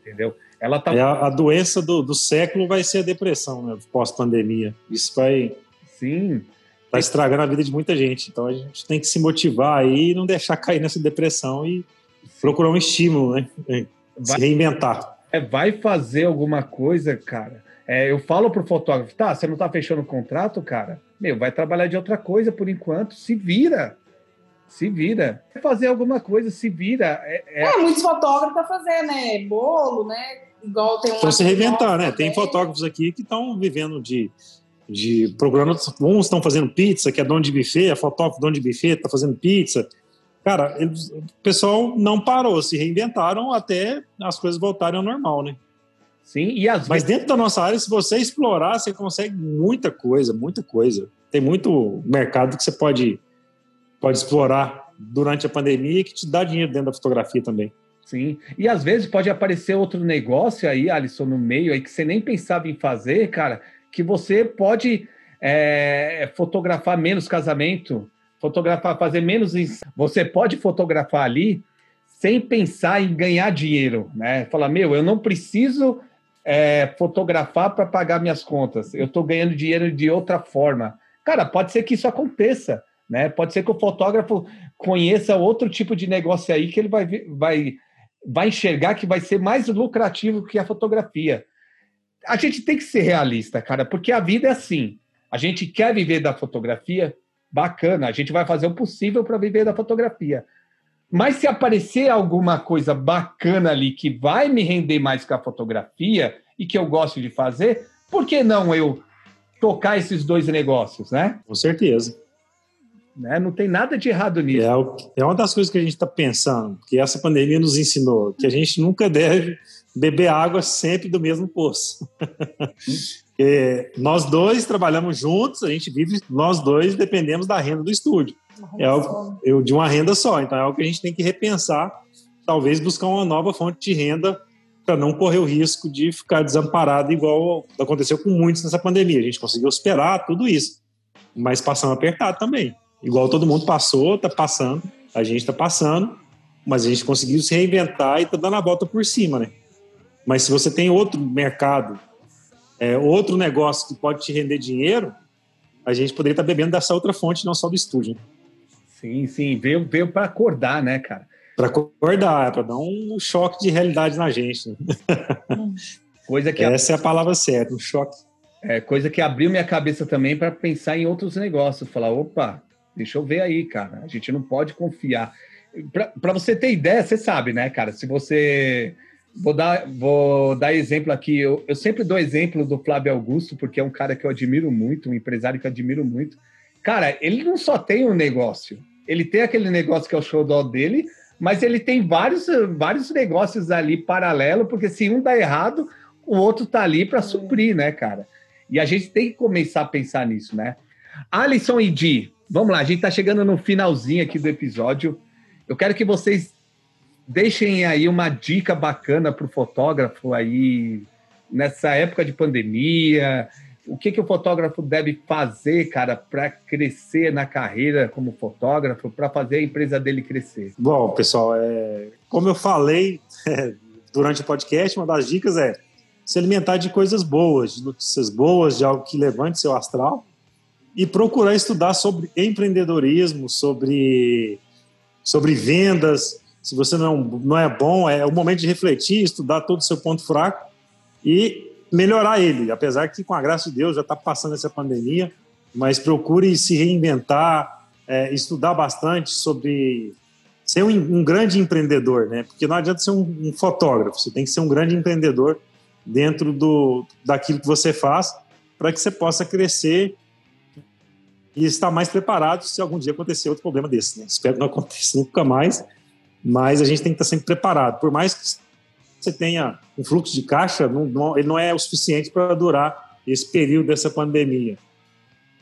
Entendeu? Ela tá... É a, a, doença do, do século vai ser a depressão, né? Pós-pandemia. Isso vai. Sim. Tá estragando a vida de muita gente. Então a gente tem que se motivar aí e não deixar cair nessa depressão e procurar um estímulo, né? Vai, se reinventar. É, vai fazer alguma coisa, cara. É, eu falo pro fotógrafo, tá, você não tá fechando o contrato, cara? Meu, vai trabalhar de outra coisa por enquanto, se vira. Se vira. Fazer alguma coisa, se vira. É, é... é muitos fotógrafos fazer, né? Bolo, né? Igual tem um. Então se reinventar, né? Tem fotógrafos aqui que estão vivendo de, de procurando. Uns estão fazendo pizza, que é dono de buffet, a fotógrafo dono de buffet está fazendo pizza. Cara, eles, o pessoal não parou, se reinventaram até as coisas voltarem ao normal, né? Sim, e às Mas dentro da nossa área, se você explorar, você consegue muita coisa, muita coisa. Tem muito mercado que você pode, pode explorar durante a pandemia que te dá dinheiro dentro da fotografia também. Sim. E às vezes pode aparecer outro negócio aí, Alisson, no meio aí que você nem pensava em fazer, cara, que você pode é, fotografar menos casamento, fotografar, fazer menos. Você pode fotografar ali sem pensar em ganhar dinheiro, né? Falar, meu, eu não preciso é, fotografar para pagar minhas contas, eu estou ganhando dinheiro de outra forma. Cara, pode ser que isso aconteça, né? Pode ser que o fotógrafo conheça outro tipo de negócio aí que ele vai, vai vai enxergar que vai ser mais lucrativo que a fotografia. A gente tem que ser realista, cara, porque a vida é assim. A gente quer viver da fotografia, bacana, a gente vai fazer o possível para viver da fotografia. Mas se aparecer alguma coisa bacana ali que vai me render mais que a fotografia e que eu gosto de fazer, por que não eu tocar esses dois negócios, né? Com certeza. Né? Não tem nada de errado nisso. É, é uma das coisas que a gente está pensando, que essa pandemia nos ensinou, que a gente nunca deve beber água sempre do mesmo poço. Nós dois trabalhamos juntos, a gente vive, nós dois dependemos da renda do estúdio. É algo, eu, de uma renda só, então é algo que a gente tem que repensar, talvez buscar uma nova fonte de renda para não correr o risco de ficar desamparado igual aconteceu com muitos nessa pandemia. A gente conseguiu esperar tudo isso, mas passamos apertado também. Igual todo mundo passou, está passando, a gente está passando, mas a gente conseguiu se reinventar e está dando a volta por cima, né? Mas se você tem outro mercado, é, outro negócio que pode te render dinheiro, a gente poderia estar bebendo dessa outra fonte, não só do estúdio. Sim, sim, veio, veio para acordar, né, cara? Para acordar, para dar um choque de realidade na gente. Né? Coisa que essa a... é a palavra certa, um choque. É coisa que abriu minha cabeça também para pensar em outros negócios. Falar, opa, Deixa eu ver aí, cara. A gente não pode confiar. Para você ter ideia, você sabe, né, cara? Se você. Vou dar, vou dar exemplo aqui. Eu, eu sempre dou exemplo do Flávio Augusto, porque é um cara que eu admiro muito, um empresário que eu admiro muito. Cara, ele não só tem um negócio, ele tem aquele negócio que é o show dele, mas ele tem vários, vários negócios ali paralelo, porque se um dá errado, o outro tá ali para suprir, né, cara? E a gente tem que começar a pensar nisso, né? Alisson e Di, Vamos lá, a gente está chegando no finalzinho aqui do episódio. Eu quero que vocês deixem aí uma dica bacana para o fotógrafo aí nessa época de pandemia. O que, que o fotógrafo deve fazer, cara, para crescer na carreira como fotógrafo, para fazer a empresa dele crescer? Bom, pessoal, é, como eu falei *laughs* durante o podcast, uma das dicas é se alimentar de coisas boas, de notícias boas, de algo que levante seu astral e procurar estudar sobre empreendedorismo, sobre, sobre vendas. Se você não, não é bom, é o momento de refletir, estudar todo o seu ponto fraco e melhorar ele. Apesar que, com a graça de Deus, já está passando essa pandemia, mas procure se reinventar, é, estudar bastante sobre ser um, um, grande empreendedor, né? Porque não adianta ser um, um, fotógrafo, você tem que ser um grande empreendedor dentro do, daquilo que você faz para que você possa crescer e estar mais preparado se algum dia acontecer outro problema desse. Né? Espero que não aconteça nunca mais, mas a gente tem que estar sempre preparado. Por mais que você tenha um fluxo de caixa, não, não, ele não é o suficiente para durar esse período dessa pandemia.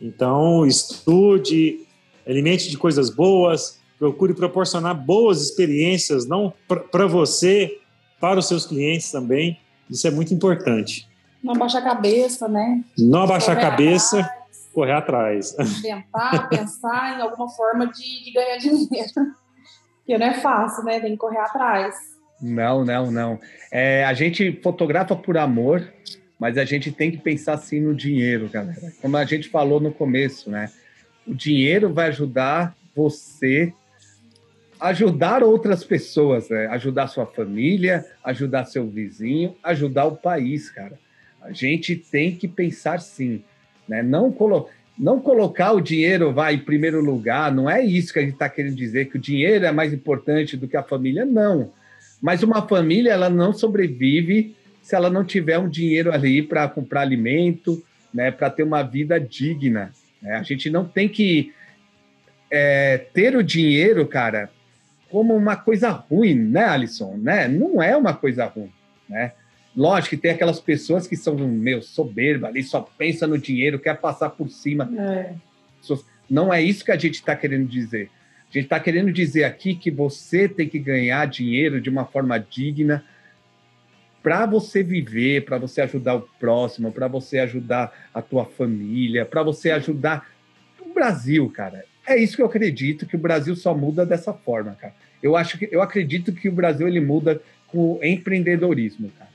Então, estude, alimente de coisas boas, procure proporcionar boas experiências, não para você, para os seus clientes também. Isso é muito importante. Não abaixar a cabeça, né? Não abaixar a cabeça, atrás, correr atrás. *laughs* Tentar, pensar em alguma forma de, de ganhar dinheiro. Porque não é fácil, né? Tem que correr atrás. Não, não, não. É, a gente fotografa por amor, mas a gente tem que pensar assim no dinheiro, galera. Como a gente falou no começo, né? O dinheiro vai ajudar você ajudar outras pessoas, né? Ajudar sua família, ajudar seu vizinho, ajudar o país, cara. A gente tem que pensar sim, né? Não, colo não colocar o dinheiro vai em primeiro lugar, não é isso que a gente está querendo dizer, que o dinheiro é mais importante do que a família, não. Mas uma família, ela não sobrevive se ela não tiver um dinheiro ali para comprar alimento, né, para ter uma vida digna. Né? A gente não tem que é, ter o dinheiro, cara, como uma coisa ruim, né, Alisson? Né? Não é uma coisa ruim, né? Lógico que tem aquelas pessoas que são meio soberba ali, só pensa no dinheiro, quer passar por cima. É. Não é isso que a gente está querendo dizer. A gente está querendo dizer aqui que você tem que ganhar dinheiro de uma forma digna, para você viver, para você ajudar o próximo, para você ajudar a tua família, para você ajudar o Brasil, cara. É isso que eu acredito que o Brasil só muda dessa forma, cara. Eu acho que eu acredito que o Brasil ele muda com o empreendedorismo, cara.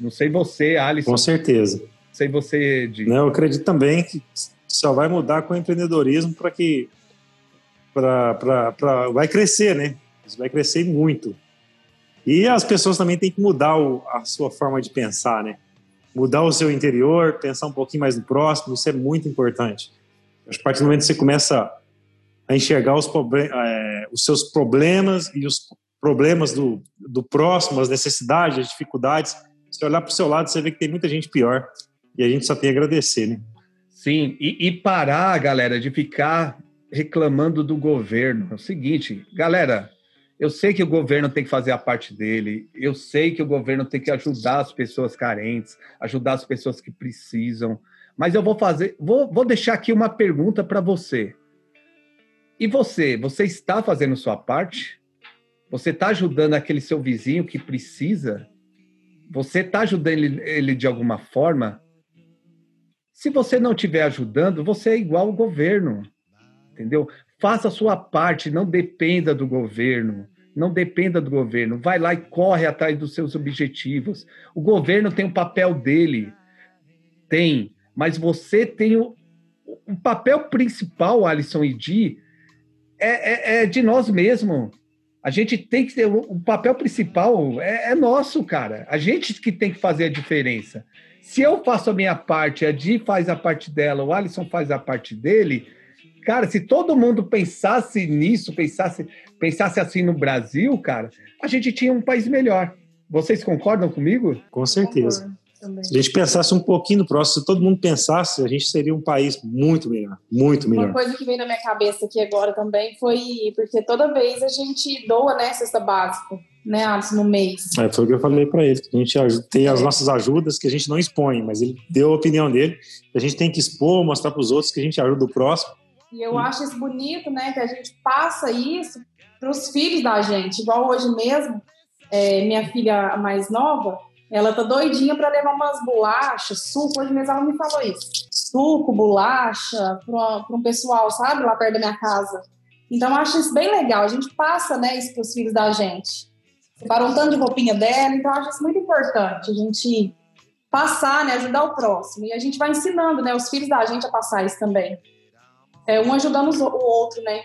Não sei você, Alisson. Com certeza. Sei você, de... Não, eu acredito também que só vai mudar com o empreendedorismo para que para vai crescer, né? Isso vai crescer muito. E as pessoas também têm que mudar o, a sua forma de pensar, né? Mudar o seu interior, pensar um pouquinho mais no próximo, isso é muito importante. Acho que a partir do momento que você começa a enxergar os, é, os seus problemas e os problemas do, do próximo, as necessidades, as dificuldades, você olhar para o seu lado, você vê que tem muita gente pior. E a gente só tem a agradecer, né? Sim, e, e parar, galera, de ficar reclamando do governo. É o seguinte, galera, eu sei que o governo tem que fazer a parte dele, eu sei que o governo tem que ajudar as pessoas carentes, ajudar as pessoas que precisam, mas eu vou fazer, vou, vou deixar aqui uma pergunta para você. E você, você está fazendo sua parte? Você está ajudando aquele seu vizinho que precisa? Você está ajudando ele, de alguma forma? Se você não estiver ajudando, você é igual ao governo, entendeu? Faça a sua parte, não dependa do governo. Não dependa do governo. Vai lá e corre atrás dos seus objetivos. O governo tem o papel dele. Tem. Mas você tem o, o papel principal, Alisson e Di, é, é, é, de nós mesmos. A gente tem que ter. O papel principal é, é nosso, cara. A gente que tem que fazer a diferença. Se eu faço a minha parte, a Di faz a parte dela, o Alisson faz a parte dele Cara, se todo mundo pensasse nisso, pensasse, pensasse assim no Brasil, cara, a gente tinha um país melhor. Vocês concordam comigo? Com certeza. Se a gente pensasse um pouquinho no próximo, se todo mundo pensasse, a gente seria um país muito melhor, muito melhor. Uma coisa que veio na minha cabeça aqui agora também foi porque toda vez a gente doa, né, cesta básica, né, Alisson, no mês. É, foi o que eu falei para ele. A gente tem as nossas ajudas que a gente não expõe, mas ele deu a opinião dele. A gente tem que expor, mostrar para os outros que a gente ajuda o próximo e eu acho isso bonito, né? Que a gente passa isso para os filhos da gente. Igual hoje mesmo, é, minha filha mais nova, ela tá doidinha para levar umas bolachas, suco. Hoje mesmo ela me falou isso. Suco, bolacha, para um pessoal, sabe? Lá perto da minha casa. Então, eu acho isso bem legal. A gente passa né, isso para os filhos da gente. Separou um tanto de roupinha dela. Então, eu acho isso muito importante. A gente passar, né? Ajudar o próximo. E a gente vai ensinando né, os filhos da gente a passar isso também é, um ajudando o outro, né?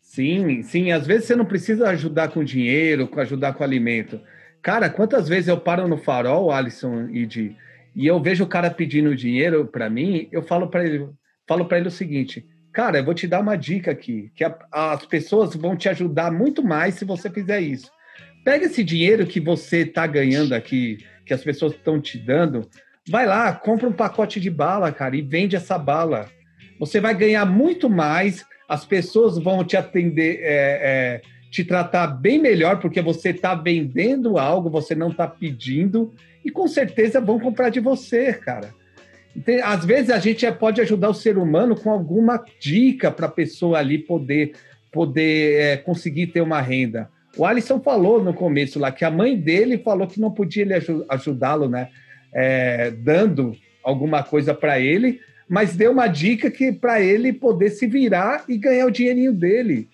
Sim, sim. Às vezes você não precisa ajudar com dinheiro, ajudar com alimento. Cara, quantas vezes eu paro no farol, Alisson e de, e eu vejo o cara pedindo dinheiro para mim, eu falo para ele, falo para ele o seguinte: cara, eu vou te dar uma dica aqui, que a, as pessoas vão te ajudar muito mais se você fizer isso. Pega esse dinheiro que você está ganhando aqui, que as pessoas estão te dando, vai lá, compra um pacote de bala, cara, e vende essa bala você vai ganhar muito mais, as pessoas vão te atender, é, é, te tratar bem melhor, porque você está vendendo algo, você não está pedindo, e com certeza vão comprar de você, cara. Tem, às vezes a gente pode ajudar o ser humano com alguma dica para a pessoa ali poder, poder é, conseguir ter uma renda. O Alisson falou no começo lá que a mãe dele falou que não podia ajudá-lo, né? É, dando alguma coisa para ele, mas deu uma dica que para ele poder se virar e ganhar o dinheirinho dele.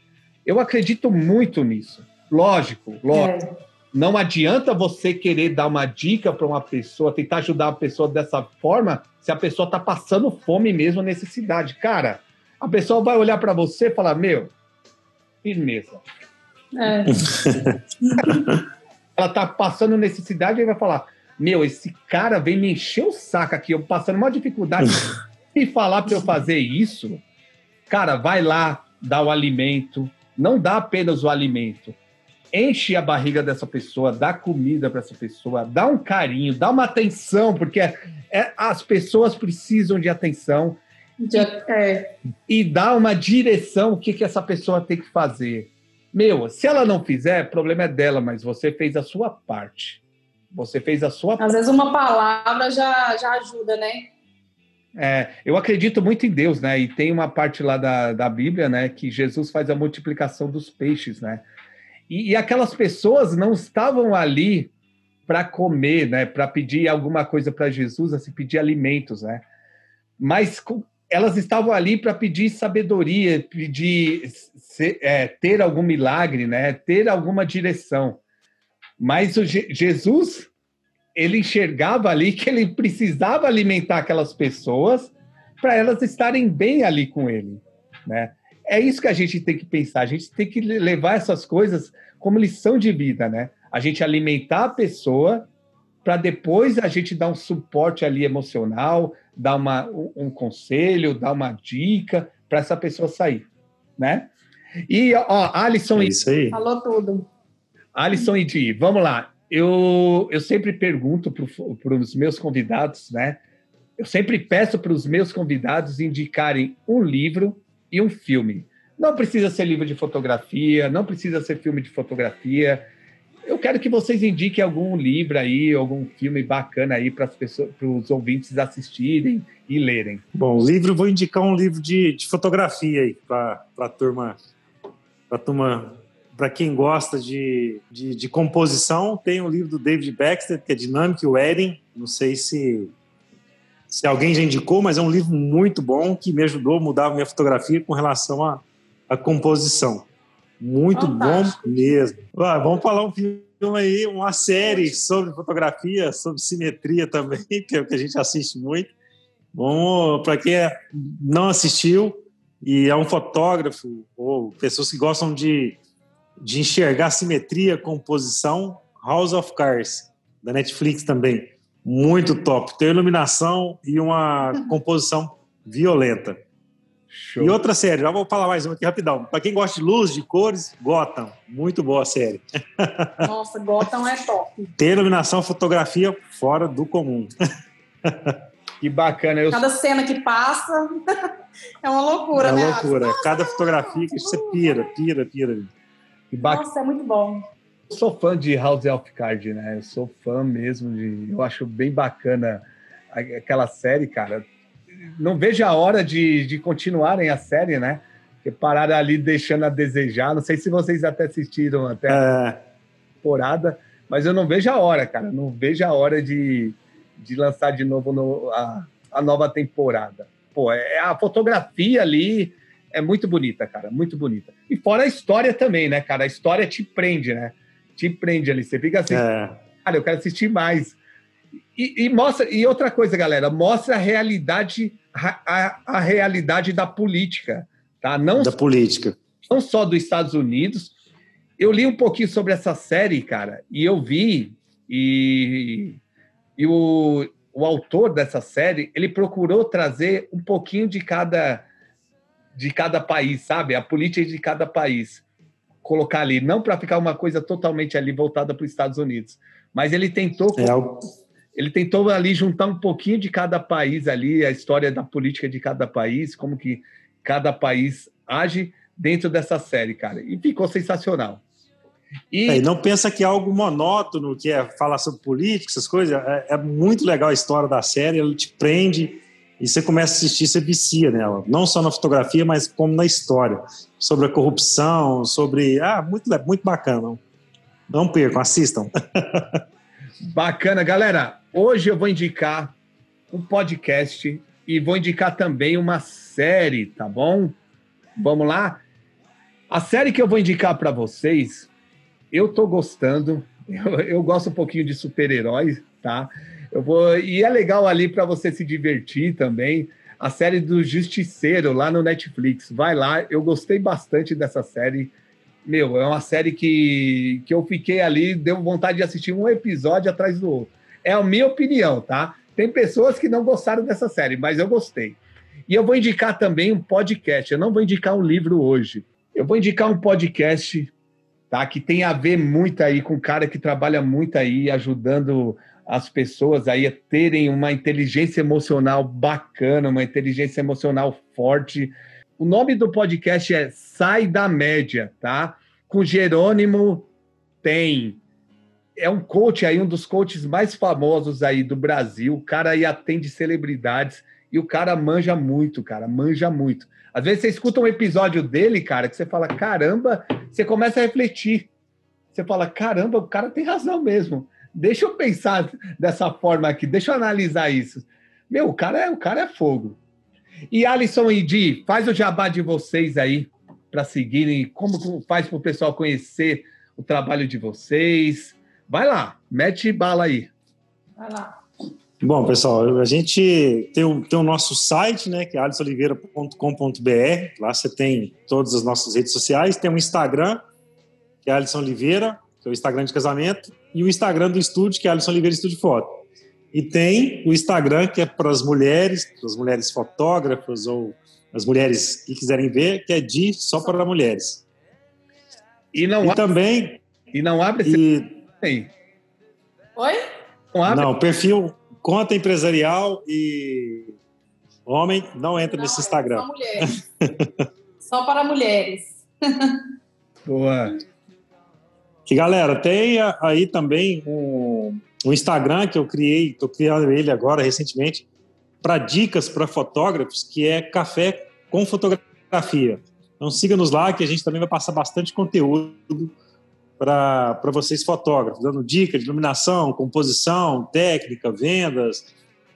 Eu acredito muito nisso. Lógico, lógico. É. Não adianta você querer dar uma dica para uma pessoa, tentar ajudar a pessoa dessa forma, se a pessoa está passando fome mesmo, necessidade. Cara, a pessoa vai olhar para você e falar: Meu, firmeza. É. *laughs* Ela está passando necessidade e vai falar: Meu, esse cara vem me encher o saco aqui, eu passando uma dificuldade. *laughs* e falar para eu fazer isso, cara, vai lá, dá o alimento. Não dá apenas o alimento enche a barriga dessa pessoa, dá comida para essa pessoa, dá um carinho, dá uma atenção, porque é, é, as pessoas precisam de atenção. é. E dá uma direção, o que, que essa pessoa tem que fazer. Meu, se ela não fizer, o problema é dela, mas você fez a sua parte. Você fez a sua Às parte. vezes uma palavra já, já ajuda, né? É, eu acredito muito em Deus, né? E tem uma parte lá da, da Bíblia, né? Que Jesus faz a multiplicação dos peixes, né? E, e aquelas pessoas não estavam ali para comer, né? Para pedir alguma coisa para Jesus, assim, pedir alimentos, né? Mas elas estavam ali para pedir sabedoria, pedir é, ter algum milagre, né? Ter alguma direção. Mas o Je Jesus ele enxergava ali que ele precisava alimentar aquelas pessoas para elas estarem bem ali com ele, né? é isso que a gente tem que pensar. A gente tem que levar essas coisas como lição de vida, né? A gente alimentar a pessoa para depois a gente dar um suporte ali emocional, dar uma, um conselho, dar uma dica para essa pessoa sair, né? E, ó, Alisson... É isso aí. Falou tudo. Alisson e Di, vamos lá. Eu, eu sempre pergunto para os meus convidados, né? Eu sempre peço para os meus convidados indicarem um livro e um filme. Não precisa ser livro de fotografia, não precisa ser filme de fotografia. Eu quero que vocês indiquem algum livro aí, algum filme bacana aí para os ouvintes assistirem e lerem. Bom, livro, vou indicar um livro de, de fotografia aí para a turma, turma, para quem gosta de, de, de, composição, tem um livro do David Baxter que é Dynamic Wedding. Não sei se se alguém já indicou, mas é um livro muito bom que me ajudou a mudar a minha fotografia com relação à, à composição. Muito Fantástico. bom mesmo. Ah, vamos falar um filme aí, uma série sobre fotografia, sobre simetria também, *laughs* que é o que a gente assiste muito. Vamos, para quem é, não assistiu e é um fotógrafo ou pessoas que gostam de, de enxergar simetria, composição, House of Cards, da Netflix também muito top. Tem iluminação e uma *laughs* composição violenta. Show. E outra série, já vou falar mais uma aqui rapidão. Para quem gosta de luz, de cores, Gotham. Muito boa a série. *laughs* Nossa, Gotham é top. Tem iluminação, fotografia fora do comum. *laughs* Que bacana. Eu... Cada cena que passa é uma loucura, é uma né? loucura. Nossa, Cada fotografia que você pira, pira, pira. Nossa, é muito bom sou fã de House of Cards, né? Eu sou fã mesmo de. Eu acho bem bacana aquela série, cara. Não vejo a hora de, de continuarem a série, né? Porque pararam ali deixando a desejar. Não sei se vocês até assistiram até a é. temporada, mas eu não vejo a hora, cara. Não vejo a hora de, de lançar de novo no, a, a nova temporada. Pô, é, a fotografia ali é muito bonita, cara, muito bonita. E fora a história também, né, cara? A história te prende, né? te prende ali. Você fica assim, é. cara, eu quero assistir mais. E, e, mostra, e outra coisa, galera, mostra a realidade, a, a realidade da política, tá? Não da política. Não só dos Estados Unidos. Eu li um pouquinho sobre essa série, cara, e eu vi, e, e o, o autor dessa série, ele procurou trazer um pouquinho de cada de cada país, sabe? A política de cada país colocar ali, não para ficar uma coisa totalmente ali voltada para os Estados Unidos, mas ele tentou é algo... ele tentou ali juntar um pouquinho de cada país ali, a história da política de cada país, como que cada país age dentro dessa série, cara. E ficou sensacional. E... É, e não pensa que é algo monótono, que é falar sobre política, essas coisas. É, é, muito legal a história da série, ele te prende e você começa a assistir, você vicia nela. Não só na fotografia, mas como na história. Sobre a corrupção, sobre. Ah, muito, muito bacana. Não percam, assistam. *laughs* Bacana, galera. Hoje eu vou indicar um podcast e vou indicar também uma série, tá bom? Vamos lá? A série que eu vou indicar para vocês, eu tô gostando. *laughs* Eu, eu gosto um pouquinho de super-heróis, tá? Eu vou e é legal ali para você se divertir também. A série do Justiceiro lá no Netflix. Vai lá, eu gostei bastante dessa série. Meu, é uma série que, que eu fiquei ali, deu vontade de assistir um episódio atrás do outro. É a minha opinião, tá? Tem pessoas que não gostaram dessa série, mas eu gostei. E eu vou indicar também um podcast. Eu não vou indicar um livro hoje. Eu vou indicar um podcast, tá? Que tem a ver muito aí com um cara que trabalha muito aí, ajudando as pessoas aí a terem uma inteligência emocional bacana, uma inteligência emocional forte. O nome do podcast é Sai da Média, tá? Com Jerônimo tem. É um coach aí, um dos coaches mais famosos aí do Brasil. O cara aí atende celebridades e o cara manja muito, cara, manja muito. Às vezes você escuta um episódio dele, cara, que você fala, caramba, você começa a refletir. Você fala, caramba, o cara tem razão mesmo. Deixa eu pensar dessa forma aqui, deixa eu analisar isso. Meu, o cara é, o cara é fogo. E Alisson e Di, faz o jabá de vocês aí para seguirem, como faz para o pessoal conhecer o trabalho de vocês. Vai lá, mete bala aí. Vai lá. Bom, pessoal, a gente tem o, tem o nosso site, né, que é alisoliveira.com.br. Lá você tem todas as nossas redes sociais. Tem o Instagram, que é Alisson Oliveira, que é o Instagram de casamento, e o Instagram do estúdio, que é Alisson Oliveira Estúdio Foto. E tem o Instagram, que é para as mulheres, para as mulheres fotógrafas ou as mulheres que quiserem ver, que é de só para mulheres. E não e abre, também. E não abre e, Oi? Não, abre. não, perfil conta empresarial e homem não entra não, nesse Instagram. Só mulheres. só para mulheres. Boa. *laughs* E galera, tem aí também um, um Instagram que eu criei, estou criando ele agora recentemente, para dicas para fotógrafos, que é Café com Fotografia. Então siga-nos lá que a gente também vai passar bastante conteúdo para vocês fotógrafos, dando dica de iluminação, composição, técnica, vendas,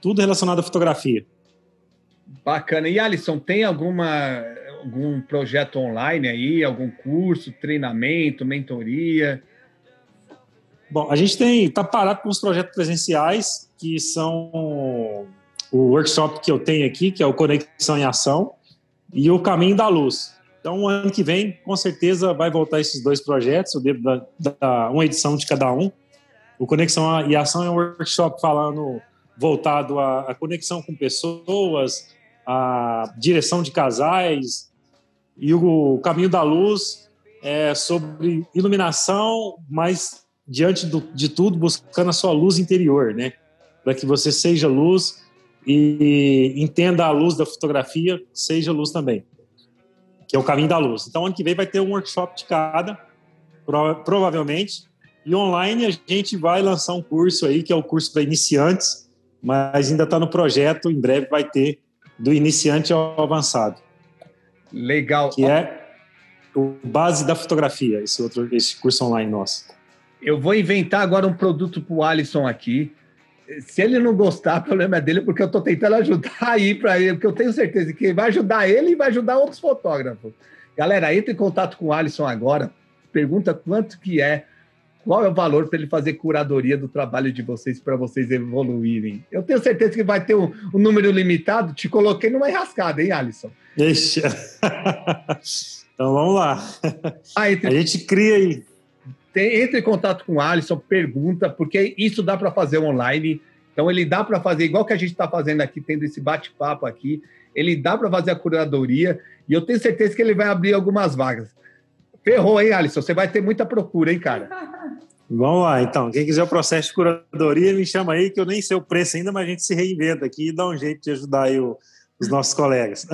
tudo relacionado à fotografia. Bacana. E Alisson, tem alguma algum projeto online aí, algum curso, treinamento, mentoria? Bom, a gente tem está parado com os projetos presenciais que são o workshop que eu tenho aqui, que é o Conexão em Ação, e o Caminho da Luz. Então, ano que vem, com certeza, vai voltar esses dois projetos, dar, dar uma edição de cada um. O Conexão e Ação é um workshop falando voltado à, à conexão com pessoas, à direção de casais, e o Caminho da Luz é sobre iluminação, mas diante do, de tudo buscando a sua luz interior, né? Para que você seja luz e entenda a luz da fotografia, seja luz também que é o caminho da luz. Então, ano que vem vai ter um workshop de cada, provavelmente. E online a gente vai lançar um curso aí, que é o curso para iniciantes, mas ainda está no projeto, em breve vai ter do iniciante ao avançado. Legal. Que é o base da fotografia, esse outro esse curso online nosso. Eu vou inventar agora um produto para o Alisson aqui, se ele não gostar, o problema é dele, porque eu estou tentando ajudar aí para ele, porque eu tenho certeza que vai ajudar ele e vai ajudar outros fotógrafos. Galera, entre em contato com o Alisson agora, pergunta quanto que é, qual é o valor para ele fazer curadoria do trabalho de vocês para vocês evoluírem. Eu tenho certeza que vai ter um, um número limitado, te coloquei numa enrascada, hein, Alisson? Ixi. então vamos lá. Ah, entre... A gente cria aí tem, entre em contato com o Alisson, pergunta, porque isso dá para fazer online. Então, ele dá para fazer, igual que a gente está fazendo aqui, tendo esse bate-papo aqui, ele dá para fazer a curadoria e eu tenho certeza que ele vai abrir algumas vagas. Ferrou, hein, Alisson? Você vai ter muita procura, hein, cara? *laughs* Vamos lá, então. Quem quiser o processo de curadoria, me chama aí, que eu nem sei o preço ainda, mas a gente se reinventa aqui e dá um jeito de ajudar aí o, os nossos colegas.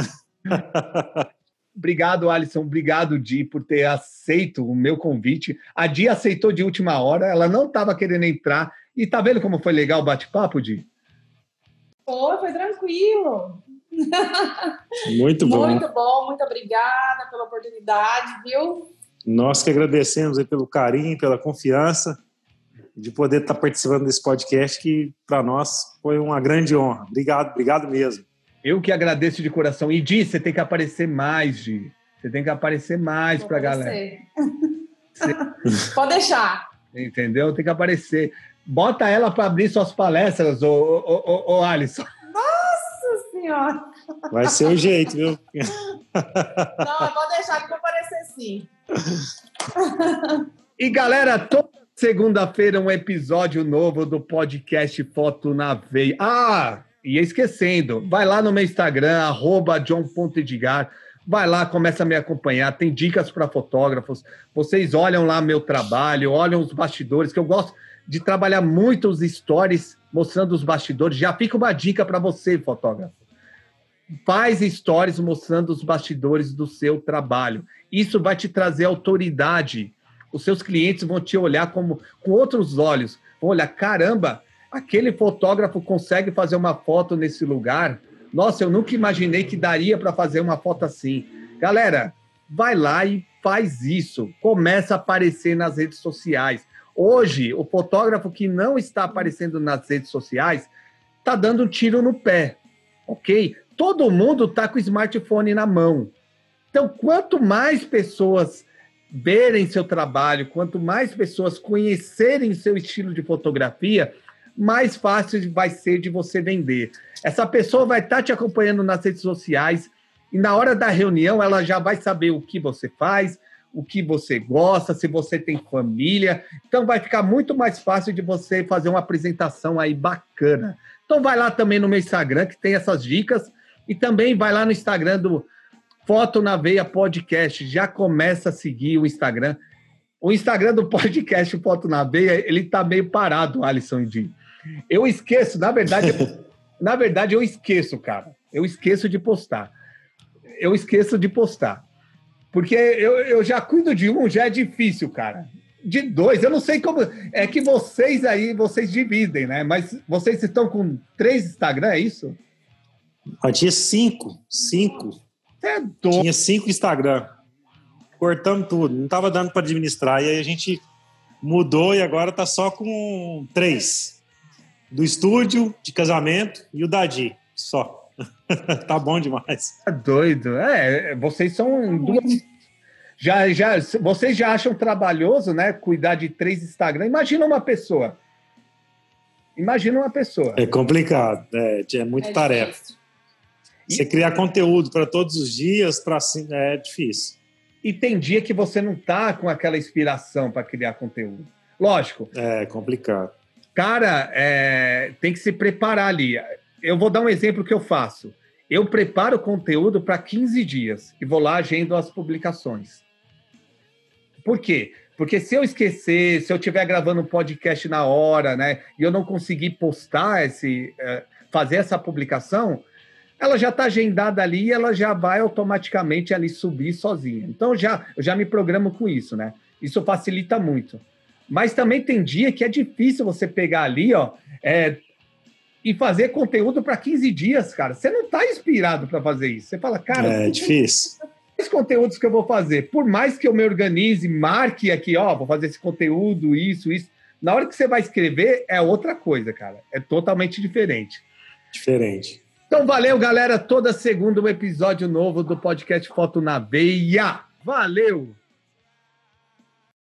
*laughs* Obrigado, Alisson. Obrigado, Di, por ter aceito o meu convite. A Di aceitou de última hora, ela não estava querendo entrar. E tá vendo como foi legal o bate-papo, Di? Foi, foi tranquilo. Muito *laughs* bom. Muito bom, muito obrigada pela oportunidade, viu? Nós que agradecemos pelo carinho, pela confiança de poder estar participando desse podcast que para nós foi uma grande honra. Obrigado, obrigado mesmo. Eu que agradeço de coração. E Di, você tem que aparecer mais, Di. Você tem que aparecer mais para a galera. *laughs* Você... Pode deixar. Entendeu? Tem que aparecer. Bota ela para abrir suas palestras, ô, ô, ô, ô, Alisson. Nossa Senhora! Vai ser o jeito, viu? Não, pode deixar que vou aparecer sim. E galera, toda segunda-feira um episódio novo do podcast Foto na Veia. Ah, ia esquecendo, vai lá no meu Instagram, arroba john.edgar, vai lá, começa a me acompanhar, tem dicas para fotógrafos, vocês olham lá meu trabalho, olham os bastidores, que eu gosto de trabalhar muito os stories mostrando os bastidores. Já fica uma dica para você, fotógrafo. Faz stories mostrando os bastidores do seu trabalho. Isso vai te trazer autoridade. Os seus clientes vão te olhar como com outros olhos. Vão olhar, caramba, aquele fotógrafo consegue fazer uma foto nesse lugar. Nossa, eu nunca imaginei que daria para fazer uma foto assim. Galera, vai lá e faz isso. Começa a aparecer nas redes sociais. Hoje, o fotógrafo que não está aparecendo nas redes sociais está dando um tiro no pé, ok? Todo mundo está com o smartphone na mão. Então, quanto mais pessoas verem seu trabalho, quanto mais pessoas conhecerem seu estilo de fotografia, mais fácil vai ser de você vender. Essa pessoa vai estar tá te acompanhando nas redes sociais e na hora da reunião ela já vai saber o que você faz, o que você gosta, se você tem família. Então vai ficar muito mais fácil de você fazer uma apresentação aí bacana. Então vai lá também no meu Instagram que tem essas dicas e também vai lá no Instagram do Foto na Veia Podcast. Já começa a seguir o Instagram. O Instagram do podcast Foto na Veia, ele tá meio parado, Alisson Di. Eu esqueço, na verdade, *laughs* na verdade eu esqueço, cara. Eu esqueço de postar. Eu esqueço de postar. Porque eu, eu já cuido de um, já é difícil, cara. De dois, eu não sei como. É que vocês aí, vocês dividem, né? Mas vocês estão com três Instagram, é isso? Eu tinha cinco. Cinco. É doido. Tinha cinco Instagram. Cortamos tudo. Não estava dando para administrar. E aí a gente mudou e agora tá só com três. Do estúdio, de casamento e o Dadi. Só. *laughs* tá bom demais. É doido. É, vocês são duas. Já, já, vocês já acham trabalhoso, né? Cuidar de três Instagram. Imagina uma pessoa. Imagina uma pessoa. É complicado, é, é muita é tarefa. Difícil. Você criar conteúdo para todos os dias, para assim, é difícil. E tem dia que você não tá com aquela inspiração para criar conteúdo. Lógico. É complicado. Cara, é, tem que se preparar ali eu vou dar um exemplo que eu faço. Eu preparo conteúdo para 15 dias e vou lá agendo as publicações. Por quê? Porque se eu esquecer, se eu estiver gravando um podcast na hora, né, e eu não conseguir postar esse, é, fazer essa publicação, ela já está agendada ali e ela já vai automaticamente ali subir sozinha. Então já eu já me programo com isso, né? Isso facilita muito. Mas também tem dia que é difícil você pegar ali, ó, é, e fazer conteúdo para 15 dias, cara. Você não está inspirado para fazer isso. Você fala, cara, é difícil. Os conteúdos que eu vou fazer, por mais que eu me organize, marque aqui, ó, vou fazer esse conteúdo, isso, isso. Na hora que você vai escrever, é outra coisa, cara. É totalmente diferente. Diferente. Então, valeu, galera. Toda segunda um episódio novo do podcast Foto na Veia. Valeu!